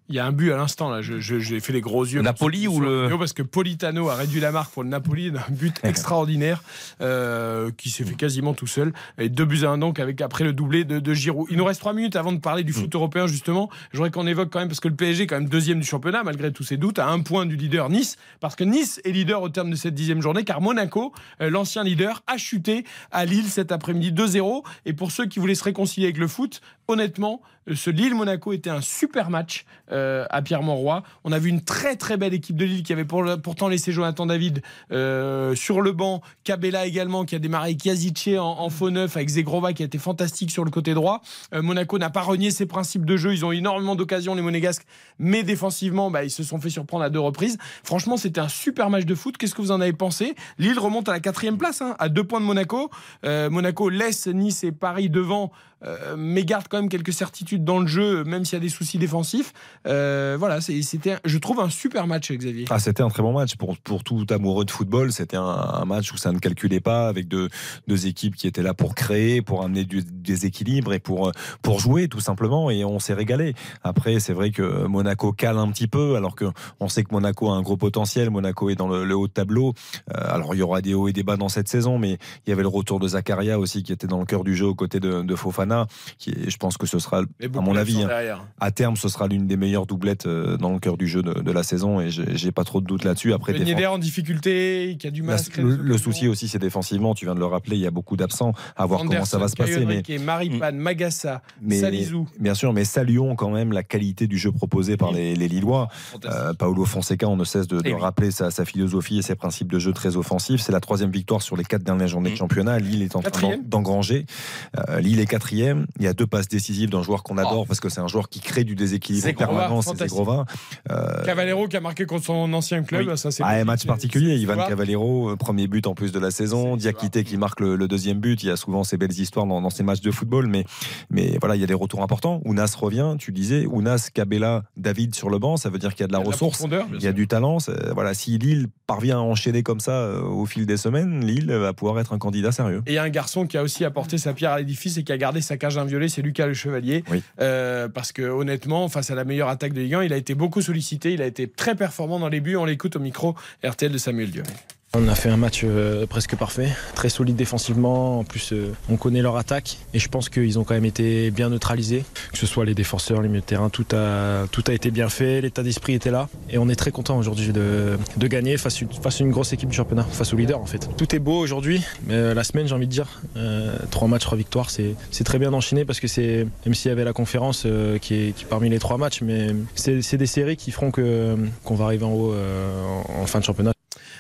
Il y a un but à l'instant là, je- je- j'ai fait les gros yeux. Napoli ou le- Parce que Politano a réduit la marque pour le Napoli, un but extraordinaire euh, qui s'est fait quasiment tout seul. Et deux buts à un donc avec après le doublé de, de Giroud. Il nous reste trois minutes avant de parler du foot européen justement. Je voudrais qu'on évoque quand même parce que le PSG est quand même deuxième du championnat malgré tous ses doutes, à un point du leader Nice, parce que Nice est leader au terme de cette dixième journée, car Monaco, euh, l'ancien leader, a chuté à Lille cet après-midi 2-0. Et pour ceux qui voulaient se réconcilier avec le foot, honnêtement, ce Lille-Monaco était un super match euh, à Pierre-Mauroy. On a vu une très très belle équipe de Lille qui avait pour- pourtant laissé Jonathan David euh, sur le banc. Cabella également qui a démarré Kazice en, en faux neuf avec Zegrova qui a été fantastique sur le côté droit. Euh, Monaco n'a pas renié ses principes de jeu. Ils ont énormément d'occasions les Monégasques, mais défensivement, bah, ils se sont fait surprendre à deux reprises. Franchement, c'était un super match de foot. Qu'est-ce que vous en avez pensé? Lille remonte à la quatrième place, hein, à deux points de Monaco. Euh, Monaco laisse Nice et Paris devant, euh, mais garde quand même quelques certitudes dans le jeu, même s'il y a des soucis défensifs. Euh, voilà, c'était, je trouve, un super match, Xavier. Ah, c'était un très bon match pour, pour tout amoureux de football. C'était un, match où ça ne calculait pas, avec deux, deux équipes qui étaient là pour créer, pour amener du déséquilibre et pour, pour jouer tout simplement. Et on s'est régalé. Après, c'est vrai que Monaco cale un petit peu, alors que on sait que Monaco a un gros potentiel. Monaco est dans le, haut de tableau. Euh, alors il y aura des hauts et des bas dans cette saison, mais il y avait le retour de Zakaria aussi qui était dans le cœur du jeu aux côtés de Fofana. Qui est- je pense que ce sera, à mon avis, hein, à terme, ce sera l'une des meilleures doublettes euh, dans le cœur du jeu de, de la saison et j'ai pas trop de doute là-dessus. Après, Ben défense- en difficulté, qui a du mal le, le souci aussi, c'est défensivement. Tu viens de le rappeler, il y a beaucoup d'absents. À voir comment ça va se passer. Mais, Maripan, Magassa, mais Salizou. bien sûr, mais saluons quand même la qualité du jeu proposé par les, les Lillois. Euh, Paolo Fonseca, on ne cesse de, de Eh oui. rappeler sa, sa philosophie et ses principes de jeu très offensifs. C'est la troisième victoire sur les quatre dernières journées de championnat. Lille est en train d'engranger. Euh, Lille est quatrième. Quatrième. Il y a deux passes décisives d'un joueur qu'on adore parce que c'est un joueur qui crée du déséquilibre en permanence, c'est. Zegrova. Euh, Cavalero qui a marqué contre son ancien club, ça c'est ah, un match particulier, Ivan Cavallero, euh, premier but en plus de la saison, Diakité qui marque le, le deuxième but, il y a souvent ces belles histoires dans, dans ces matchs de football, mais, mais voilà, il y a des retours importants. Ounas revient, tu disais, Ounas, Cabella, David sur le banc, ça veut dire qu'il y a de la Il y a de la ressource, il y a du talent. Voilà, si Lille parvient à enchaîner comme ça euh, au fil des semaines, Lille va pouvoir être un candidat sérieux. Et il y a un garçon qui a aussi apporté sa pierre à l'édifice et qui a gardé sa cage inviolée, c'est Lucas Le Chevalier. Euh, parce que honnêtement, face à la meilleure attaque de Ligue 1, il a été beaucoup sollicité, il a été très performant dans les buts. On l'écoute au micro RTL de Samuel Dieu. On a fait un match euh, presque parfait, très solide défensivement. En plus, euh, on connaît leur attaque et je pense qu'ils ont quand même été bien neutralisés. Que ce soit les défenseurs, les milieux de terrain, tout a, tout a été bien fait. L'état d'esprit était là et on est très content aujourd'hui de, de gagner face, face à une grosse équipe du championnat, face au leader en fait. Tout est beau aujourd'hui, euh, la semaine, j'ai envie de dire, trois matchs, trois victoires, c'est très bien d'enchaîner parce que c'est, même s'il y avait la conférence qui, est, parmi les trois matchs, mais c'est des séries qui feront qu'on va arriver en haut en fin de championnat.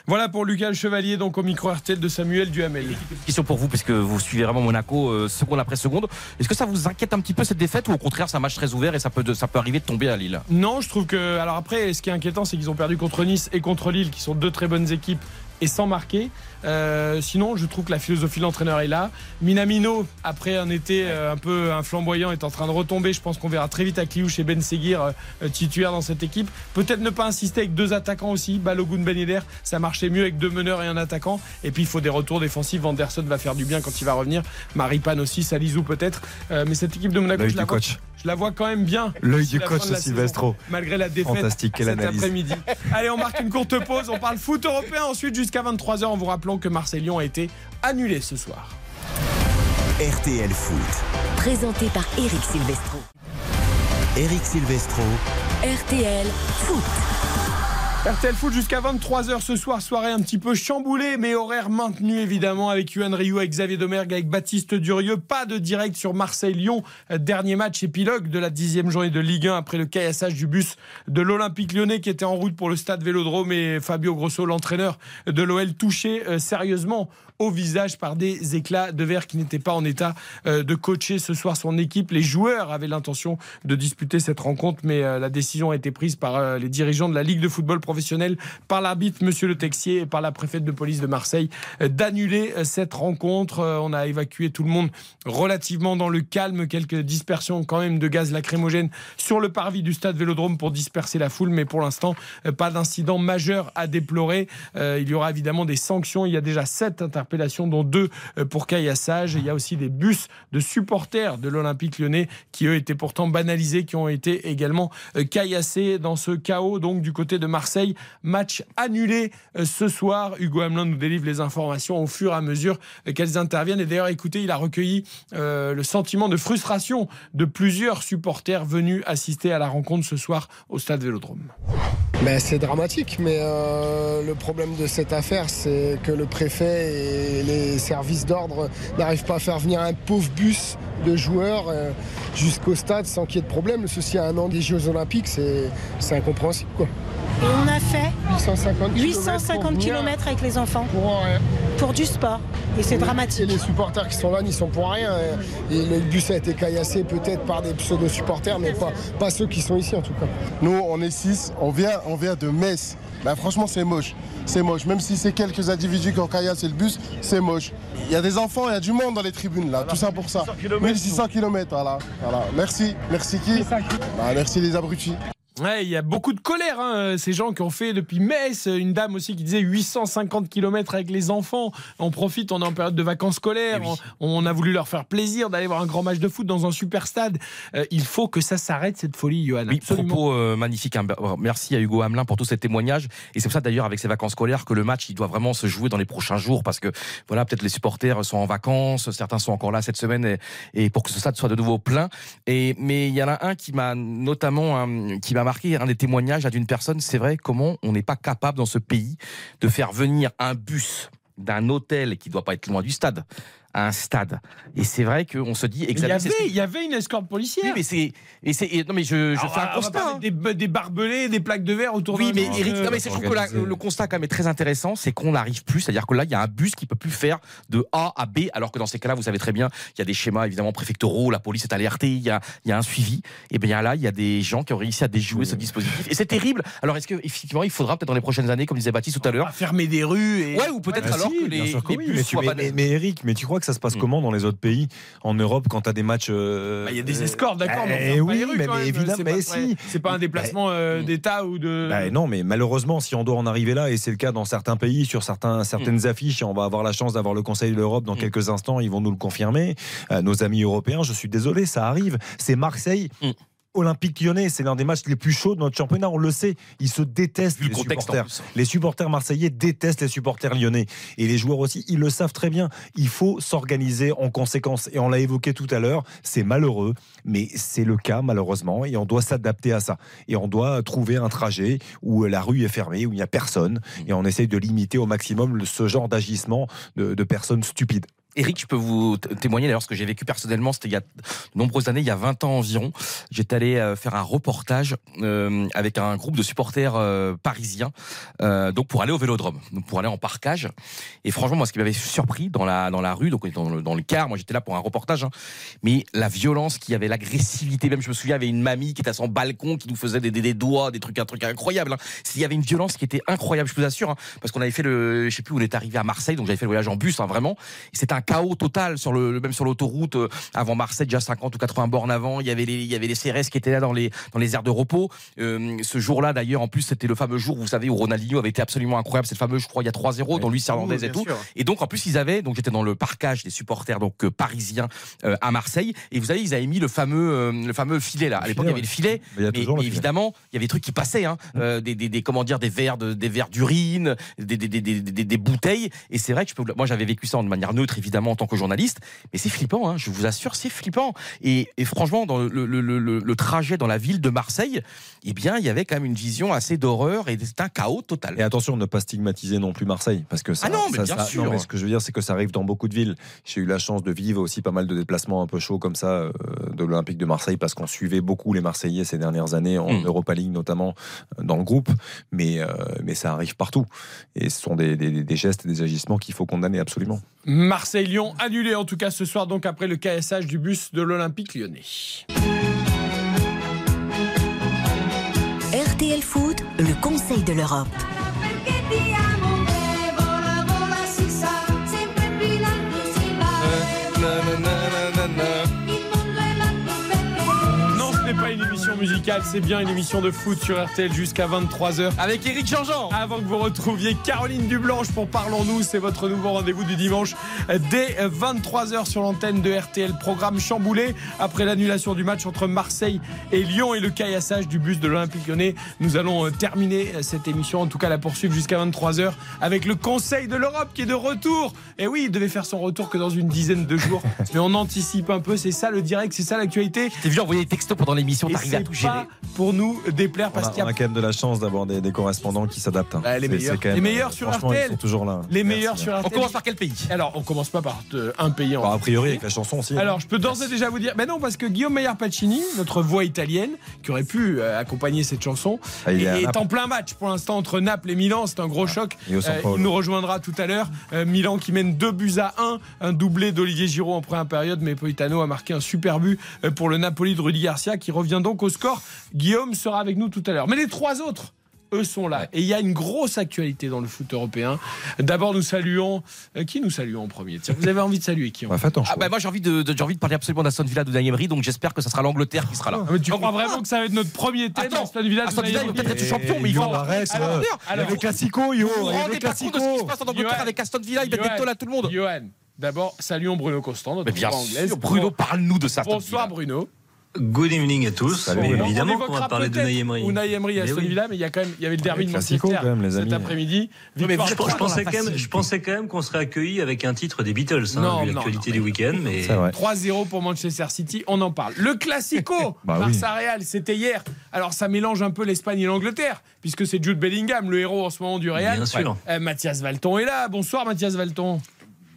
Voilà pour Lucas Le Chevalier, donc au micro RTL de Samuel Duhamel. Question pour vous, puisque vous suivez vraiment Monaco euh, seconde après seconde. Est-ce que ça vous inquiète un petit peu cette défaite ou au contraire c'est un match très ouvert et ça peut, de- ça peut arriver de tomber à Lille? Non, je trouve que. Alors après, ce qui est inquiétant, c'est qu'ils ont perdu contre Nice et contre Lille, qui sont deux très bonnes équipes, et sans marquer. Euh, sinon, je trouve que la philosophie de l'entraîneur est là. Minamino, après un été euh, un peu un flamboyant, est en train de retomber. Je pense qu'on verra très vite Akliouche et Ben Seguir euh, titulaires dans cette équipe. Peut-être ne pas insister avec deux attaquants aussi. Balogun, Ben Yedder, ça marchait mieux avec deux meneurs et un attaquant. Et puis il faut des retours défensifs. Vanderson va faire du bien quand il va revenir. Maripane aussi, Salizou peut-être. Mais cette équipe de Monaco, je la, vois, coach. je la vois quand même bien. L'œil du coach Silvestro. Malgré la défaite Fantastique, quelle cet analyse. après-midi. Allez, on marque une courte pause. On parle foot européen ensuite jusqu'à 23h en vous rappelant que Marseille-Lyon a été annulé ce soir. RTL Foot. Présenté par Eric Silvestro. Eric Silvestro. RTL Foot. RTL Foot jusqu'à 23h ce soir, soirée un petit peu chamboulée, mais horaire maintenu évidemment avec Yuan Ryu, avec Xavier Domergue, avec Baptiste Durieux. Pas de direct sur Marseille-Lyon. Dernier match épilogue de la dixième journée de Ligue 1 après le caillassage du bus de l'Olympique lyonnais qui était en route pour le stade Vélodrome et Fabio Grosso, l'entraîneur de l'OL, touché euh, sérieusement au visage par des éclats de verre qui n'étaient pas en état euh, de coacher ce soir son équipe. Les joueurs avaient l'intention de disputer cette rencontre, mais euh, la décision a été prise par euh, les dirigeants de la Ligue de football professionnel, par l'arbitre Monsieur Le Texier et par la préfète de police de Marseille d'annuler cette rencontre. On a évacué tout le monde relativement dans le calme, quelques dispersions quand même de gaz lacrymogène sur le parvis du stade Vélodrome pour disperser la foule, mais pour l'instant, pas d'incident majeur à déplorer. Il y aura évidemment des sanctions. Il y a déjà sept interpellations, dont deux euh, pour caillassage. Il y a aussi des bus de supporters de l'Olympique lyonnais qui, eux, étaient pourtant banalisés, qui ont été également euh, caillassés dans ce chaos, donc du côté de Marseille. Match annulé euh, ce soir. Hugo Hamelin nous délivre les informations au fur et à mesure qu'elles interviennent. Et d'ailleurs, écoutez, il a recueilli le sentiment de frustration de plusieurs supporters venus assister à la rencontre ce soir au stade Vélodrome. Ben, c'est dramatique, mais le problème de cette affaire, c'est que le préfet et les services d'ordre n'arrivent pas à faire venir un pauvre bus de joueurs euh, jusqu'au stade sans qu'il y ait de problème. Ceci à un an des Jeux Olympiques, c'est c'est incompréhensible. Quoi. Et on a fait 850 850 km avec les enfants pour, du sport. Et c'est dramatique. Et les supporters qui sont là n'y sont pour rien. Et le bus a été caillassé peut-être par des pseudo-supporters, mais pas, pas ceux qui sont ici en tout cas. Nous, on est six, on vient, on vient de Metz. Bah, franchement, c'est moche. C'est moche. Même si c'est quelques individus qui ont caillassé le bus, c'est moche. Il y a des enfants, il y a du monde dans les tribunes là, tout ça pour ça. 1600 km, voilà. voilà. Merci. Merci qui? Bah, Merci les abrutis. Ouais, il y a beaucoup de colère, hein, ces gens qui ont fait depuis Metz. Une dame aussi qui disait 850 km avec les enfants. On profite, on est en période de vacances scolaires. On, on a voulu leur faire plaisir d'aller voir un grand match de foot dans un super stade. Euh, il faut que ça s'arrête, cette folie, Johan. Oui, Absolument. propos euh, magnifiques. hein. Merci à Hugo Hamelin pour tous ces témoignages. Et c'est pour ça d'ailleurs avec ces vacances scolaires que le match il doit vraiment se jouer dans les prochains jours parce que voilà peut-être les supporters sont en vacances, certains sont encore là cette semaine et, et pour que ce stade soit de nouveau plein. Et mais il y en a un qui m'a notamment hein, qui m'a marqué un des témoignages d'une personne. C'est vrai comment on n'est pas capable dans ce pays de faire venir un bus d'un hôtel qui doit pas être loin du stade à un stade. Et c'est vrai qu'on se dit Il y, exactement. il y avait une escorte policière. Oui, mais c'est. et c'est- et non, mais je, je Alors, fais un constat. hein. Des, des barbelés, des plaques de verre autour Oui, mais Eric, euh, non, mais c'est- je trouve que la- le constat quand même est très intéressant, c'est qu'on n'arrive plus, c'est-à-dire que là, il y a un bus qui peut plus faire de A à B, alors que dans ces cas-là, vous savez très bien, il y a des schémas évidemment préfectoraux, la police est alertée, il y a, il y a un suivi. Et bien là, il y a des gens qui ont réussi à déjouer ce dispositif. Et c'est terrible. Alors est-ce que effectivement, il faudra peut-être dans les prochaines années, comme disait Baptiste tout à l'heure, fermer des rues et ouais, ou peut-être Bah alors si, que bien les, sûr que les oui, bus mais Eric, mais tu crois que ça se passe comment dans les autres pays En Europe, quand tu as des matchs. euh, Bah, Il y a des escortes, d'accord, mais eh pas oui, mais, mais évidemment, C'est mais pas si. C'est pas un déplacement euh, d'État ou de. Bah non, mais malheureusement, si on doit en arriver là, et c'est le cas dans certains pays, sur certains, certaines affiches, et on va avoir la chance d'avoir le Conseil de l'Europe dans quelques instants, ils vont nous le confirmer. Euh, nos amis européens, je suis désolé, ça arrive. C'est Marseille. Olympique lyonnais, c'est l'un des matchs les plus chauds de notre championnat, on le sait. Ils se détestent, les supporters. Les supporters marseillais détestent les supporters lyonnais. Et les joueurs aussi, ils le savent très bien. Il faut s'organiser en conséquence. Et on l'a évoqué tout à l'heure, c'est malheureux, mais c'est le cas malheureusement. Et on doit s'adapter à ça. Et on doit trouver un trajet où la rue est fermée, où il n'y a personne. Et on essaye de limiter au maximum ce genre d'agissement de, de personnes stupides. Eric, je peux vous témoigner d'ailleurs ce que j'ai vécu personnellement. C'était il y a de nombreuses années, il y a 20 ans environ. J'étais allé euh, faire un reportage euh, avec un groupe de supporters euh, parisiens, donc pour aller au Vélodrome, donc pour aller en parkage. Et franchement, moi, ce qui m'avait surpris dans la dans la rue, donc dans le, dans le car, moi j'étais là pour un reportage, hein, mais la violence qu'il y avait, l'agressivité. Même, je me souviens, il y avait une mamie qui était à son balcon, qui nous faisait des, des, doigts, des trucs, un truc incroyable. hein. Il y avait une violence qui était incroyable, je vous assure, hein, parce qu'on avait fait le, je sais plus où on est arrivé à Marseille, donc j'avais fait le voyage en bus, vraiment. C'était chaos total sur le, même sur l'autoroute euh, avant Marseille, déjà 50 ou 80 bornes avant. Il y avait les, il y avait les CRS qui étaient là dans les, dans les aires de repos. Euh, ce jour-là, d'ailleurs, en plus, c'était le fameux jour, vous savez, où Ronaldinho avait été absolument incroyable. C'est le fameux, je crois, il y a 3-0, dans Luis Hernandez Oui, et tout. sûr. Et donc, en plus, ils avaient, donc j'étais dans le parcage des supporters donc euh, parisiens euh, à Marseille. Et vous savez, ils avaient mis le fameux, euh, le fameux filet là. À l'époque, il y avait le filet. Mais, le filet. évidemment, il y avait des trucs qui passaient, hein, euh, des, des, des, comment dire, des verres, de, des verres d'urine, des, des, des, des, des- des bouteilles. Et c'est vrai que je peux, moi, j'avais vécu ça de manière neutre, évidemment, en tant que journaliste. Mais c'est flippant, hein, je vous assure, c'est flippant. Et, et franchement, dans le, le, le, le- le trajet dans la ville de Marseille, eh bien, il y avait quand même une vision assez d'horreur et c'était un chaos total. Et attention, ne pas stigmatiser non plus Marseille, parce que ça, Ah non, mais ça- bien ça- sûr. non, mais ce que je veux dire, c'est que ça arrive dans beaucoup de villes. J'ai eu la chance de vivre aussi pas mal de déplacements un peu chauds comme ça euh, de l'Olympique de Marseille, parce qu'on suivait beaucoup les Marseillais ces dernières années, en Mm. Europa League notamment, euh, dans le groupe. Mais, euh, mais ça arrive partout. Et ce sont des, des- des gestes et des agissements qu'il faut condamner absolument. Marseille-Lyon annulé en tout cas ce soir, donc après le KSH du bus de l'Olympique lyonnais. RTL Foot, le Conseil de l'Europe. Musicale, c'est bien une émission de foot sur RTL jusqu'à 23h. Avec Eric Jean-Jean. Avant que vous retrouviez Caroline Dublanche pour Parlons-nous, c'est votre nouveau rendez-vous du dimanche dès 23h sur l'antenne de RTL. Programme chamboulé après l'annulation du match entre Marseille et Lyon et le caillassage du bus de l'Olympique lyonnais. Nous allons euh, terminer cette émission, en tout cas la poursuivre jusqu'à 23h avec le Conseil de l'Europe qui est de retour. Et oui, il devait faire son retour que dans une dizaine de jours, mais on anticipe un peu, c'est ça le direct, c'est ça l'actualité. T'es vu envoyer des textos pendant l'émission, t'arrives à pas pour nous déplaire On parce a, qu'il y on a a quand même de la chance d'avoir des, des correspondants qui s'adaptent. hein. Bah, les meilleurs. c'est quand même- Les meilleurs sur RTL. Ils sont toujours là. Les Merci. meilleurs sur RTL. On commence par quel pays? Alors, on commence pas par euh, un pays en Bah, a priori, avec la chanson aussi. hein. Alors, je peux d'ores et déjà vous dire, mais non, parce que Guillaume Meyer Pacini, notre voix italienne, qui aurait pu euh, accompagner cette chanson, Ah, il est. Ah. en plein match pour l'instant entre Naples et Milan. C'est un gros choc. au San Euh, il nous rejoindra tout à l'heure. Euh, Milan qui mène deux buts à un, un doublé d'Olivier Giroud en première période, mais Politano a marqué un super but pour le Napoli de Rudy Garcia qui revient donc au score. Guillaume sera avec nous tout à l'heure. Mais les trois autres eux sont là. Et il y a une grosse actualité dans le foot européen. D'abord, nous saluons. euh, qui nous saluons en premier Tiens, Vous avez envie de saluer qui en Bah, Ah bah moi j'ai envie de, de- j'ai envie de parler absolument d'Aston Villa de Unai Emery donc j'espère que ça sera l'Angleterre qui sera là. Ah, mais tu crois vraiment que ça va être notre premier thème Attends, Aston Villa Aston Villa, il peut-être être champion mais il faut arrête, Alors, alors, il y a le Classico, yo, Vous rendez pas compte de ce qui se passe en Angleterre Johan. avec Aston Villa, il met des Johan. taules à tout le monde. Johan, d'abord, saluons Bruno Constant, notre Mais bien anglaise. sûr, Bruno, parle-nous de ça. Bonsoir. Bruno. Good evening à tous. Salut, Bon, évidemment on qu'on va parler de Unai Emery. Unai Emery à oui. Villa, mais il y a quand même, il y avait le derby de Classico, Manchester quand même, les cet après-midi. Je, pensais quand même, facilité. je pensais quand même qu'on serait accueilli avec un titre des Beatles, hein, Non, vu non, l'actualité non, du week-end. Mais C'est vrai. 3-0 pour Manchester City, on en parle. Le Classico, Bah oui. Barça-Real, c'était hier. Alors ça mélange un peu l'Espagne et l'Angleterre, puisque c'est Jude Bellingham, le héros en ce moment du Real. Bien sûr. Euh, Mathias Valton est là. Bonsoir Mathias Valton.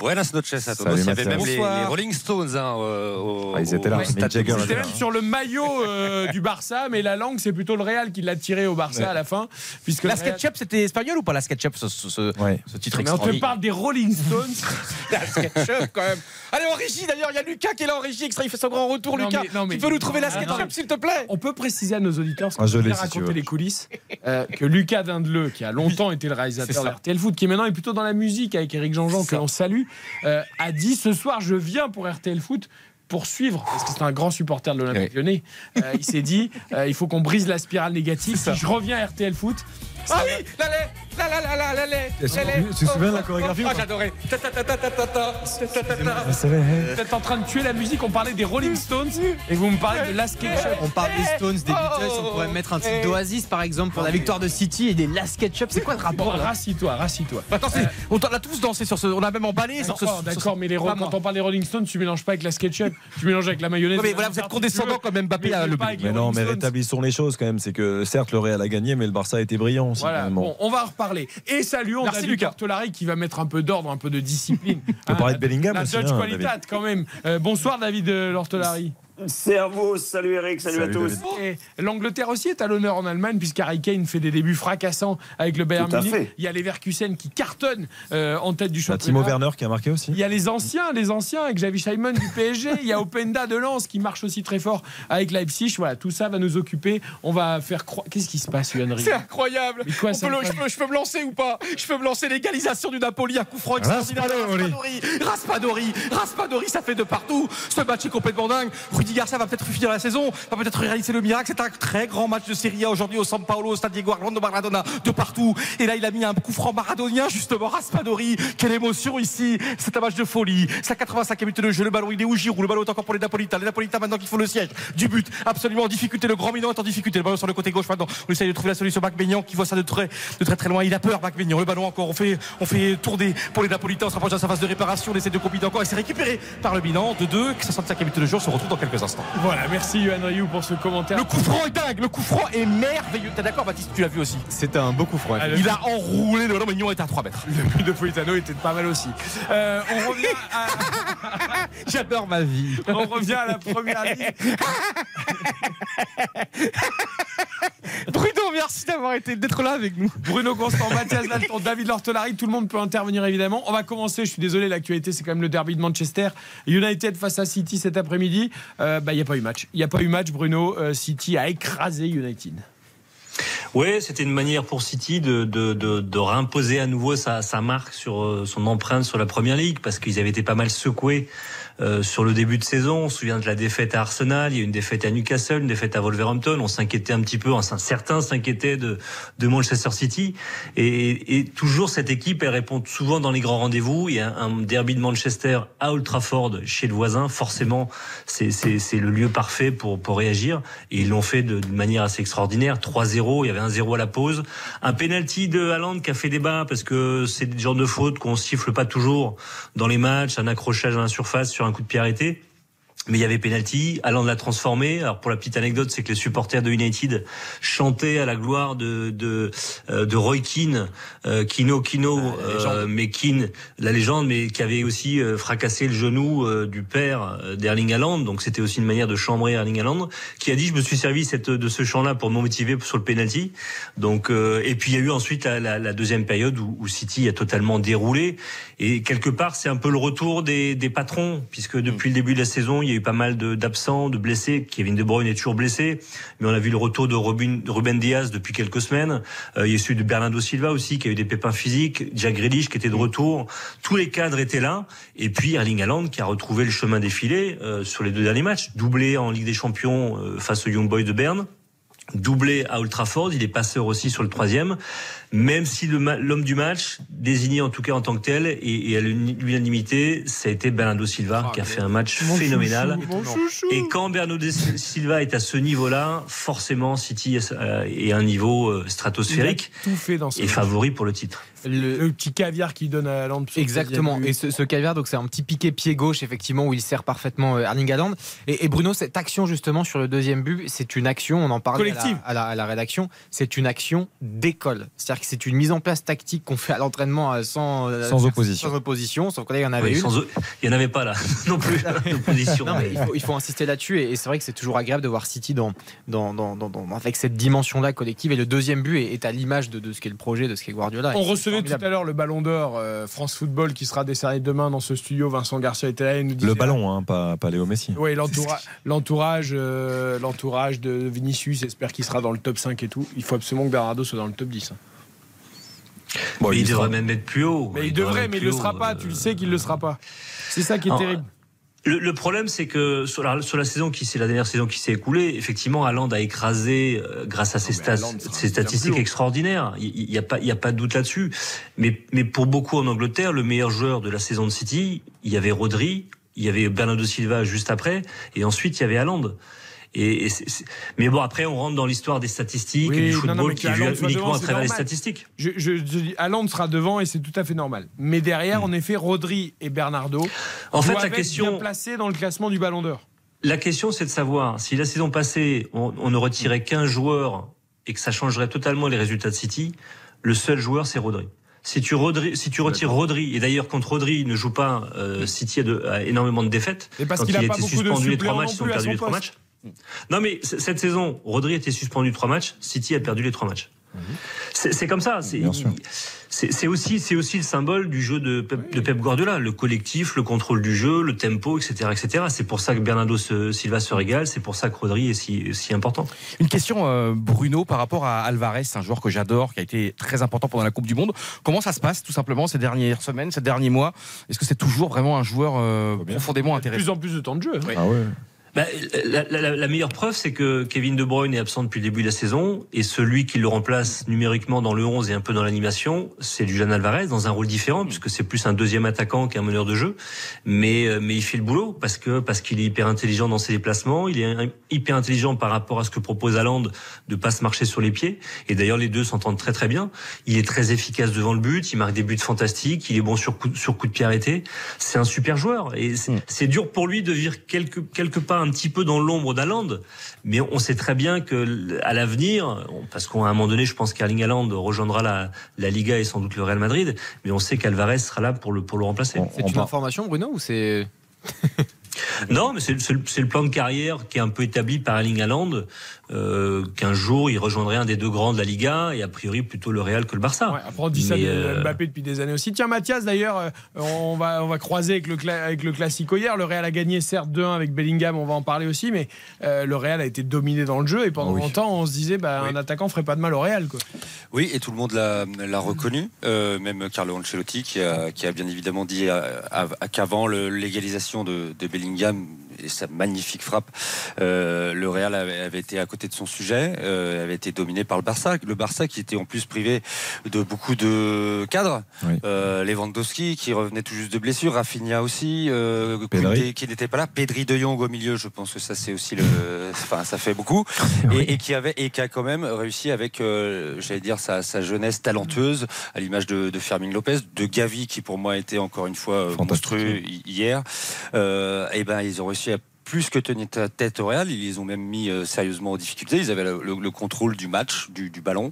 Buenas noches à. Salut, Il y avait même les, Rolling Stones hein, euh, au, Ah, ils étaient là, là, C'était même sur le maillot euh, du Barça, mais la langue, c'est plutôt le Real qui l'a tiré au Barça Ouais. à la fin. Puisque La Real- SketchUp, c'était espagnol ou pas la SketchUp, ce, ce, ce- ce titre Mais on te parle des Rolling Stones. La SketchUp, quand même. Allez, en régie, d'ailleurs, il y a Lucas qui est là en régie, extrait, il fait son grand retour, Non, Lucas. mais- non, mais- Tu peux nous trouver la Ah, non. SketchUp, s'il te plaît On peut préciser à nos auditeurs, parce Ah, qu'on si tu raconter les coulisses, euh, que Lucas Dindeleu, qui a longtemps été le réalisateur de RTL Foot, qui maintenant est plutôt dans la musique avec Eric Jean-Jean, que l'on salue, euh, a dit ce soir, je viens pour RTL Foot pour suivre, parce que c'est un grand supporter de l'Olympique lyonnais, euh, il s'est dit, euh, il faut qu'on brise la spirale négative. Si je reviens à RTL Foot, Ah oui, la lait, la la la la la lait, Tu te la lait. souviens- tu te souviens de la chorégraphie ou Ah, j'adorais. Vous êtes en train de tuer la musique, on parlait des Rolling Stones, et vous me parlez de la SketchUp. On parle des Stones, des Beatles, Oh. on pourrait mettre un titre d'Oasis par exemple pour la victoire de City et des Last Ketchup. C'est quoi le rapport rassis-toi, rassis-toi. Attends, on a tous dansé sur ce. On a même emballé sur ce. D'accord, mais les, quand on parle des Rolling Stones, tu mélanges pas avec la SketchUp, tu mélanges avec la mayonnaise. Mais voilà, vous êtes condescendant quand même, Mbappé mais le Mais non, mais rétablissons les choses quand même. C'est que certes, le Real a gagné, mais le Barça a été brillant aussi. Voilà. Bon. on va en reparler. Et saluons Merci, David Lucas. Bartolari qui va mettre un peu d'ordre, un peu de discipline. On peut parler la- de Bellingham La aussi, Dutch hein, Qualitat David. quand même. Euh, bonsoir David euh, Lortolari. Servus, salut Eric, salut, Salut, à tous. David. Et L'Angleterre aussi est à l'honneur en Allemagne puisqu'Harry Kane fait des débuts fracassants avec le Bayern à Munich. fait. Il y a les Verkusen qui cartonnent euh, en tête du Bah, championnat. Timo Werner qui a marqué aussi. Il y a les anciens, les anciens avec Javi Simon du PSG. Il y a Openda de Lens qui marche aussi très fort avec Leipzig. Voilà, tout ça va nous occuper. On va faire croire. Qu'est-ce qui se passe, Yohann C'est incroyable. Quoi, peut le- je, incroyable peux, je peux me lancer ou pas? Je peux me lancer l'égalisation du Napoli, un coup franc extraordinaire. Raspadori. Raspadori, Raspadori, Raspadori, ça fait de partout. Ce match est complètement dingue. Rudy Garcia va peut-être finir la saison, va peut-être réaliser le miracle. C'est un très grand match de Serie A aujourd'hui au San Paolo, au Stade Diego Armando Maradona, de partout. Et là, il a mis un coup franc maradonien, justement, Raspadori. Quelle émotion ici. C'est un match de folie. C'est la 85e minute de jeu. Le ballon, il est où Giroud? Le ballon est encore pour les Napolitains. Les Napolitains maintenant qui font le siège du but. Absolument en difficulté. Le grand Milan est en difficulté. Le ballon sur le côté gauche maintenant. On essaye de trouver la solution. Mac qui voit ça de très, de très très loin. Il a peur, Mac. Le ballon encore. On fait, on fait tourner pour les Napolitains. On se rapproche de sa phase de réparation. On essaie de combiner encore. Et c'est récupéré par le Milan de 2. 65e minute de jeu. On se retrouve dans quelques instants. Voilà, merci Yohann Rioux pour ce commentaire. Le coup franc est dingue. Le coup franc est merveilleux. T'es d'accord, Baptiste Tu l'as vu aussi. C'était un beau coup franc. Ah, Il a enroulé. Le Maignan était à 3 mètres. Le but de Politano était pas mal aussi. Euh, on revient à, J'adore ma vie. on revient à la première ligue. Bruno, merci d'avoir été d'être là avec nous. Bruno Constant, Mathias Valton, David Lortolari, tout le monde peut intervenir évidemment. On va commencer, je suis désolé, l'actualité c'est quand même le derby de Manchester. United face à City cet après-midi. Euh, bah, Il n'y a pas eu match. Il n'y a pas eu match, Bruno. Euh, City a écrasé United. Ouais, c'était une manière pour City de, de, de, de réimposer à nouveau sa, sa marque sur euh, son empreinte sur la première ligue parce qu'ils avaient été pas mal secoués euh, sur le début de saison. On se souvient de la défaite à Arsenal, il y a une défaite à Newcastle, une défaite à Wolverhampton. On s'inquiétait un petit peu, enfin, certains s'inquiétaient de, de Manchester City. Et, et toujours cette équipe, elle répond souvent dans les grands rendez-vous. Il y a un derby de Manchester à Old Trafford chez le voisin. Forcément, c'est le lieu parfait pour, pour réagir. Et ils l'ont fait de, manière assez extraordinaire. 3-0, il y avait un 0 à la pause. Un penalty de Haaland qui a fait débat parce que c'est le genre de faute qu'on siffle pas toujours dans les matchs, un accrochage à la surface sur un coup de pied arrêté. Mais il y avait penalty, Haaland l'a transformé. Alors pour la petite anecdote, c'est que les supporters de United chantaient à la gloire de de, euh, de Roy Keane, euh, Kino Kino, euh, mais Keane, la légende, mais qui avait aussi euh, fracassé le genou du père d'Erling Haaland. Donc c'était aussi une manière de chambrer Erling Haaland, qui a dit je me suis servi cette, de ce chant-là pour me motiver sur le penalty. Donc euh, et puis il y a eu ensuite la, la, la deuxième période où, où City a totalement déroulé. Et quelque part c'est un peu le retour des, des patrons, puisque depuis le début de la saison il y a eu pas mal d'absents, de, blessés. Kevin De Bruyne est toujours blessé, mais on a vu le retour de Robin, Ruben Diaz depuis quelques semaines. Euh, il y a celui de Bernardo Silva aussi qui a eu des pépins physiques, Jack Grealish qui était de retour. Tous les cadres étaient là. Et puis Erling Haaland qui a retrouvé le chemin défilé euh, sur les deux derniers matchs, doublé en Ligue des Champions euh, face aux Young Boys de Berne doublé à Old Trafford, il est passeur aussi sur le troisième, même si l'homme du match, désigné en tout cas en tant que tel, et, et à l'unanimité, ça a été Bernardo Silva, qui a fait un match Mon phénoménal. chouchou, mon chouchou. Et quand Bernardo Silva est à ce niveau-là, forcément City est à est à un niveau euh, stratosphérique Il a tout fait dans ce et match. favori pour le titre. Le, le petit caviar qu'il donne à Haaland. Exactement. Et ce, ce caviar, donc c'est un petit piqué pied gauche, effectivement, où il sert parfaitement euh, Erling Haaland. Et, et Bruno, cette action justement sur le deuxième but, c'est une action. On en parlait à la- Collective. à la, à la rédaction. C'est une action d'école. C'est-à-dire que c'est une mise en place tactique qu'on fait à l'entraînement euh, sans, euh, Sans opposition. Sans opposition, sauf que là, il y en avait Oui, une. sans- Il n'y en avait pas là non plus. Non, mais il, faut, il faut insister là-dessus et, et c'est vrai que c'est toujours agréable de voir City dans, dans, dans- dans- dans- avec cette dimension-là collective et le deuxième but est, est à l'image de, de ce qu'est le projet, de ce qu'est Guardiola. On recevait tout à l'heure le ballon d'or euh, France Football qui sera décerné demain dans ce studio. Vincent Garcia était là et nous disait Le ballon, hein, pas, pas Léo Messi. Oui, l'entoura- l'entourage, euh, l'entourage de Vinicius espère qu'il sera dans le top 5 et tout. Il faut absolument que Bernardo soit dans le top 10. Bon, Mais il, il devrait sera- même être plus haut. Mais il devrait, mais il le plus sera pas. euh, Tu le sais qu'il le sera pas. C'est ça qui est terrible. Le, le problème, c'est que sur la, sur la saison qui c'est la dernière saison qui s'est écoulée, effectivement, Haaland a écrasé euh, grâce à ses, stats- statistiques extraordinaires. Il n'y a pas, il y a pas de doute là-dessus. Mais, mais pour beaucoup en Angleterre, le meilleur joueur de la saison de City, il y avait Rodri, il y avait Bernardo Silva juste après, et ensuite il y avait Haaland. Et, et mais bon, après, on rentre dans l'histoire des statistiques Oui, et du football non, qui est uniquement devant, à travers les statistiques. Je, je, je dis, Haaland sera devant et c'est tout à fait normal. Mais derrière, en effet, Rodri et Bernardo. En fait, la question- bien placés dans le classement du Ballon d'Or. La question, c'est de savoir si la saison passée, on, on ne retirait qu'un joueur et que ça changerait totalement les résultats de City, le seul joueur, c'est Rodri. Si tu, Rodri, si tu retires Rodri, et d'ailleurs quand Rodri ne joue pas, euh, City a, de- a énormément de défaites. Et parce qu'il il a a été suspendu les trois matchs, ils ont perdu les trois matchs. Non mais cette saison, Rodri était suspendu trois matchs, City a perdu les trois matchs. C'est c'est comme ça. C'est aussi, c'est aussi le symbole du jeu de Pep, de Pep Guardiola, le collectif, le contrôle du jeu, le tempo, etc., etc. C'est pour ça que Bernardo se- Silva se régale. C'est pour ça que Rodri est si, si important. Une question, euh, Bruno, par rapport à Alvarez, un joueur que j'adore, qui a été très important pendant la Coupe du Monde. Comment ça se passe, tout simplement, ces dernières semaines, ces derniers mois? Est-ce que c'est toujours vraiment un joueur euh, profondément De intéressant? plus en plus de temps de jeu. hein. Ah ouais. Bah, la, la- la- meilleure preuve, c'est que Kevin De Bruyne est absent depuis le début de la saison et celui qui le remplace numériquement dans le 11 et un peu dans l'animation, c'est Julian Alvarez dans un rôle différent puisque c'est plus un deuxième attaquant qu'un meneur de jeu, mais euh, mais il fait le boulot parce que parce qu'il est hyper intelligent dans ses déplacements, il est un- hyper intelligent par rapport à ce que propose Haaland de pas se marcher sur les pieds et d'ailleurs les deux s'entendent très très bien. Il est très efficace devant le but, il marque des buts fantastiques, il est bon sur coup, sur coup de pied arrêté. C'est un super joueur et c'est c'est dur pour lui de vivre quelque quelque part un petit peu dans l'ombre d'Haaland, mais on sait très bien que à l'avenir, parce qu'à un moment donné, je pense qu'Erling Haaland rejoindra la, la Liga et sans doute le Real Madrid, mais on sait qu'Alvarez sera là pour le pour le remplacer. C'est une information, Bruno, ou c'est. Non, mais c'est le, plan de carrière qui est un peu établi par Erling Haaland, euh, qu'un jour il rejoindrait un des deux grands de la Liga et a priori plutôt le Real que le Barça. Après, on dit ça de euh, Mbappé depuis des années aussi. Tiens, Mathias, d'ailleurs, euh, on va, on va croiser avec le, avec le Classico hier. Le Real a gagné, certes, 2-1 avec Bellingham, on va en parler aussi, mais euh, le Real a été dominé dans le jeu et pendant longtemps, on se disait, bah, un attaquant ferait pas de mal au Real. Quoi. Oui, et tout le monde l'a reconnu, euh, même Carlo Ancelotti qui a, qui a bien évidemment dit av- qu'avant l'égalisation de, de Bellingham Bellingham et sa magnifique frappe, euh, le Real avait, avait été à côté de son sujet, euh, avait été dominé par le Barça. Le Barça qui était en plus privé de beaucoup de cadres, euh, Lewandowski qui revenait tout juste de blessure, Rafinha aussi, euh. Koundé qui n'était pas là, Pedri de Jong au milieu, je pense que ça c'est aussi le, enfin ça fait beaucoup, et, et qui avait et qui a quand même réussi avec, j'allais dire sa, sa jeunesse talentueuse, à l'image de, de Fermin Lopez, de Gavi qui pour moi était encore une fois monstrueux hi- hier. Et ben ils ont réussi à plus que tenir ta- tête au Real, ils les ont même mis euh, sérieusement en difficulté. Ils avaient le, le- le contrôle du match, du, du ballon.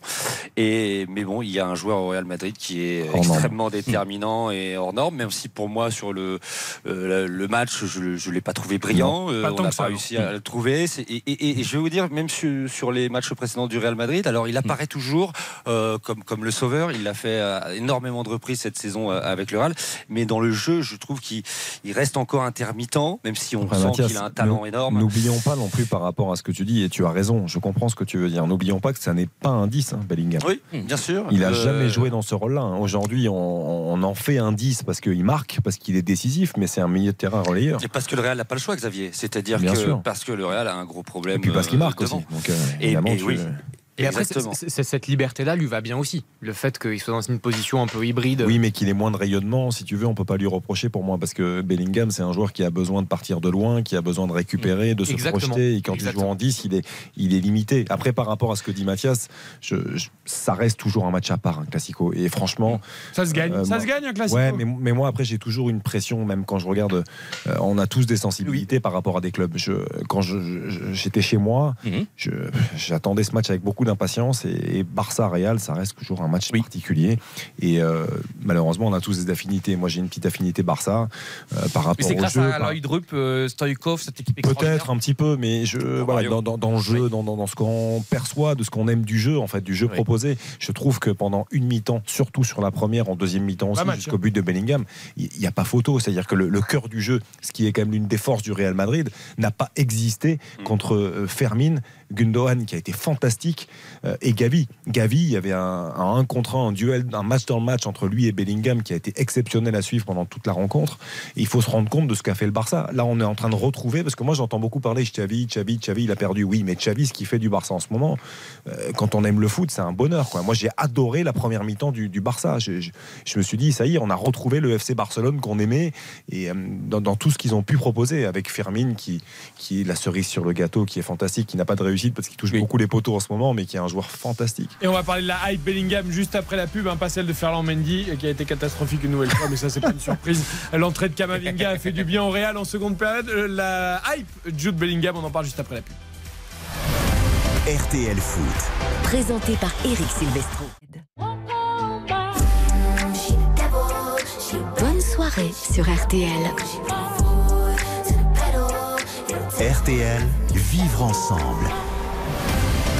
Et mais bon, il y a un joueur au Real Madrid qui est extrêmement déterminant et hors norme. Même si pour moi sur le euh, le match, je je l'ai pas trouvé brillant. Euh, pas on tant n'a pas réussi non. à le trouver. Et, et- et je vais vous dire, même sur, sur les matchs précédents du Real Madrid, alors il apparaît toujours euh, comme comme le sauveur. Il a fait euh, énormément de reprises cette saison euh, avec le Real, mais dans le jeu, je trouve qu'il il reste encore intermittent, même si on Après, sent qu'il a un talent nous- énorme. N'oublions pas non plus par rapport à ce que tu dis, et tu as raison, je comprends ce que tu veux dire. N'oublions pas que ça n'est pas un 10, hein, Bellingham. Oui, bien sûr. Il a Euh, jamais joué dans ce rôle-là. hein. Aujourd'hui, on, on en fait un 10 parce qu'il marque, parce qu'il est décisif, mais c'est un milieu de terrain relayeur. Et parce que le Real n'a pas le choix, Xavier. C'est-à-dire que sûr. parce que le Real a un gros problème. Et puis parce qu'il euh, marque aussi. Donc, euh, Et-. Et après, Exactement. c'est- cette liberté-là lui va bien aussi. Le fait qu'il soit dans une position un peu hybride. Oui, mais qu'il ait moins de rayonnement, si tu veux, on peut pas lui reprocher pour moi, parce que Bellingham, c'est un joueur qui a besoin de partir de loin, qui a besoin de récupérer, de se Exactement. projeter, et quand il joue en 10, il est, il est limité. Après, par rapport à ce que dit Mathias, je- je- ça reste toujours un match à part, un classico. Et franchement. Ça se gagne. euh, ça moi- se gagne, un Classico. Ouais, mais, mais moi, après, j'ai toujours une pression, même quand je regarde. euh, on a tous des sensibilités par rapport à des clubs. Je, quand je- je- j'étais chez moi, je- j'attendais ce match avec beaucoup d'impatience et, et Barça-Real, ça reste toujours un match particulier. Et euh, malheureusement, on a tous des affinités. Moi, j'ai une petite affinité Barça euh, par rapport Mais c'est au grâce jeu. à par- Aloïs Drup, euh, Stoïkov, cette équipe. Peut-être un petit peu, mais je, voilà, dans, dans- dans le jeu, dans, dans- dans ce qu'on perçoit, de ce qu'on aime du jeu, en fait, du jeu proposé, je trouve que pendant une mi-temps, surtout sur la première, en deuxième mi-temps aussi, jusqu'au but de Bellingham, il n'y a pas photo. C'est-à-dire que le, le cœur du jeu, ce qui est quand même l'une des forces du Real Madrid, n'a pas existé contre euh, Fermin, Gundogan, qui a été fantastique, euh, et Gavi. Gavi, il y avait un, un 1 contre 1, un duel, un le match entre lui et Bellingham qui a été exceptionnel à suivre pendant toute la rencontre. Il faut se rendre compte de ce qu'a fait le Barça. Là, on est en train de retrouver, parce que moi j'entends beaucoup parler Xavi, Xavi, Xavi, il a perdu. Oui, mais Xavi, ce qu'il fait du Barça en ce moment, euh, quand on aime le foot, c'est un bonheur. Moi, j'ai adoré la première mi-temps du, Barça. Je, me suis dit, ça y est, on a retrouvé le FC Barcelone qu'on aimait et euh, dans, dans tout ce qu'ils ont pu proposer avec Fermin, qui, qui est la cerise sur le gâteau, qui est fantastique, qui n'a pas de réussite parce qu'il touche beaucoup les poteaux en ce moment, mais qui est un joueur fantastique. Et on va parler de la hype Bellingham juste après la pub, hein, pas celle de Ferland Mendy qui a été catastrophique une nouvelle fois, mais ça c'est pas une surprise. L'entrée de Kamavinga a fait du bien au Real en seconde période. Euh, La hype Jude Bellingham, on en parle juste après la pub. RTL Foot. Présenté par Eric Silvestro. Bonne soirée sur RTL. RTL, vivre ensemble.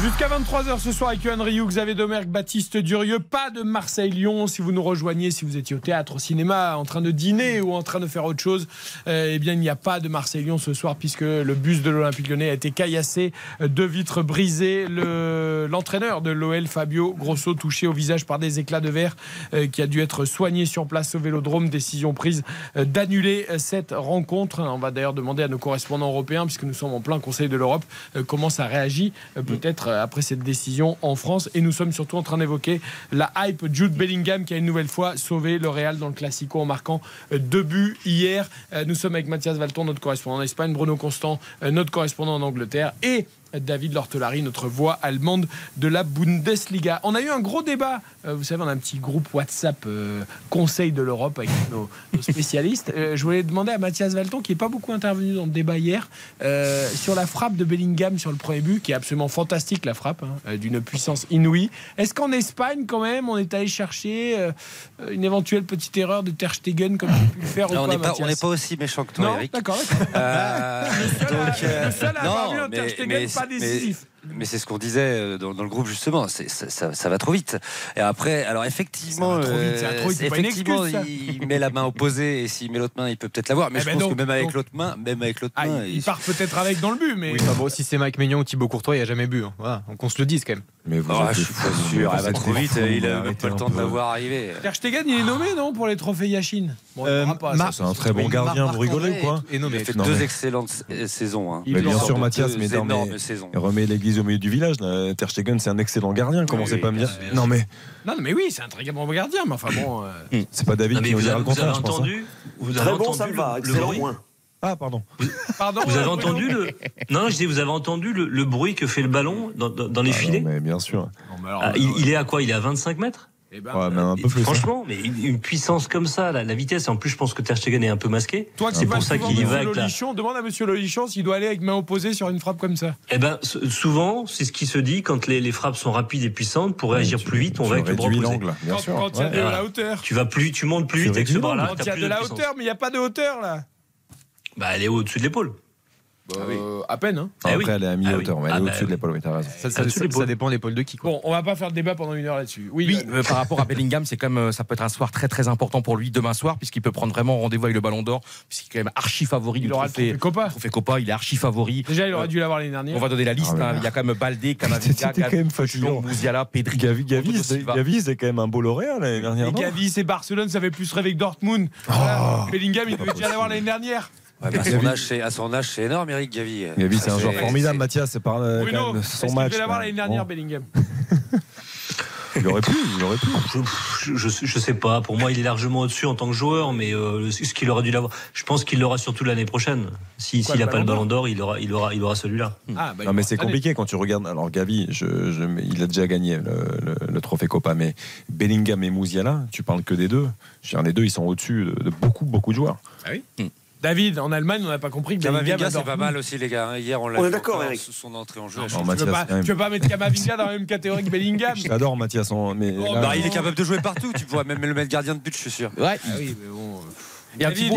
Jusqu'à 23h ce soir avec Yohan Rioux, Xavier Domergue, Baptiste Durieux. Pas de Marseille-Lyon. Si vous nous rejoignez, si vous étiez au théâtre, au cinéma, en train de dîner ou en train de faire autre chose, euh, eh bien, il n'y a pas de Marseille-Lyon ce soir puisque le bus de l'Olympique lyonnais a été caillassé, euh, deux vitres brisées. Le- L'entraîneur de l'OL, Fabio Grosso, touché au visage par des éclats de verre, euh, qui a dû être soigné sur place au vélodrome. Décision prise d'annuler cette rencontre. On va d'ailleurs demander à nos correspondants européens, puisque nous sommes en plein Conseil de l'Europe, comment ça réagit peut-être euh, après cette décision en France. Et nous sommes surtout en train d'évoquer la hype Jude Bellingham qui a une nouvelle fois sauvé le Real dans le Classico en marquant euh, deux buts hier. Euh, Nous sommes avec Mathias Valton, notre correspondant en Espagne, Bruno Constant, notre correspondant en Angleterre et David Lortelari, notre voix allemande de la Bundesliga. On a eu un gros débat, euh, vous savez, on a un petit groupe WhatsApp euh, Conseil de l'Europe avec nos, nos spécialistes. Euh, je voulais demander à Mathias Valton, qui n'est pas beaucoup intervenu dans le débat hier, euh, sur la frappe de Bellingham sur le premier but, qui est absolument fantastique, la frappe, hein, d'une puissance inouïe. Est-ce qu'en Espagne, quand même, on est allé chercher euh, une éventuelle petite erreur de Ter Stegen, comme j'ai pu le faire ou on pas, n'est pas, on Mathias n'est pas aussi méchant que toi, Non, Eric. d'accord, d'accord. Euh, donc, euh, le seul à avoir non, vu un Ter mais- Stegen mais- pas décisif. Mais c'est ce qu'on disait euh, dans, dans le groupe justement, ça, ça- ça va trop vite. Et après, alors effectivement, vite, vite, une effectivement, excuse, il met la main opposée et s'il met l'autre main, il peut peut-être l'avoir. Mais Eh je ben pense donc, que même avec donc. l'autre main, même avec l'autre Ah, main, il, il part peut-être avec dans le but, mais. Oui, enfin bon, si c'est Mike Maignan ou Thibaut Courtois, il n'y a jamais bu. hein. Voilà, donc on se le dise quand même. Mais vous Oh, êtes je suis pas sûr, elle va trop vite. Il a arrêtez même pas le temps de la voir arriver. Ter il est nommé, non, pour les trophées il Euh. C'est un très bon gardien, vous rigolez ou quoi Et non, Il fait deux excellentes euh, saisons. hein. Bien en sûr, Mathias, mais remet l'église au milieu du village. là. Ter Stegen, c'est un excellent gardien. Commencez Oui, pas à me bien dire. Non, mais Non, non, mais oui, c'est un très bon gardien, mais enfin bon. euh, c'est pas David Non, mais qui nous vous, dira le vous avez contraire, je pense. hein. entendu vous avez Très bon, entendu ça me le- va. le Excellent bruit moins. Ah, pardon. Pardon Vous avez euh, entendu le Non, je dis vous avez entendu le, le bruit que fait le ballon dans, dans- dans les Ah, non, filets mais bien sûr. Non, mais alors, Ah, il, il est à quoi? Il est à 25 mètres? Eh ben, Ouais, mais un peu plus. hein. Franchement, mais une, une puissance comme ça, la, la vitesse. Et en plus, je pense que Ter Stegen est un peu masqué. Toi c'est pour ça qu'il y va avec la. Demande à Monsieur Lolichon s'il doit aller avec main opposée sur une frappe comme ça. Eh ben, souvent, c'est ce qui se dit quand les, les frappes sont rapides et puissantes. Pour réagir tu- plus vite, on va avec le bras opposé. l'angle, bien Quand sûr. quand il y a Ouais. de la hauteur. Tu vas plus, tu montes plus Tu vite avec ce bras-là. Quand il y a de la hauteur, mais il n'y a pas de hauteur là. Bah, elle est au-dessus de l'épaule. Euh, à peine, hein. Ah oui. Après, elle est à Ah mi-hauteur, oui. mais elle Ah est bah au-dessus de oui. l'épaule, oui, t'as raison. ça, ça- de ça- ça dépend de l'épaule de qui. Quoi. Bon, on va pas faire de débat pendant une heure là-dessus. Oui, Oui, euh, par rapport à Bellingham, c'est quand même, euh, ça peut être un soir très très important pour lui demain soir, puisqu'il peut prendre vraiment rendez-vous avec le Ballon d'Or, puisqu'il est quand même archi favori il du aura le trophée, Copa. trophée Copa. Il est archi favori. Déjà, il aurait dû l'avoir l'année dernière. On va donner la liste. Ah, hein. Il y a quand même Baldé, Camavinga. Musiala, Pedri. Gavi, Gavi, c'est- quand même un beau lauréat l'année dernière. Gavi, c'est Barcelone, ça fait plus rêver que Dortmund. Voilà. Bellingham, il devait déjà l'avoir l'année dernière. Ouais, à, son âge, c'est- à son âge, c'est énorme, Eric Gavi. Gavi, c'est un joueur formidable, Mathias. C'est par euh, Bruno, quand même est-ce son match. devait l'avoir l'année dernière, Bon, Bellingham il aurait pu, il aurait pu. Je, je, je sais pas. Pour moi, il est largement au-dessus en tant que joueur, mais euh, ce qu'il aurait dû l'avoir. Je pense qu'il l'aura surtout l'année prochaine. Si Quoi, s'il n'a pas le Ballon d'Or, il aura, il aura, il aura celui-là. Ah, bah, Non, il mais c'est compliqué quand tu regardes. Alors, Gavi, je, je- il a déjà gagné le, le- le trophée Copa, mais Bellingham et Mouziala, tu parles que des deux. Je veux dire, les deux, ils sont au-dessus de, de beaucoup, beaucoup de joueurs. Ah oui? David, en Allemagne, on n'a pas compris que Kamavinga, c'est pas mal aussi, les gars. hein. Hier, on l'a On est d'accord, Eric. Son entrée en jeu. Non, tu, Non, veux pas, quand même. tu veux pas mettre Kamavinga dans la même catégorie que Bellingham J'adore Mathias, mais Oh, là, Bah, il est capable de jouer partout. Tu pourras même le mettre gardien de but, je suis sûr. Ouais. Ah oui, mais bon. Et, et-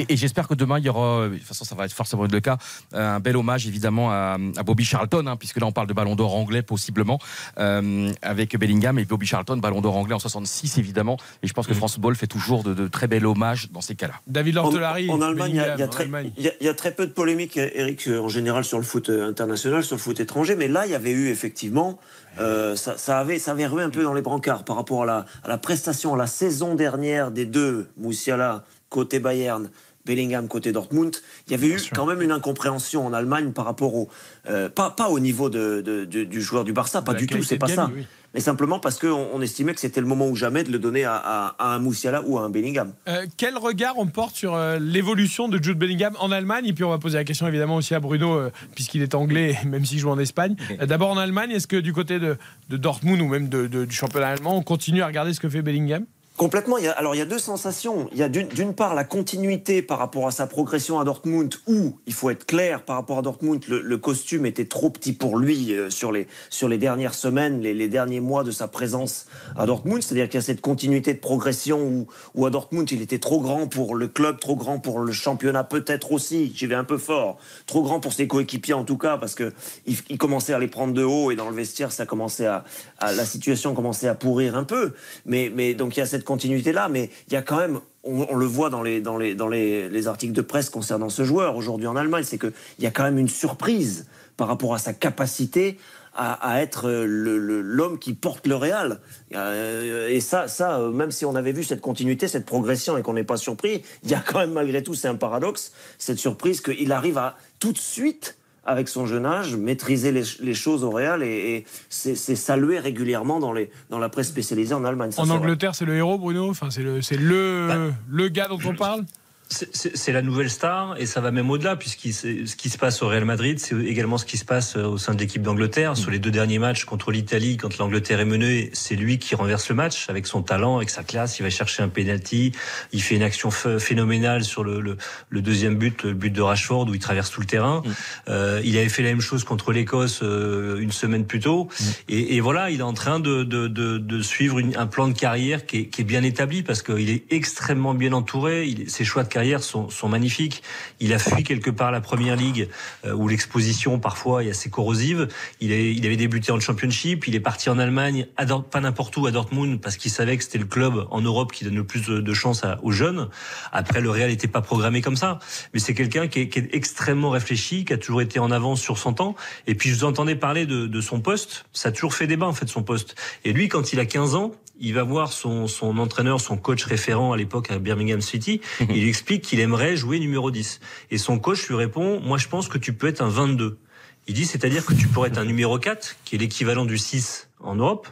et- et j'espère que demain il y aura, euh, de toute façon ça va être forcément le cas, euh, un bel hommage évidemment à, à Bobby Charlton, hein, puisque là on parle de Ballon d'Or anglais possiblement euh, avec Bellingham et Bobby Charlton, Ballon d'Or anglais en 66 évidemment. Et je pense que France Football fait toujours de, de très bel hommages dans ces cas-là. David Lortelari. en Allemagne, il y, a- il y a Bellingham, en très- Allemagne. il y a- il y a très peu de polémiques, Eric, en général sur le foot international, sur le foot étranger. Mais là, il y avait eu effectivement, euh, ça, ça avait, ça avait rué un peu dans les brancards par rapport à la, à la prestation, à la saison dernière des deux, Moussiala côté Bayern. Bellingham côté Dortmund, il y avait eu quand même une incompréhension en Allemagne par rapport au euh, pas, pas au niveau de, de- de- du joueur du Barça, pas la du tout, c'est pas ça, oui. mais simplement parce qu'on on estimait que c'était le moment ou jamais de le donner à, à- à un Moussiala ou à un Bellingham. Euh, quel regard on porte sur euh, l'évolution de Jude Bellingham en Allemagne? Et puis on va poser la question évidemment aussi à Bruno, euh, puisqu'il est anglais, même s'il joue en Espagne. Euh, D'abord en Allemagne, est-ce que du côté de, de Dortmund ou même de- de- du championnat allemand, on continue à regarder ce que fait Bellingham? Complètement. Alors il y a deux sensations. Il y a d'une part la continuité par rapport à sa progression à Dortmund, où il faut être clair par rapport à Dortmund, le, costume était trop petit pour lui euh, sur les sur les dernières semaines, les, derniers mois de sa présence à Dortmund. C'est-à-dire qu'il y a cette continuité de progression où, où à Dortmund il était trop grand pour le club, trop grand pour le championnat peut-être aussi. J'y vais un peu fort. Trop grand pour ses coéquipiers en tout cas parce que il, il commençait à les prendre de haut et dans le vestiaire ça commençait à, à- la situation commençait à pourrir un peu. Mais mais donc il y a cette continuité là, mais il y a quand même on, le voit dans les dans les dans les, les articles de presse concernant ce joueur aujourd'hui en Allemagne, c'est que il y a quand même une surprise par rapport à sa capacité à, être euh, l'homme qui porte le Real. Euh, Et ça, ça, euh, même si on avait vu cette continuité, cette progression et qu'on n'est pas surpris, il y a quand même malgré tout, c'est un paradoxe, cette surprise qu'il arrive à tout de suite avec son jeune âge, maîtriser les, les choses au Real et, et c'est salué régulièrement dans, les, dans la presse spécialisée en Allemagne. Ça, En. Angleterre, c'est le héros, Bruno Enfin, c'est le, le gars dont on parle C'est- la nouvelle star et ça va même au-delà puisque ce qui se passe au Real Madrid, c'est également ce qui se passe euh, au sein de l'équipe d'Angleterre. Sur les deux derniers matchs contre l'Italie, quand l'Angleterre est menée, c'est lui qui renverse le match avec son talent, avec sa classe. Il va chercher un penalty, il fait une action ph- phénoménale sur le, le, le deuxième but, le but de Rashford où il traverse tout le terrain. Euh, il avait fait la même chose contre l'Écosse euh, une semaine plus tôt. Et, et voilà, il est en train de, de, de, de suivre une- un plan de carrière qui est, qui est bien établi parce qu'il est extrêmement bien entouré. Il, ses choix de carrière sont, sont magnifiques. Il a fui quelque part la première ligue euh, où l'exposition parfois est assez corrosive. Il, est, il avait débuté en championship. Il est parti en Allemagne, à Dort- pas n'importe où à Dortmund parce qu'il savait que c'était le club en Europe qui donne le plus de, de chance à- aux jeunes. Après, le Real n'était pas programmé comme ça. Mais c'est quelqu'un qui est, qui est extrêmement réfléchi, qui a toujours été en avance sur son temps. Et puis, je vous entendais parler de, de son poste. Ça a toujours fait débat, en fait, son poste. Et lui, quand il a 15 ans, il va voir son, son entraîneur, son coach référent à l'époque à Birmingham City. il lui explique qu'il aimerait jouer numéro 10. Et son coach lui répond, moi, je pense que tu peux être un 22. Il dit, c'est-à-dire que tu pourrais être un numéro 4, qui est l'équivalent du 6 en Europe,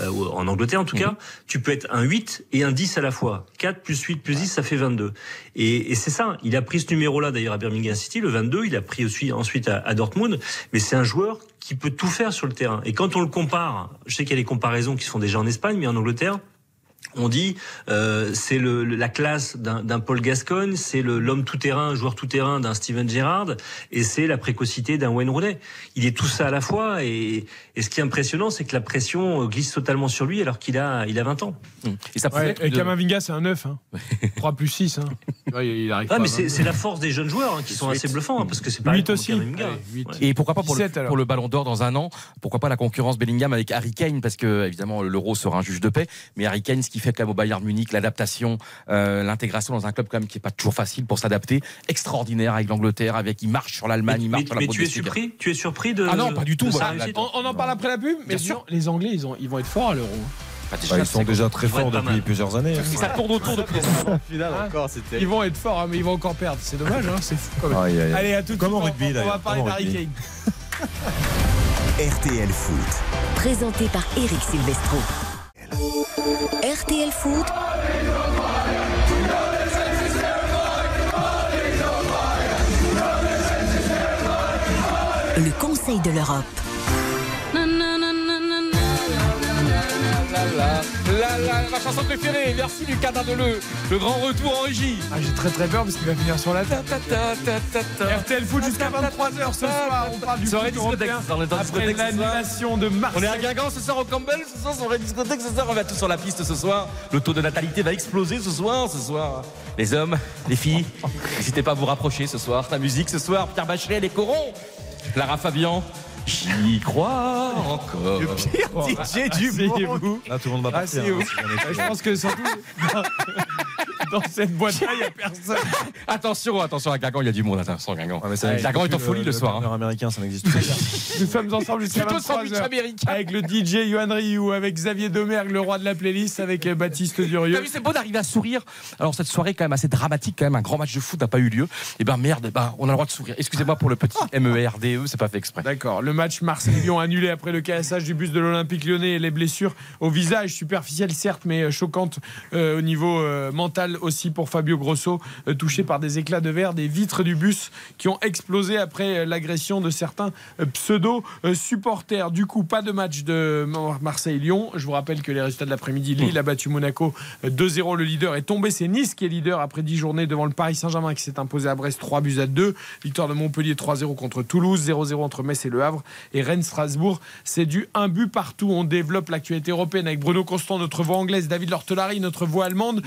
euh, ou en Angleterre en tout cas. Tu peux être un 8 et un 10 à la fois. 4 plus 8 plus 10, ça fait 22. Et, et c'est ça. Il a pris ce numéro-là d'ailleurs à Birmingham City, le 22. Il a pris aussi ensuite à, à Dortmund. Mais c'est un joueur qui peut tout faire sur le terrain. Et quand on le compare, je sais qu'il y a des comparaisons qui se font déjà en Espagne, mais en Angleterre, on dit euh, c'est le, la classe d'un Paul Gascogne, c'est l'homme tout terrain, joueur tout terrain d'un Steven Gerrard, et c'est la précocité d'un Wayne Rooney. Il est tout ça à la fois, et, et ce qui est impressionnant, c'est que la pression glisse totalement sur lui alors qu'il a il a 20 ans. Et ça Ouais, et Kamavinga, c'est un 9. Hein. 3 plus 6. Hein. Ouais, il arrive Ah, mais à c'est 22. c'est la force des jeunes joueurs hein, qui sont assez bluffants, hein, parce que c'est pas Huit aussi. Allez, huit. Et pourquoi pas pour le, 17 alors. pour le Ballon d'Or dans un an? Pourquoi pas la concurrence Bellingham avec Harry Kane Parce que évidemment l'Euro sera un juge de paix, mais Harry Kane, ce qui fait quand même au Bayern Munich, l'adaptation, euh, l'intégration dans un club quand même qui est pas toujours facile pour s'adapter, extraordinaire avec l'Angleterre, avec il marche sur l'Allemagne, il marche Mais, sur la mais tu es surpris Tu es surpris de Ah non, pas du tout, voilà. On, on en parle après la pub, mais Bien sûr. les Anglais, ils, ont, ils vont être forts à l'euro. Bah, Bah, ils sont déjà très forts depuis plusieurs années. hein. Ça tourne autour depuis Final Hein encore, c'était. Ils vont être forts, hein, mais ils vont encore perdre. C'est dommage, hein, c'est fou quand même. Aïe, aïe, aïe. Allez, à tout de suite, on- rugby, on, va parler d'Harry rugby. Kane. RTL Foot. Présenté par Eric Silvestro. RTL Foot. Le Conseil de l'Europe. La la, ma chanson préférée. Merci Lucas Dandeleu. Le grand retour en régie. Ah, j'ai très très peur parce qu'il va finir sur la tête. RTL Foot jusqu'à 23h ce soir. On parle du Soirée discothèque. européen On est en après discothèque ce soir. l'annulation de On Marseille. est à Guingamp ce soir au Campbell, ce soir soirée discothèque, ce soir on va tous sur la piste ce soir. Le taux de natalité va exploser ce soir, ce soir. Les hommes, les filles, n'hésitez pas à vous rapprocher ce soir. La musique ce soir, Pierre Bachelet, les corons. Lara Fabian, j'y crois encore. Le pire DJ du monde. Là, tout le monde va partir. Hein, si. Je pense que surtout dans, cette boîte-là, il n'y a personne. Attention, attention à Guingamp, il y a du monde. Attention à Guingamp. Ça Ouais, Guingamp est en folie le, soir. hein. burger américain, ça n'existe plus. Nous sommes ensemble jusqu'à Plutôt sandwich 23h américain. avec le DJ Yohan Ryu, avec Xavier Domergue, le roi de la playlist, avec euh, Baptiste Durieux. c'est beau d'arriver à sourire. Alors cette soirée quand même assez dramatique, quand même un grand match de foot n'a pas eu lieu. Et ben merde, eh ben, on a le droit de sourire. Excusez-moi pour le petit E MERDE, c'est pas fait exprès. D'accord. Le match Marseille-Lyon annulé après le cassage du bus de l'Olympique lyonnais et les blessures au visage, superficielles certes, mais euh, choquantes euh, au niveau euh, mental aussi pour Fabio Grosso, euh, touché par des éclats de verre des vitres du bus qui ont explosé après euh, l'agression de certains euh, pseudo-supporters. Du coup, pas de match de Mar- Marseille-Lyon. Je vous rappelle que les résultats de l'après-midi, Lille a battu Monaco euh, 2-0. Le leader est tombé. C'est Nice qui est leader après 10 journées devant le Paris Saint-Germain qui s'est imposé à Brest 3 buts à 2. Victoire de Montpellier 3-0 contre Toulouse, 0-0 entre Metz et Le Havre. Et Rennes-Strasbourg, c'est du un but partout. On développe l'actualité européenne avec Bruno Constant, notre voix anglaise, David Lortelari, notre voix allemande,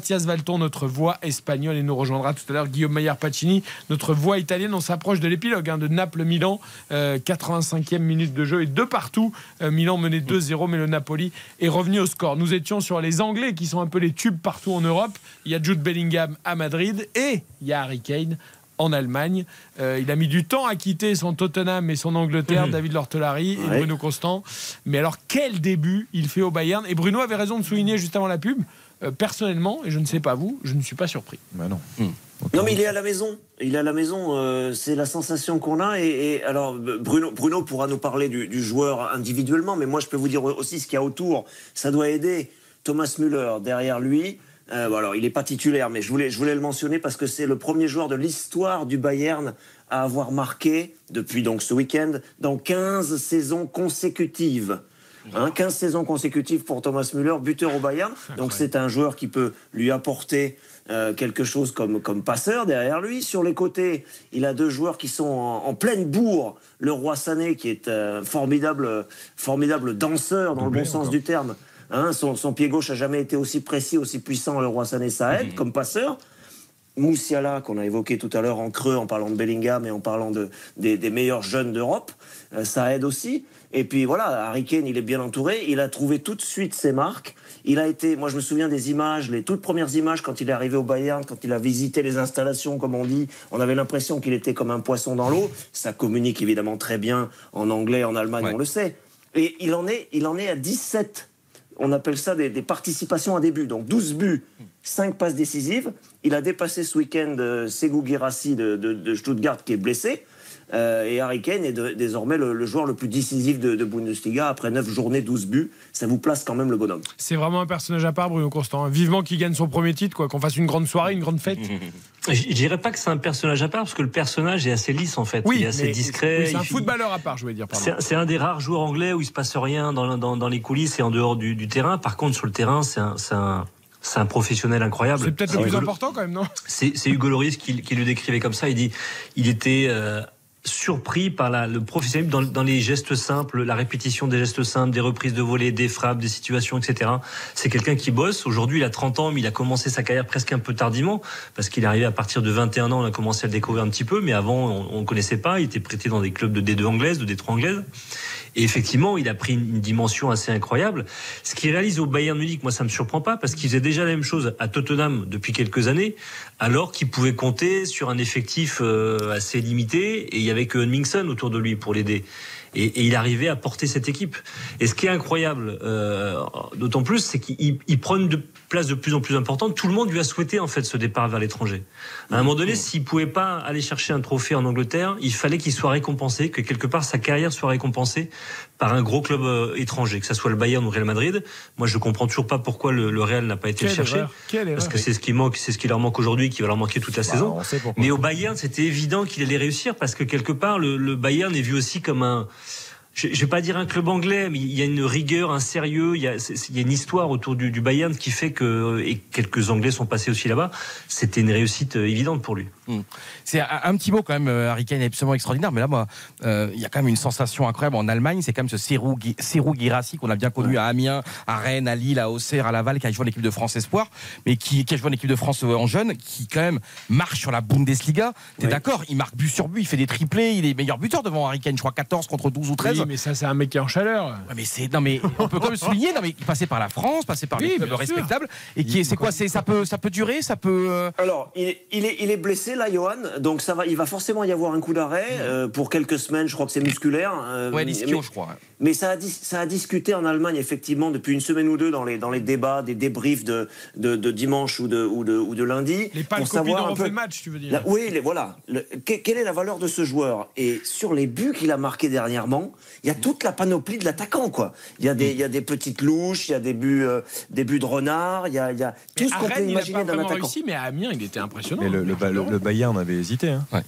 Mathias Valton, notre voix espagnole. Et nous rejoindra tout à l'heure Guillaume Maillard-Pacini, notre voix italienne. On s'approche de l'épilogue hein, de Naples-Milan. Euh, 85e minute de jeu et de partout. Euh, Milan menait 2-0, mais le Napoli est revenu au score. Nous étions sur les Anglais qui sont un peu les tubes partout en Europe. Il y a Jude Bellingham à Madrid et il y a Harry Kane en Allemagne. Euh, il a mis du temps à quitter son Tottenham et son Angleterre, David Lortelari et. Bruno Constant. Mais alors, quel début il fait au Bayern? Et Bruno avait raison de souligner juste avant la pub. Euh, personnellement, et je ne sais pas vous, je ne suis pas surpris. Bah non. Non, mais il est à la maison. Il est à la maison. euh, c'est la sensation qu'on a. Et, et alors, Bruno, Bruno pourra nous parler du, du joueur individuellement, mais moi, je peux vous dire aussi ce qu'il y a autour. Ça doit aider. Thomas Müller derrière lui. Euh, bon, alors, il n'est pas titulaire, mais je voulais, je voulais le mentionner parce que c'est le premier joueur de l'histoire du Bayern à avoir marqué, depuis donc ce week-end, dans 15 saisons consécutives. Hein, 15 saisons consécutives pour Thomas Müller, buteur au Bayern. Donc c'est un joueur qui peut lui apporter euh, quelque chose comme, comme passeur derrière lui. Sur les côtés, il a deux joueurs qui sont en, en pleine bourre. Le roi Sané, qui est un formidable, formidable danseur dans le bon sens du terme. Hein, son, son pied gauche a jamais été aussi précis, aussi puissant. Le roi Sané, ça aide comme passeur. Moussiala, qu'on a évoqué tout à l'heure en creux en parlant de Bellingham et en parlant de, des, des meilleurs jeunes d'Europe, euh, ça aide aussi. Et puis voilà, Harry Kane, il est bien entouré. Il a trouvé tout de suite ses marques. Il a été, moi je me souviens des images, les toutes premières images quand il est arrivé au Bayern, quand il a visité les installations, comme on dit. On avait l'impression qu'il était comme un poisson dans l'eau. Ça communique évidemment très bien en anglais, en Allemagne, Ouais. on le sait. Et il en est, il en est à 17 on appelle ça des, des participations à début. Donc 12 buts, 5 passes décisives. Il a dépassé ce week-end euh, Segou Guirassi de, de- de Stuttgart qui est blessé. Euh, et Harry Kane est de- désormais le, le joueur le plus décisif de, de Bundesliga. Après 9 journées, 12 buts, ça vous place quand même le bonhomme. C'est vraiment un personnage à part, Bruno Constant. Vivement qu'il gagne son premier titre, quoi. Qu'on fasse une grande soirée, une grande fête. Je dirais pas que c'est un personnage à part, parce que le personnage est assez lisse en fait. il est assez mais- discret. oui, c'est un il- footballeur à part, je voulais dire. C'est c'est un des rares joueurs anglais où il se passe rien dans, dans, dans les coulisses et en dehors du, du terrain. Par contre, sur le terrain, c'est un, c'est un, c'est un professionnel incroyable. C'est peut-être le C'est plus Hugo- important quand même, non? C'est c'est Hugo Loris qui, qui le décrivait comme ça. Il dit, il était euh, surpris par la, le professionnalisme dans, les gestes simples, la répétition des gestes simples, des reprises de volée, des frappes, des situations, etc. C'est quelqu'un qui bosse. Aujourd'hui, il a 30 ans, mais il a commencé sa carrière presque un peu tardivement parce qu'il est arrivé à partir de 21 ans. On a commencé à le découvrir un petit peu, mais avant, on ne connaissait pas. Il était prêté dans des clubs de D2 anglaise, de D3 anglaise. Et effectivement, il a pris une, dimension assez incroyable. Ce qu'il réalise au Bayern Munich, moi, ça me surprend pas parce qu'il faisait déjà la même chose à Tottenham depuis quelques années, alors qu'il pouvait compter sur un effectif euh, assez limité y avait que Mingson autour de lui pour l'aider. Et, il arrivait à porter cette équipe. Et ce qui est incroyable, euh, d'autant plus, c'est qu'il il prend une de- place de plus en plus importante. Tout le monde lui a souhaité en fait ce départ vers l'étranger. À un moment donné, s'il pouvait pas aller chercher un trophée en Angleterre, il fallait qu'il soit récompensé, que quelque part sa carrière soit récompensée par un gros club euh, étranger, que ça soit le Bayern ou le Real Madrid. Moi, je comprends toujours pas pourquoi le, le Real n'a pas été Quelle erreur, quelle parce que c'est ce qui manque, c'est ce qui leur manque aujourd'hui, qui va leur manquer toute la Bah, saison. Mais au Bayern, c'était évident qu'il allait réussir parce que quelque part, le, le Bayern est vu aussi comme un je ne vais pas dire un club anglais, mais il y a une rigueur, un sérieux, il y a, c'est- il y a une histoire autour du, du Bayern qui fait que, et quelques Anglais sont passés aussi là-bas, c'était une réussite euh, évidente pour lui. Hmm. C'est un, petit mot quand même, euh, Harry Kane est absolument extraordinaire, mais là, moi, euh, il y a quand même une sensation incroyable en Allemagne, c'est quand même ce Serou, Guirassi qu'on a bien connu à Amiens, à Rennes, à Lille, à Auxerre, à Laval, qui a joué en équipe de France Espoir, mais qui, qui a joué en équipe de France euh, en jeune, qui quand même marche sur la Bundesliga. T'es Oui. d'accord Il marque but sur but, il fait des triplés, il est meilleur buteur devant Harry Kane, je crois 14 contre 12 ou 13. Oui, mais ça, c'est un mec qui est en chaleur. Ouais, mais c'est non mais on peut quand même souligner non mais il passait par la France, passait par Oui, les clubs respectables et qui est c'est quoi c'est ça peut ça peut durer ça peut euh, Alors, il est, il, est, il est blessé là, Johan. Donc ça va, il va forcément y avoir un coup d'arrêt euh, pour quelques semaines. Je crois que c'est musculaire. euh, ouais l'ischio mais- je crois. Mais ça a, dis- ça a discuté en Allemagne, effectivement, depuis une semaine ou deux, dans les, dans les débats, des débriefs de, de, de dimanche ou de, ou, de, ou de lundi. Les pour savoir un on peu- fait le match, tu veux dire. La- oui, les, voilà. Le- que- quelle est la valeur de ce joueur? Et sur les buts qu'il a marqués dernièrement, il y a toute la panoplie de l'attaquant, quoi. Il y, a des, il y a des petites louches, il y a des buts, euh, des buts de renard, il y a, il y a tout ce qu'on peut Rennes, il n'a imaginer pas d'un attaquant. réussi, mais à Amiens, il était impressionnant. Mais le, le, Ba- le- le Bayern avait hésité. Hein.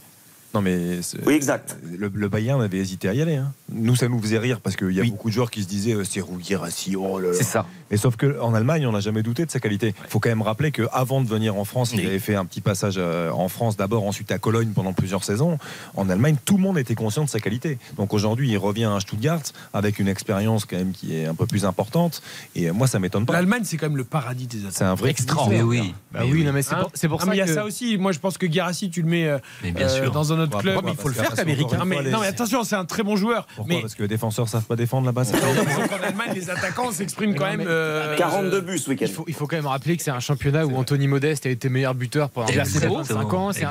Non mais Oui, exact. Le, le Bayern avait hésité à y aller. hein. Nous, ça nous faisait rire parce qu'il y a beaucoup de joueurs qui se disaient euh, c'est Rouguirassi, oh là. C'est ça. Mais sauf qu'en Allemagne, on n'a jamais douté de sa qualité. Il faut quand même rappeler qu'avant de venir en France, il avait fait un petit passage euh, en France d'abord, ensuite à Cologne pendant plusieurs saisons. En Allemagne, tout le monde était conscient de sa qualité. Donc aujourd'hui, il revient à Stuttgart avec une expérience quand même qui est un peu plus importante. Et euh, moi, ça m'étonne pas. L'Allemagne, c'est quand même le paradis des attaquants. C'est un vrai Extra. fournisseur. Mais oui. Bah oui, non, mais c'est Hein pour, Ah, ça mais il y a ça aussi. Moi, je pense que Guirassi, tu le mets euh, Mais bien euh, sûr. dans un club. il faut le faire, l'américain. Non, mais, non, attention, c'est un très bon joueur. Pourquoi mais Parce que les défenseurs savent pas défendre là-bas. en Allemagne, les attaquants s'expriment quand même. mais- euh, 42 buts ce week-end. Il faut, quand même rappeler que c'est un championnat où Anthony Modeste a été meilleur buteur pendant Exactement. 25 ans. C'est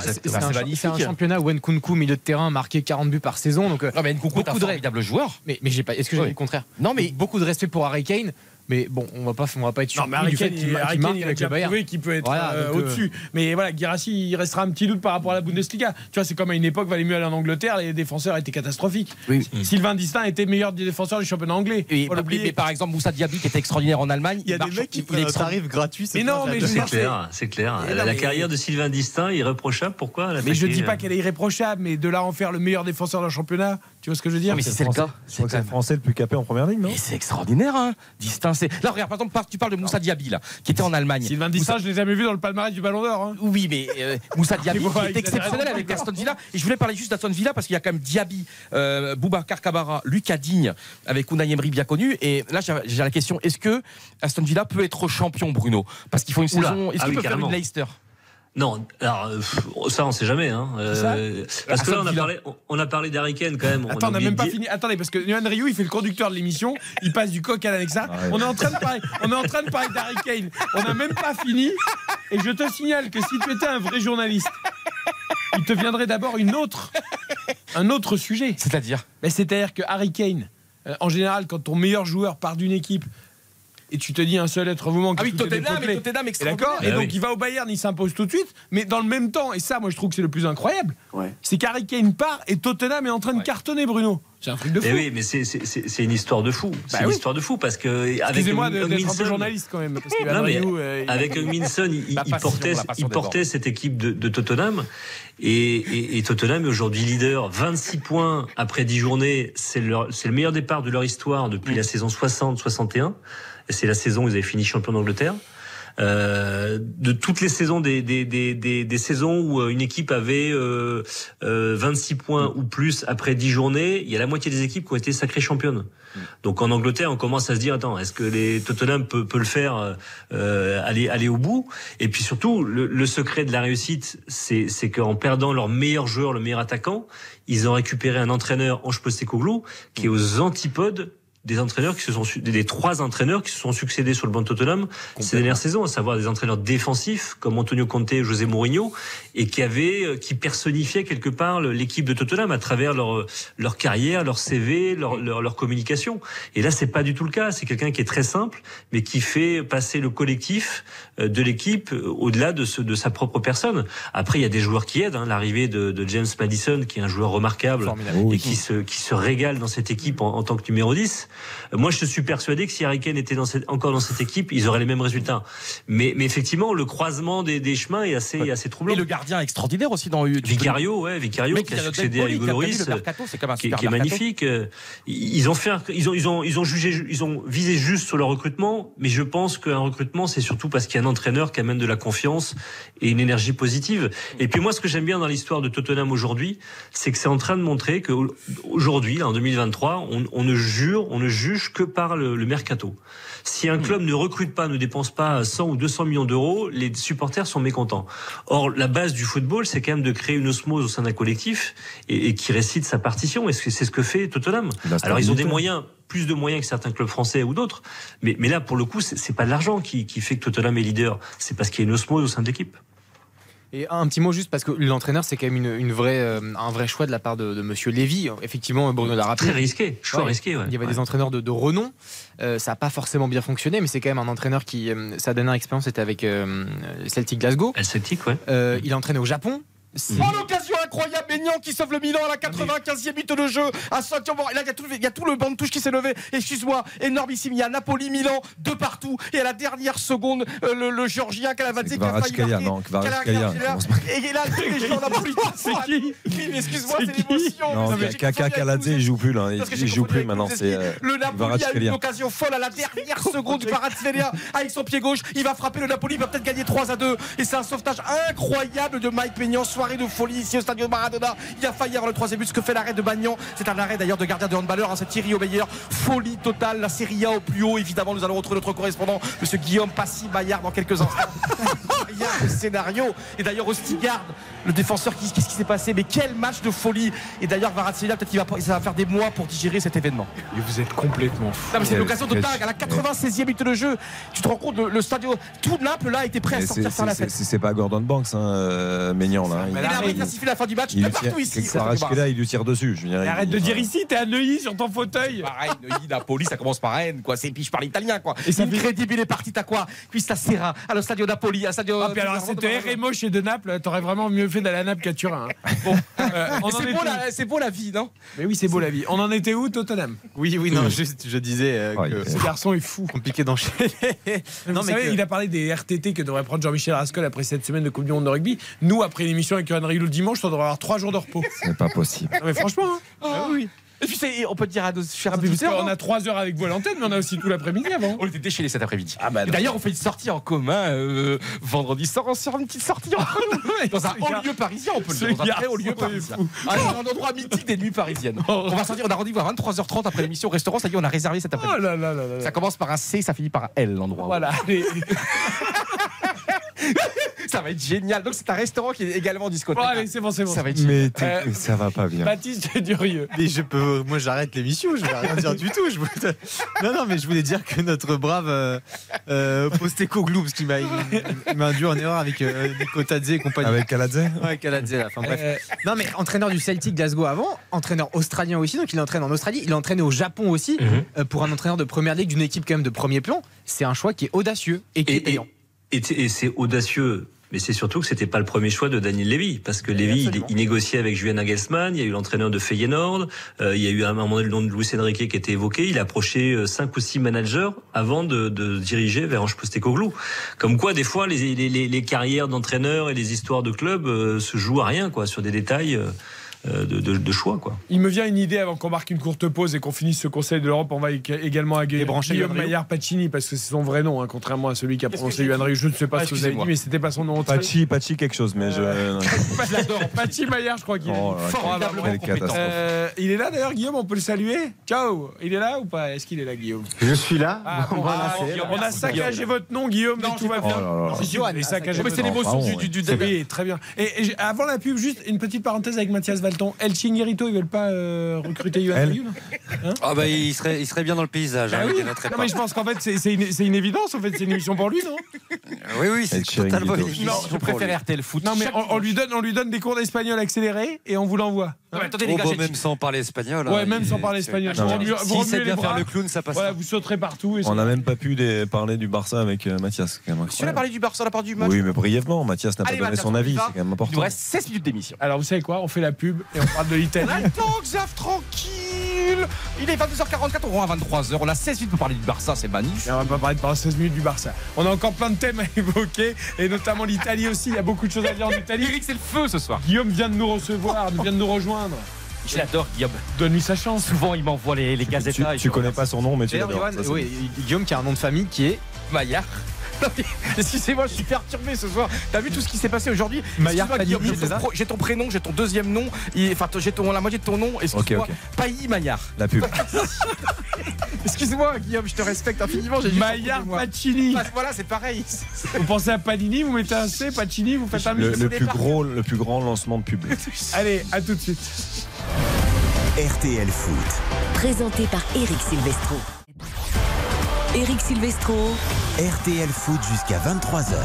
un, championnat où Nkunku, milieu de terrain, marqué 40 buts par saison. Donc, euh, Nkunku est un beaucoup de formidable joueur. mais, mais j'ai pas. Est-ce que j'ai Oui. dit le contraire? Non mais Beaucoup de respect pour Harry Kane. Mais bon, on va pas, on va pas être Non, surpris mais Harry du fait Kane, qu'il il, Kane, a avec déjà le Bayern. prouvé qu'il peut être Voilà, euh, euh, au-dessus. Mais voilà, Guirassi, il restera un petit doute par rapport à la Bundesliga. Tu vois, c'est comme à une époque, valait mieux aller en Angleterre, les défenseurs étaient catastrophiques. Oui. Sylvain Distin était meilleur des défenseurs du championnat anglais. Et, mais, par exemple Moussa Diaby qui était extraordinaire en Allemagne, Il y a des mecs qui prennent extra- tarif gratuit. Mais non, mais C'est clair, c'est clair. La, non, carrière de Sylvain Distin irréprochable. Pourquoi Mais je dis pas euh, qu'elle est irréprochable, mais de là en faire le meilleur défenseur d'un championnat, tu vois ce que je veux dire Ah, mais si c'est le Français- cas, c'est le français le plus capé en première ligne, non Mais c'est extraordinaire, hein. Distinct, c'est- Là, regarde, par exemple, tu parles de Moussa Diaby, là, qui était en Allemagne. Sylvain Distin, je l'ai jamais vu dans le palmarès du Ballon d'Or. hein. Oui, mais euh, Moussa Diaby qui est exceptionnel avec Aston Villa. Et je voulais parler juste d'Aston Villa parce qu'il y a quand même Diaby, euh, Boubacar Kabara, Lucas Digne avec Unai Emery bien connu. Et là, j'ai la question est-ce que Aston Villa peut être champion, Bruno? Parce qu'il faut une Oula. saison. Est-ce Ah qu'il oui, peut faire une Leicester? Non, alors euh, ça on sait jamais. Hein. Euh, parce que là on a parlé, on a parlé d'Harry Kane quand même. Attends, on n'a même pas fini. Attendez, parce que Yohan Ryu, il fait le conducteur de l'émission. Il passe du coq à l'Alexa. ouais. On est en train de parler, on est en train de parler d'Harry Kane. On n'a même pas fini. Et je te signale que si tu étais un vrai journaliste, il te viendrait d'abord une autre, un autre sujet. C'est-à-dire? Mais c'est-à-dire que Harry Kane, euh, en général, quand ton meilleur joueur part d'une équipe et tu te dis un seul être vous manque. Ah oui, et Tottenham, et Tottenham Et. D'accord Et Ah donc il va au Bayern, il s'impose tout de suite. Mais dans le même temps, et ça, moi je trouve que c'est le plus incroyable, Ouais. c'est qu'Harry Kane part et Tottenham est en train de cartonner, Bruno. C'est un truc de fou. Eh oui, mais c'est- c'est c'est- c'est une histoire de fou. C'est Bah une oui. histoire de fou parce que avec Excusez-moi d'être un peu journaliste quand même. Parce que Non, mais euh, il- avec Minson, il, il portait, il portait cette équipe de, de Tottenham. Et, et- et Tottenham est aujourd'hui leader. 26 points après 10 journées. C'est c'est le meilleur départ de leur histoire depuis la saison 60-61. Et c'est la saison où ils avaient fini champion d'Angleterre. Euh, de toutes les saisons des, des, des, des, des saisons où euh, une équipe avait euh, euh, 26 points ou plus après 10 journées, il y a la moitié des équipes qui ont été sacrées championnes. Donc en Angleterre, on commence à se dire attends, est-ce que les Tottenham peut, peut le faire euh, aller aller au bout? Et puis surtout, le, le secret de la réussite, c'est c'est qu'en perdant leur meilleur joueur, le meilleur attaquant, ils ont récupéré un entraîneur Ange Postecoglou qui est aux antipodes des entraîneurs qui se sont des, trois entraîneurs qui se sont succédés sur le banc de Tottenham ces dernières saisons, à savoir des entraîneurs défensifs comme Antonio Conte et José Mourinho, et qui avaient, euh, qui personnifiaient quelque part l'équipe de Tottenham à travers leur leur carrière, leur CV, leur leur, leur communication. Et là, c'est pas du tout le cas. C'est quelqu'un qui est très simple, mais qui fait passer le collectif euh, de l'équipe euh, au-delà de ce, de sa propre personne. Après, il y a des joueurs qui aident. Hein. L'arrivée de, de James Madison, qui est un joueur remarquable Formidable. Et qui se qui se régale dans cette équipe en, en tant que numéro 10. Euh, Moi, je suis persuadé que si Harry Kane était dans cette- encore dans cette équipe, ils auraient les mêmes résultats. Mais, mais effectivement, le croisement des, des chemins est assez, assez troublant. Et le gardien extraordinaire aussi dans Vicario, ouais, Vicario qui a qui a succédé à Hugo un qui, super qui est magnifique. Euh, Ils ont fait, un- ils ont, ils ont, ils ont jugé, ils ont visé juste sur leur recrutement, mais je pense qu'un recrutement, c'est surtout parce qu'il y a un entraîneur qui amène de la confiance et une énergie positive. Et puis moi, ce que j'aime bien dans l'histoire de Tottenham aujourd'hui, c'est que c'est en train de montrer que aujourd'hui, en 2023, on, on ne jure, on ne juge que par le, le mercato. Si un club ne recrute pas, ne dépense pas 100 ou 200 millions d'euros, les supporters sont mécontents. Or, la base du football, c'est quand même de créer une osmose au sein d'un collectif et, et qui récite sa partition. Et c'est ce que fait Tottenham. Alors, ils ont des moyens, plus de moyens que certains clubs français ou d'autres. Mais, mais là, pour le coup, c'est c'est pas de l'argent qui, qui fait que Tottenham est leader. C'est parce qu'il y a une osmose au sein de l'équipe. Et un petit mot juste parce que l'entraîneur c'est quand même une, une vraie, euh, un vrai choix de la part de, de Monsieur Lévy. Effectivement, Bruno l'a rappelé. Très risqué, choix risqué, ouais. Il y avait Ouais. des entraîneurs de, de renom. Euh, ça n'a pas forcément bien fonctionné, mais c'est quand même un entraîneur qui euh, sa dernière expérience était avec Celtic Glasgow. Celtic, ouais. Il a entraîné au Japon. C'est- Oh l'occasion incroyable, Maignan qui sauve le Milan à la 95e minute de jeu à Santiago. Et là, il y, a tout, il y a tout le banc de touche qui s'est levé. Excuse-moi, énormissime. Il y a Napoli, Milan, de partout. Et à la dernière seconde, euh, le, le Géorgien Kalavadze qui a failli marquer. non, commence pas. Et là, tous les joueurs napolitains Oui, mais excuse-moi, c'est l'émotion. Non, Kaka Kaladze, il joue plus là. Il joue plus maintenant. C'est euh, Le Napoli a une occasion folle à la dernière seconde. Kvaratskhelia avec son pied gauche, il va frapper le Napoli, il va peut-être gagner 3 à 2. Et c'est un sauvetage incroyable de Mike Maignan. Soirée de folie ici au Stadio Maradona. Il a failli avoir le troisième but. Ce que fait l'arrêt de Magnan, c'est un arrêt d'ailleurs de gardien de handballeur. hein, c'est Thierry Omeyer. Folie totale. La Serie A au plus haut. Évidemment, nous allons retrouver notre correspondant, Monsieur Guillaume Passy Bayard, dans quelques instants. Le scénario. Et d'ailleurs, Ostigard, le défenseur, qu'est-ce qui s'est passé? Mais quel match de folie. Et d'ailleurs, Varazzelia, peut-être qu'il va, ça va faire des mois pour digérer cet événement. Et vous êtes complètement fou. Non, mais c'est l'occasion de dingue. À la 96e minute de jeu, tu te rends compte, le, le stadio, tout Naples là était prêt à sortir c'est- faire la c'est- fête. c'est c'est pas Gordon Banks, hein, euh, Maignan là. Il a siffler la fin du match, il partout ici. Kvaratskhelia, il lui tire dessus. Je veux dire, Et il- arrête de dire ici, t'es à Neuilly sur ton fauteuil. Pareil, Neuilly, Napoli, ça commence par N, quoi. C'est puis je parle italien, quoi. Et ça fait- Incredibile est parti à quoi? Questa sera, allo stadio Napoli, à stadio. Ah, puis alors, R moche et de Naples, t'aurais vraiment mieux fait d'aller à Naples qu'à Turin. hein. Bon, euh, on en C'est était beau, où la- c'est beau la vie, non? Mais oui, c'est beau la vie. On en était où, Tottenham? Oui, oui, non, juste, je disais euh, Oh, que Ce garçon est fou. compliqué d'enchaîner. Vous non, mais savez, que- il a parlé des RTT que devrait prendre Jean-Michel Rascol après cette semaine de Coupe du Monde de rugby. Nous, après l'émission avec Johan Rioux le dimanche, on devrait avoir trois jours de repos. C'est pas possible. Non, mais franchement, hein. Ah oui. Et puis c'est- on peut dire à nos chers Ah, auditeurs. qu'on a trois heures avec vous à l'antenne, mais on a aussi tout l'après-midi avant. On était déchaînés cet après-midi. Ah, bah, D'ailleurs, on fait une sortie en commun euh, vendredi soir. On sort une petite sortie entre nous dans un haut lieu parisien. On peut le dire dans un très haut lieu parisien. Ah, un endroit mythique des nuits parisiennes. On va sortir. On a rendez-vous à 23h30 après l'émission au restaurant. Ça y est, on a réservé cet Oh après-midi. là là là là là. Ça commence par un C, ça finit par un L l'endroit. Voilà. Ça va être génial. Donc c'est un restaurant qui est également discothèque. Allez, c'est bon, c'est bon. Ça va être Mais Euh, ça va pas bien. Baptiste Durieux. Mais je peux, moi j'arrête l'émission, je vais rien dire du tout. Je voulais- Non, non, mais je voulais dire que notre brave euh, euh, Postecoglou, parce qu'il m'a, induit en erreur avec euh, Nico Tadze et compagnie. Avec Kaladze? Ouais, Kaladze, là. Enfin bref. Euh, Non, mais entraîneur du Celtic Glasgow avant, entraîneur australien aussi, donc il entraîne en Australie, il a entraîné au Japon aussi, Mhm. euh, pour un entraîneur de première ligue d'une équipe quand même de premier plan. C'est un choix qui est audacieux et qui payant. et c'est audacieux. Mais c'est surtout que c'était pas le premier choix de Daniel Levy, parce que Levy, il, négociait avec Julian Nagelsmann, il y a eu l'entraîneur de Feyenoord, euh, il y a eu à un moment donné le nom de Luis Enrique qui était évoqué, il a approché euh, cinq ou six managers avant de, de diriger vers Ange Postecoglou. Comme quoi, des fois, les, les, les, les carrières d'entraîneurs et les histoires de clubs euh, se jouent à rien, quoi, sur des détails euh, de, de, de choix, quoi. Il me vient une idée avant qu'on marque une courte pause et qu'on finisse ce Conseil de l'Europe. On va ég- également accueillir Débrancher Guillaume. Maillard Pacini parce que c'est son vrai nom, hein, contrairement à celui qui a prononcé Yohan. Je ne sais pas Ah, ce que vous avez dit, mais c'était pas son nom. Pachi, Pachi quelque chose, mais je. Je l'adore. Pachi Maillard, je crois qu'il est. Oh Formidablement compétent. Euh, il est là d'ailleurs, Guillaume, on peut le saluer Ciao Il est là ou pas? Est-ce qu'il est là, Guillaume? Je suis là. Ah, bon, ah, on a saccagé votre nom, Guillaume, mais tout va bien. Oh avez saccagé Mais c'est votre nom. l'émotion du, C'est début. très bien. Et, avant la pub, juste une petite parenthèse avec Mathias El Chinguerito, ils veulent pas euh, recruter Yohan El Rioux là Ah bah il serait, il serait bien dans le paysage. Ah hein, oui. Non, mais je pense qu'en fait, c'est- c'est une, une évidence. En fait, c'est une émission pour lui, non Oui, oui, c'est totalement une Chiringuito. Non, émission je préfère RTL Foot. Non, mais on, on lui donne, on lui donne des cours d'espagnol accélérés et on vous l'envoie. Non, mais attendez, les Oh, gars, bah, j'ai- même sans parler espagnol. Ouais, hein, même il sans parler espagnol. Non, Vous les bien bras. faire le clown, ça passe. Voilà, vous sauterez partout. Et On n'a même pas pu parler du Barça avec euh, Mathias. c'est quand même Si on a incroyable. parlé du Barça, on a parlé du match. Oui, mais brièvement, Mathias n'a pas donné son avis, c'est quand même Il nous important. reste 16 minutes d'émission. Alors, vous savez quoi On fait la pub et on parle de l'Italie. Attends, Xav, tranquille Il est 22h44, on rend à 23h. On a 16 minutes pour parler du Barça, c'est magnifique. Et on va pas parler pendant 16 minutes du Barça. On a encore plein de thèmes à évoquer, et notamment l'Italie aussi. Il y a beaucoup de choses à dire en Italie. Eric, c'est le feu ce soir. Guillaume vient de nous recevoir, vient de nous rejoindre. Je l'adore, Guillaume. Donne-lui sa chance. Souvent, il m'envoie les, les Tu, tu connais pas son nom, mais tu l'adores. Oui, Guillaume qui a un nom de famille qui est Maillard. Excusez-moi, je suis perturbé ce soir. T'as vu tout ce qui s'est passé aujourd'hui j'ai ton, c'est ça pro- j'ai ton prénom, j'ai ton deuxième nom, enfin j'ai ton, la moitié de ton nom. Excuse-moi. Pailly Maillard. La pub. Excuse-moi, Guillaume, je te respecte infiniment. Maillard. Pacini. Bah, Voilà, c'est pareil. Vous pensez à Panini, vous mettez un C, Pacini, vous faites un Le, le plus gros, le plus grand lancement de pub. Allez, à tout de suite. RTL Foot. Présenté par Eric Silvestro. Eric Silvestro. RTL Foot jusqu'à 23h.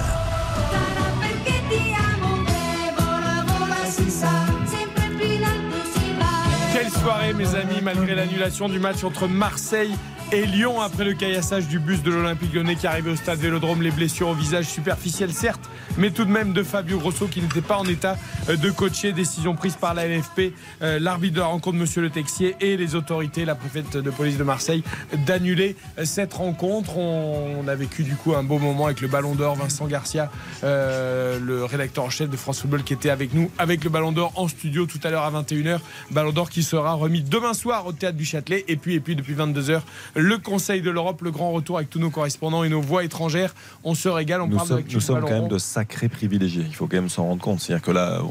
Quelle soirée, mes amis, malgré l'annulation du match entre Marseille et Lyon après le caillassage du bus de l'Olympique lyonnais qui arrivait au stade Vélodrome. Les blessures au visage superficielles, certes, mais tout de même de Fabio Grosso qui n'était pas en état euh, de coacher. Décision prise par la LFP, euh, l'arbitre de la rencontre, Monsieur Le Texier, et les autorités, la préfète de police de Marseille, d'annuler euh, cette rencontre. On, a vécu du coup un beau moment avec le Ballon d'Or, Vincent Garcia, le rédacteur en chef de France Football qui était avec nous, avec le Ballon d'Or en studio tout à l'heure à 21h. Ballon d'Or qui sera remis demain soir au théâtre du Châtelet. Et puis, et puis depuis 22h, le Conseil de l'Europe, le grand retour avec tous nos correspondants et nos voix étrangères. On se régale, on Nous parle de sommes, nous sommes quand même de sacrés privilégiés. Il faut quand même s'en rendre compte. C'est-à-dire que là,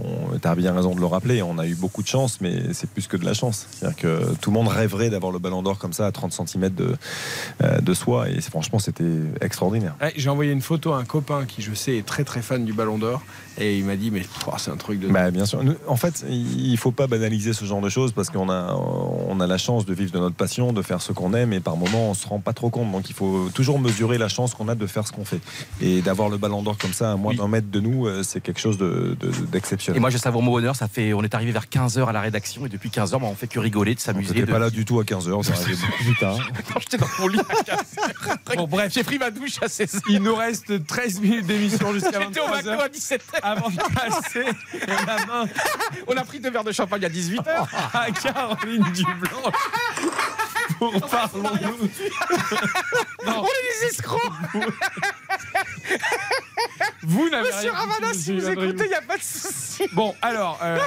tu as bien raison de le rappeler, on a eu beaucoup de chance, mais c'est plus que de la chance. C'est-à-dire que tout le monde rêverait d'avoir le ballon d'or comme ça à 30 cm de, euh, de soi. Et franchement, c'était extraordinaire. Ouais, J'ai envoyé une photo à un copain qui, je sais, est très très fan du Ballon d'Or. Et il m'a dit, mais c'est un truc de. Bah, bien sûr. En fait, il ne faut pas banaliser ce genre de choses parce qu'on a, on a la chance de vivre de notre passion, de faire ce qu'on aime et par moments on se rend pas trop compte. Donc il faut toujours mesurer la chance qu'on a de faire ce qu'on fait. Et d'avoir le ballon d'or comme ça à moins d'un mètre de nous, euh, c'est quelque chose de- de- d'exceptionnel. Et moi, je savoure mon bonheur. Ça fait, on est arrivé vers 15h à la rédaction et depuis 15h, bah, on fait que rigoler, de s'amuser. T'étais de- pas là du tout à 15h, ça arrivait beaucoup plus tard. Quand j'étais dans mon lit à 15h. Bon, bref. J'ai pris ma douche à 16h. Il nous reste 13 minutes d'émission jusqu'à J'étais au 23 McDo à 17h. Avant de passer la main On a pris deux verres de champagne à 18h. à Caroline Dublanche pour Parlons-nous. On est des escrocs. vous n'avez Monsieur rien Ravana, si vous écoutez, il n'y a pas de souci. Bon, alors, euh,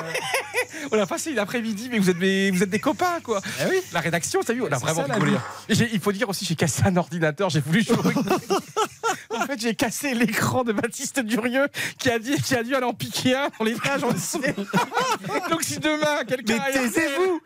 On a passé une après-midi, mais vous êtes, des, vous êtes des copains, quoi. oui. La rédaction, t'as vu, on a vraiment ça, rigolé. il faut dire aussi, j'ai cassé un ordinateur, j'ai voulu jouer. en fait, j'ai cassé l'écran de Baptiste Durieux qui a dit, qui a dû aller en piquer un dans les pages en dessous. Donc si demain quelqu'un Mais taisez-vous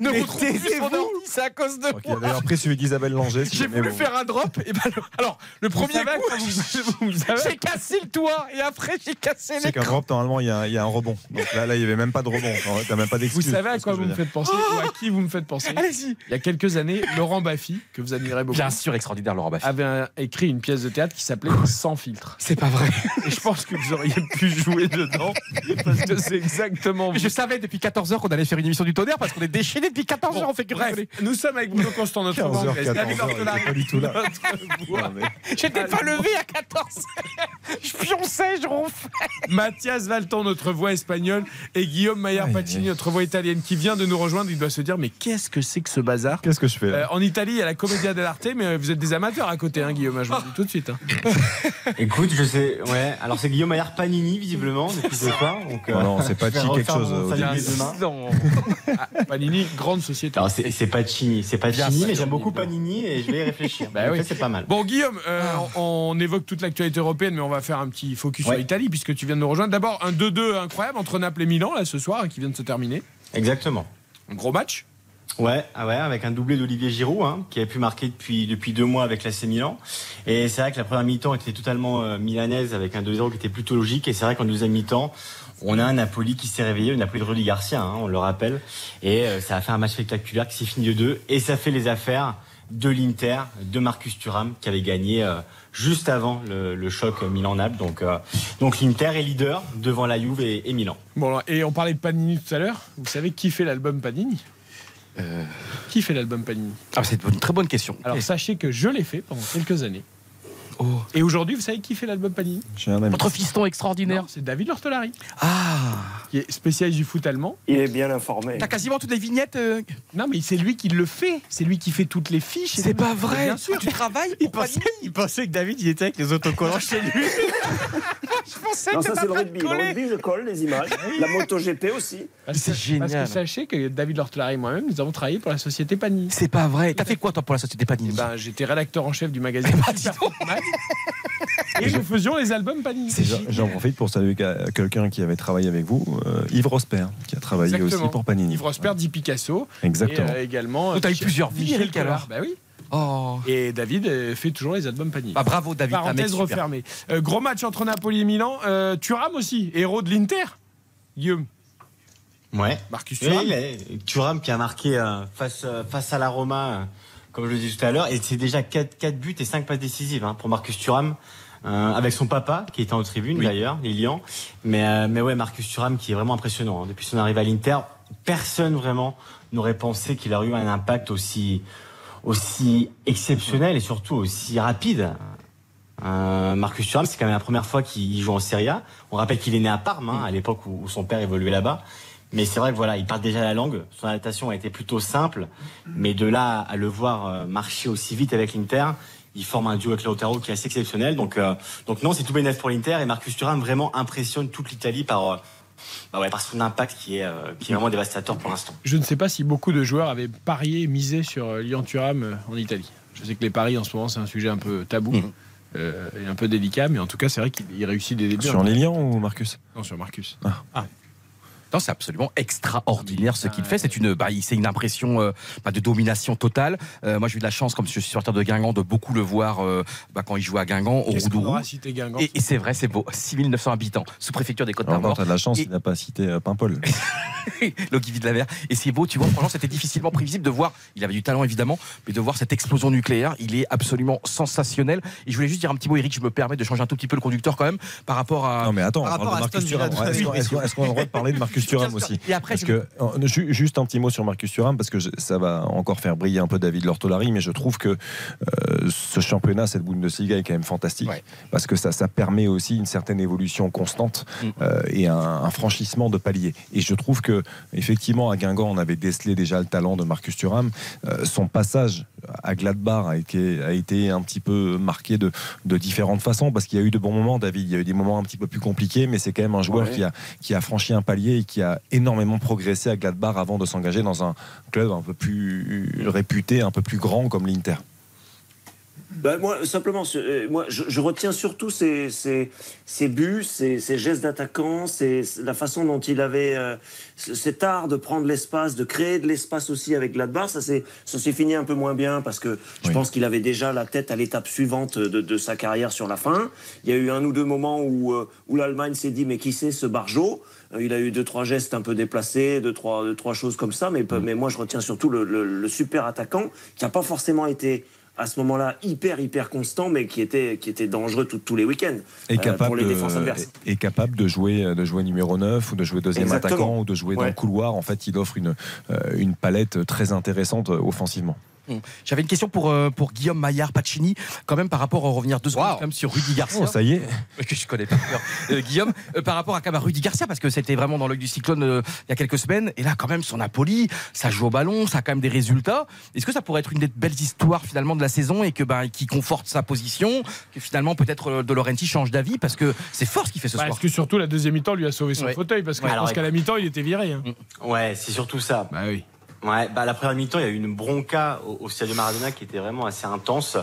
ne Mais retrouve plus son taisez-vous ordi, c'est à cause de Ok, il a moi. d'ailleurs pris celui d'Isabelle Langer. si J'ai voulu vous- faire un drop et ben alors le vous premier coup vous, vous j'ai cassé le toit et après j'ai cassé C'est qu'un l'écran. drop, normalement, il y, a, y un rebond. Donc là, là, il n'y avait même pas de rebond. T'as même pas Vous d'excuse. savez à quoi vous me faites penser ou à qui vous me faites penser? Allez-y. Il y a quelques années, Laurent Baffy, que vous admirez beaucoup, Bien sûr extraordinaire Laurent Baffy. avait écrit une pièce de théâtre qui s'appelait Sans filtre. C'est pas vrai. Et je pense que vous auriez pu jouer dedans parce que c'est exactement vous. Je savais depuis 14h qu'on allait faire une émission du tonnerre parce qu'on est déchaînés depuis 14h, on fait que Bref, rigoler. nous sommes avec Bruno Constant, notre 15 heures, Anglaise, 14 David heures, il Ortolari, était pas du tout là. notre voix, Non, mais- J'étais pas levé à 14h. Je pionçais, je ronflais. Mathias Valton, notre voix espagnole, et Guillaume Maillard Pacini, notre voix italienne, qui vient de nous rejoindre. Il doit se dire Mais qu'est-ce que c'est que ce bazar? Qu'est-ce que je fais là? Euh, En Italie, il y a la Commedia dell'arte, mais vous êtes des amateurs à côté, hein, Guillaume, je vous dis tout de suite. hein. Écoute, je sais, ouais. Alors c'est Guillaume Maillard Panini visiblement depuis ce soir. Donc, euh, Non, c'est chi quelque chose. Non. Ah, Panini, grande société. Alors c'est c'est pas Chini, c'est mais j'aime beaucoup Panini et je vais y réfléchir. Bah En oui. fait, c'est pas mal. Bon, Guillaume, euh, on, on évoque toute l'actualité européenne, mais on va faire un petit focus sur Ouais. l'Italie, puisque tu viens de nous rejoindre. D'abord, un 2-2 incroyable entre Naples et Milan, là, ce soir, qui vient de se terminer. Exactement. Un gros match. Ouais, ah ouais, avec un doublé d'Olivier Giroud, hein, qui avait pu marquer depuis, depuis deux mois avec l'AC Milan. Et c'est vrai que la première mi-temps était totalement euh, milanaise avec un 2-0 qui était plutôt logique. Et c'est vrai qu'en deuxième mi-temps, on a un Napoli qui s'est réveillé, le Napoli de Rudy Garcia, hein, on le rappelle. Et euh, ça a fait un match spectaculaire qui s'est fini de 2 Et ça fait les affaires de l'Inter, de Marcus Thuram, qui avait gagné euh, juste avant le, choc Milan-Naples. Donc, donc l'Inter est leader devant la Juve et, Milan. Bon, et on parlait de Panini tout à l'heure. Vous savez qui fait l'album Panini? Qui fait l'album Panini? Ah, c'est une très bonne question. Alors, sachez que je l'ai fait pendant quelques années. Et aujourd'hui, vous savez qui fait l'album Panini J'ai un ami. Votre fiston extraordinaire. C'est David Lortolari. Ah qui est spécialiste du foot allemand. Il est bien informé. T'as quasiment toutes les vignettes. euh, Non, mais c'est lui qui le fait. C'est lui qui fait toutes les fiches. C'est pas vrai. Bien sûr. Tu travailles Il pensait, il pensait que David il était avec les autocollants chez lui. Je pensais Non, que ça c'est le rugby. Le rugby, je colle les images. La MotoGP aussi. C'est Parce que génial. sachez que David Lortelari et moi-même, nous avons travaillé pour la société Panini. C'est pas vrai. T'as fait quoi toi pour la société Panini? Eh ben, J'étais rédacteur en chef du magazine Super Footman. Et nous faisions les albums Panini. J'en- profite pour saluer quelqu'un qui avait travaillé avec vous, euh, Yves Rosper, qui a travaillé Exactement. aussi pour Panini. Yves Rosper dit Picasso. Exactement. Et euh, également. Donc, t'as eu plusieurs vies, Michel Eric, alors. Bah oui. Oh. Et David euh, fait toujours les albums Panini. Bah, bravo David. Parenthèse refermée. Euh, gros match entre Napoli et Milan. Euh, Thuram aussi, héros de l'Inter. Guillaume. Ouais. Marcus Oui, Thuram. il est- Thuram qui a marqué euh, face, euh, face à la Roma, euh, comme je le disais tout à l'heure, et c'est déjà 4, buts et 5 passes décisives hein, pour Marcus Thuram. euh, avec son papa qui était en tribune d'ailleurs, Lilian. Mais, euh, mais ouais, Marcus Thuram qui est vraiment impressionnant. hein. Depuis son arrivée à l'Inter, personne vraiment n'aurait pensé qu'il aurait eu un impact aussi, aussi exceptionnel et surtout aussi rapide. Euh, Marcus Thuram, c'est quand même la première fois qu'il joue en Serie A. On rappelle qu'il est né à Parme, hein, à l'époque où, où son père évoluait là-bas. Mais c'est vrai que voilà, il parle déjà la langue. Son adaptation a été plutôt simple, mais de là à le voir euh, marcher aussi vite avec l'Inter, il forme un duo avec Lautaro qui est assez exceptionnel. Donc, euh, donc non, c'est tout bénéf pour l'Inter et Marcus Thuram vraiment impressionne toute l'Italie par, euh, bah ouais, par son impact qui est, euh, qui est vraiment dévastateur pour l'instant. Je ne sais pas si beaucoup de joueurs avaient parié, misé sur Lilian Thuram en Italie. Je sais que les paris en ce moment, c'est un sujet un peu tabou. euh, et un peu délicat, mais en tout cas, c'est vrai qu'il il réussit des débuts. Sur Lilian ou Marcus? Non, sur Marcus. Non, c'est absolument extraordinaire ce qu'il fait. C'est une, bah, il- c'est une impression euh, bah, de domination totale. Euh, moi, j'ai eu de la chance, comme je suis supporter de Guingamp, de beaucoup le voir euh, bah, quand il jouait à Guingamp, au Roudourou. aura cité Guingamp Et, et c'est vrai, c'est beau. 6900 habitants, sous-préfecture des Côtes Encore, d'Armor. t'as de la chance, il n'a pas cité euh, Paimpol. L'Ogivie de la Mer. Et c'est beau, tu vois, franchement, c'était difficilement prévisible de voir, il avait du talent évidemment, mais de voir cette explosion nucléaire, il est absolument sensationnel. Et je voulais juste dire un petit mot, Eric, je me permets de changer un tout petit peu le conducteur quand même, par rapport à. Non mais attends, par on parle de rapport à Marcus Villa Thuram. de- Est-ce qu'on est-ce qu'on- est-ce qu'on a le droit de parler de Marcus Thuram aussi Et après, Parce que ju- juste un petit mot sur Marcus Thuram parce que je- ça va encore faire briller un peu David Lortolari, mais je trouve que euh, ce championnat, cette Bundesliga est quand même fantastique parce que ça, ça permet aussi une certaine évolution constante Mm. euh, et un, un franchissement de palier. Et je trouve que effectivement à Guingamp, on avait décelé déjà le talent de Marcus Thuram. Euh, son passage à Gladbach a été, a été un petit peu marqué de, de différentes façons parce qu'il y a eu de bons moments, David. Il y a eu des moments un petit peu plus compliqués, mais c'est quand même un joueur Ouais. qui, a, qui a franchi un palier et qui a énormément progressé à Gladbach avant de s'engager dans un club un peu plus réputé, un peu plus grand comme l'Inter. Bah, moi, simplement, euh, moi, je, je retiens surtout ses, ses, ses buts, ses, ses gestes d'attaquant, la façon dont il avait euh, cet art de prendre l'espace, de créer de l'espace aussi avec Gladbach. Ça s'est ça s'est fini un peu moins bien parce que je pense qu'il avait déjà la tête à l'étape suivante de, de sa carrière sur la fin. Il y a eu un ou deux moments où, euh, où l'Allemagne s'est dit mais qui c'est ce Barjo? Euh, Il a eu deux trois gestes un peu déplacés, deux trois, deux, trois choses comme ça. Mais, mais moi, je retiens surtout le, le- le super attaquant qui n'a pas forcément été à ce moment-là hyper hyper constant mais qui était qui était dangereux tout- tous les week-ends Et euh, capable, pour les défenses adverses. est capable de jouer, de jouer numéro 9 ou de jouer deuxième Exactement. attaquant ou de jouer dans le couloir. En fait, il offre une, euh, une palette très intéressante euh, offensivement. Hum. J'avais une question pour, euh, pour Guillaume Maillard Pacini, quand même par rapport à revenir deux secondes quand même sur Rudy Garcia. Oh, ça y est. Que je connais pas. Euh, Guillaume, euh, par rapport à, quand même à Rudy Garcia, parce que c'était vraiment dans l'œil du cyclone euh, il y a quelques semaines, et là quand même son Napoli, ça joue au ballon, ça a quand même des résultats. Est-ce que ça pourrait être une des belles histoires finalement de la saison et que ben qui conforte sa position, que finalement peut-être De Laurenti change d'avis parce que c'est fort ce qu'il fait ce Bah, soir. Est-ce que surtout la deuxième mi-temps lui a sauvé son Ouais. fauteuil Parce que Ouais, je pense qu'à la mi-temps, il était viré. hein. Ouais, c'est surtout ça. Bah oui. Ouais, bah la première mi-temps, il y a eu une bronca au, au Stade Maradona qui était vraiment assez intense.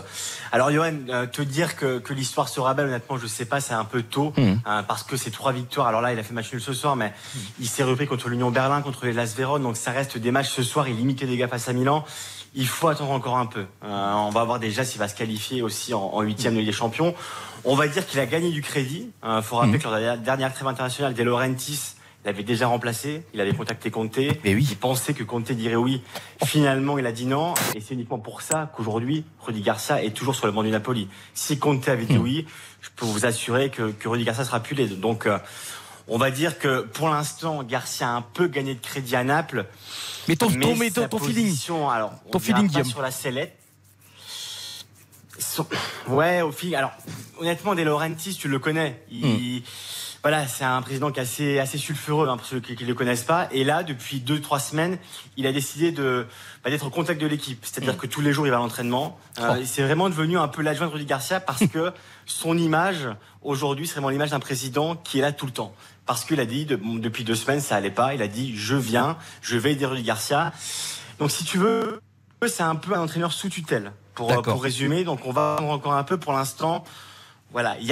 Alors, Johan, euh, te dire que, que l'histoire sera belle, honnêtement, je sais pas, c'est un peu tôt, hein, parce que c'est trois victoires. Alors là, il a fait match nul ce soir, mais il s'est repris contre l'Union Berlin, contre les Las Véron, donc ça reste des matchs ce soir. Il limite les dégâts face à Milan. Il faut attendre encore un peu. Euh, on va voir déjà s'il va se qualifier aussi en huitième de Ligue des Champions. On va dire qu'il a gagné du crédit. Il faut rappeler Mhm. que lors de la dernière trêve internationale, De Laurentiis il avait déjà remplacé, il avait contacté Conte. oui. Il pensait que Conte dirait oui. Finalement, il a dit non. Et c'est uniquement pour ça qu'aujourd'hui, Rudy Garcia est toujours sur le banc du Napoli. Si Conte avait dit oui, je peux vous assurer que, que Rudy Garcia sera plus là. Donc, euh, on va dire que pour l'instant, Garcia a un peu gagné de crédit à Naples. Mais ton, ton, mais ton- sa ton feeling, position, alors, on ton feeling, pas sur la sellette. Ouais, au feeling. Alors, honnêtement, De Laurentiis, tu le connais. Il... voilà, c'est un président qui est assez, assez sulfureux hein, pour ceux qui ne le connaissent pas. Et là, depuis deux, trois semaines, il a décidé de bah, d'être au contact de l'équipe. C'est-à-dire Mm. que tous les jours, il va à l'entraînement. Euh, Oh. C'est vraiment devenu un peu l'adjoint de Rudy Garcia parce que son image, aujourd'hui, c'est vraiment l'image d'un président qui est là tout le temps. Parce qu'il a dit, de- depuis deux semaines, ça allait pas. Il a dit, je viens, je vais aider Rudy Garcia. Donc, si tu veux, c'est un peu un entraîneur sous tutelle, pour, pour résumer. Donc, on va encore un peu pour l'instant. Voilà, il,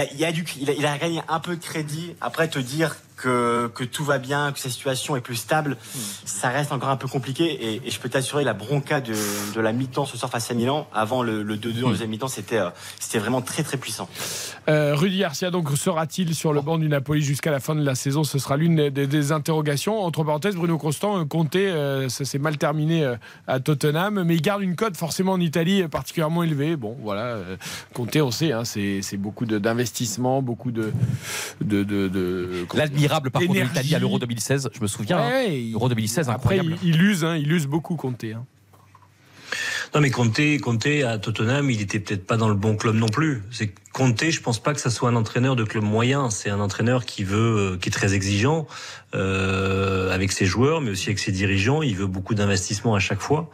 a gagné un peu de crédit. Après, te dire que, que tout va bien, que sa situation est plus stable, ça reste encore un peu compliqué. Et, et je peux t'assurer, la bronca de, de la mi-temps ce soir face à Milan, avant le, le 2-2 en deuxième mi-temps, c'était euh, c'était vraiment très très puissant. Euh, Rudy Garcia donc sera-t-il sur le banc du Napoli jusqu'à la fin de la saison? Ce sera l'une des, des interrogations. Entre parenthèses, Bruno Constant, euh, Conte, euh, ça s'est mal terminé euh, à Tottenham, mais il garde une cote forcément en Italie particulièrement élevée. Bon, voilà, euh, Conte, on sait, hein, c'est c'est beaucoup de- d'investissement, beaucoup de de, de, de- L'admirable parcours de Énergie. l'Italie à l'Euro 2016, je me souviens. hein. Ouais, il- L'Euro 2016, Après, incroyable. il, il use, hein, il use beaucoup Conte. hein. Non mais Conte, Conte à Tottenham, il était peut-être pas dans le bon club non plus. C'est Conte, je pense pas que ça soit un entraîneur de club moyen. C'est un entraîneur qui veut, euh, qui est très exigeant euh, avec ses joueurs, mais aussi avec ses dirigeants. Il veut beaucoup d'investissement à chaque fois.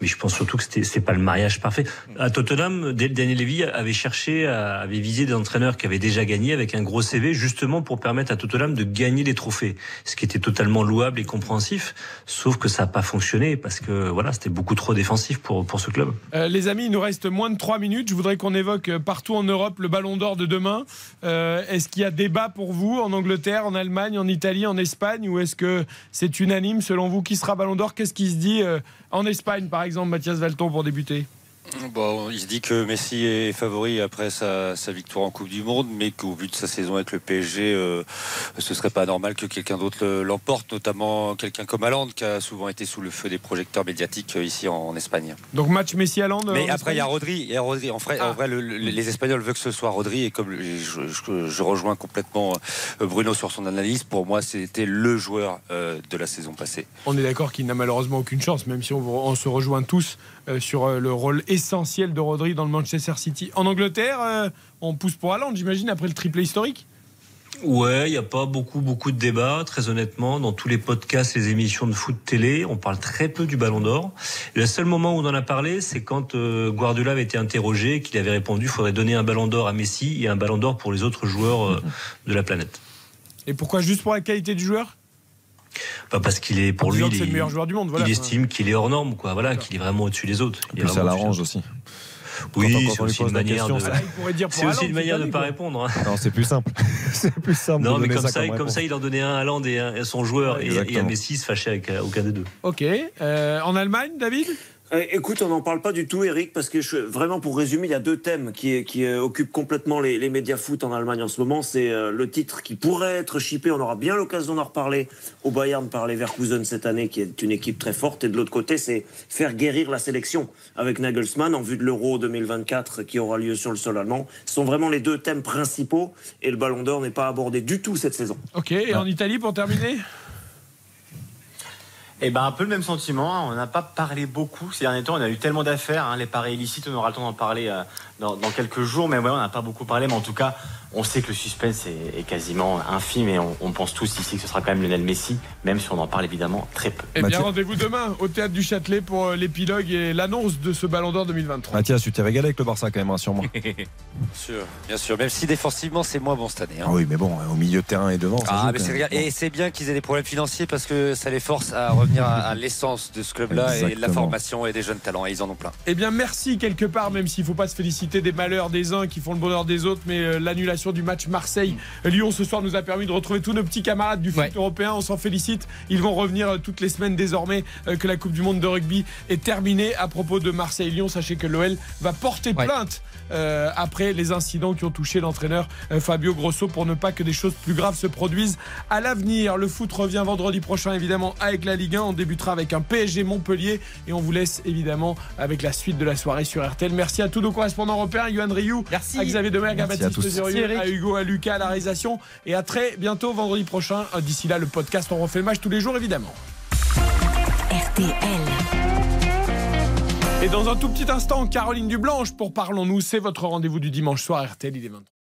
Mais je pense surtout que c'était pas le mariage parfait. À Tottenham, Daniel Levy avait cherché, avait visé des entraîneurs qui avaient déjà gagné avec un gros CV, justement pour permettre à Tottenham de gagner des trophées, ce qui était totalement louable et compréhensif. Sauf que ça n'a pas fonctionné parce que voilà, c'était beaucoup trop défensif pour pour ce club. Euh, les amis, il nous reste moins de 3 minutes. Je voudrais qu'on évoque euh, partout en Europe le ballon d'or de demain. Euh, est-ce qu'il y a débat pour vous en Angleterre, en Allemagne, en Italie, en Espagne Ou est-ce que c'est unanime selon vous Qui sera ballon d'or? Qu'est-ce qui se dit euh, en Espagne, par exemple, Mathias Valton, pour débuter? Bon, il se dit que Messi est favori après sa, sa victoire en Coupe du Monde, mais qu'au vu de sa saison avec le PSG, euh, ce serait pas normal que quelqu'un d'autre le- l'emporte, notamment quelqu'un comme Haaland qui a souvent été sous le feu des projecteurs médiatiques euh, ici en, en Espagne. Donc match Messi-Hollande Mais après, il y a Rodri. Il y a Rodri. En vrai, Ah. en vrai, le- le- les Espagnols veulent que ce soit Rodri. Et comme je, je- je rejoins complètement euh, Bruno sur son analyse, pour moi, c'était le joueur euh, de la saison passée. On est d'accord qu'il n'a malheureusement aucune chance, même si on, on se rejoint tous euh, sur euh, le rôle essentiel de Rodri dans le Manchester City. En Angleterre, euh, on pousse pour Haaland, j'imagine, après le triplé historique Ouais, il n'y a pas beaucoup, beaucoup de débats, très honnêtement. Dans tous les podcasts, les émissions de foot télé, on parle très peu du ballon d'or. Le seul moment où on en a parlé, c'est quand euh, Guardiola avait été interrogé qu'il avait répondu qu'il faudrait donner un ballon d'or à Messi et un ballon d'or pour les autres joueurs euh, de la planète. Et pourquoi? Juste pour la qualité du joueur? Pas parce qu'il est, pour lui, il, c'est le est- meilleur joueur du monde, voilà. il estime qu'il est hors norme, quoi. Voilà, qu'il est vraiment au-dessus des autres. Est Puis ça l'arrange aussi. Oui, quand c'est aussi une manière question, de. C'est aussi une manière de cette pas répondre. hein. Non, c'est plus simple. c'est plus simple. Non, de mais comme ça, comme comme ça, il en donnait un à Haaland et un à son joueur, et, et à. Messi se fâchait avec euh, aucun des deux. Ok. Euh, en Allemagne, David? Écoute, on n'en parle pas du tout, Eric, parce que je- vraiment, pour résumer, il y a deux thèmes qui, qui euh, occupent complètement les, les médias foot en Allemagne en ce moment. C'est euh, le titre qui pourrait être chippé, on aura bien l'occasion d'en reparler au Bayern par les Leverkusen cette année, qui est une équipe très forte. Et de l'autre côté, c'est faire guérir la sélection avec Nagelsmann en vue de l'Euro 2024 qui aura lieu sur le sol allemand. Ce sont vraiment les deux thèmes principaux et le Ballon d'Or n'est pas abordé du tout cette saison. Ok. Et en Italie, pour terminer? Et ben un peu le même sentiment. hein. On n'a pas parlé beaucoup ces derniers temps. On a eu tellement d'affaires. hein. Les paris illicites, on aura le temps d'en parler euh, dans, dans quelques jours. Mais ouais, on n'a pas beaucoup parlé. Mais en tout cas, on sait que le suspense est, est quasiment infime. Et on, on pense tous ici que ce sera quand même Lionel Messi, même si on en parle évidemment très peu. Eh bien, rendez-vous demain au Théâtre du Châtelet pour euh, l'épilogue et l'annonce de ce Ballon d'Or 2023. Mathias, tu t'es régalé avec le Barça quand même, hein, sûrement. Bien sûr, bien sûr. Même si défensivement, c'est moins bon cette année. hein. Ah oui, mais bon, au milieu de terrain et devant. ça Ah, mais c'est. Et c'est bien qu'ils aient des problèmes financiers parce que ça les force à revenir à, à l'essence de ce club-là et de la formation et des jeunes talents. Et ils en ont plein. Eh bien, merci quelque part, même s'il ne faut pas se féliciter des malheurs des uns qui font le bonheur des autres, mais euh, du match Marseille-Lyon ce soir nous a permis de retrouver tous nos petits camarades du foot européen. On s'en félicite. Ils vont revenir euh, toutes les semaines désormais euh, que la Coupe du Monde de rugby est terminée. À propos de Marseille-Lyon, sachez que l'OL va porter plainte euh, après les incidents qui ont touché l'entraîneur euh, Fabio Grosso pour ne pas que des choses plus graves se produisent à l'avenir. Le foot revient vendredi prochain évidemment avec la Ligue 1. On débutera avec un PSG Montpellier et on vous laisse évidemment avec la suite de la soirée sur RTL. Merci à tous nos correspondants européens, Yohan Rioux, à Xavier Demergue, à Merci à À Hugo, à Lucas, à la réalisation et à très bientôt vendredi prochain. Euh, D'ici là, le podcast, on refait le match tous les jours évidemment. RTL. Et dans un tout petit instant, Caroline Dublanche pour Parlons-nous, c'est votre rendez-vous du dimanche soir RTL, il est 23.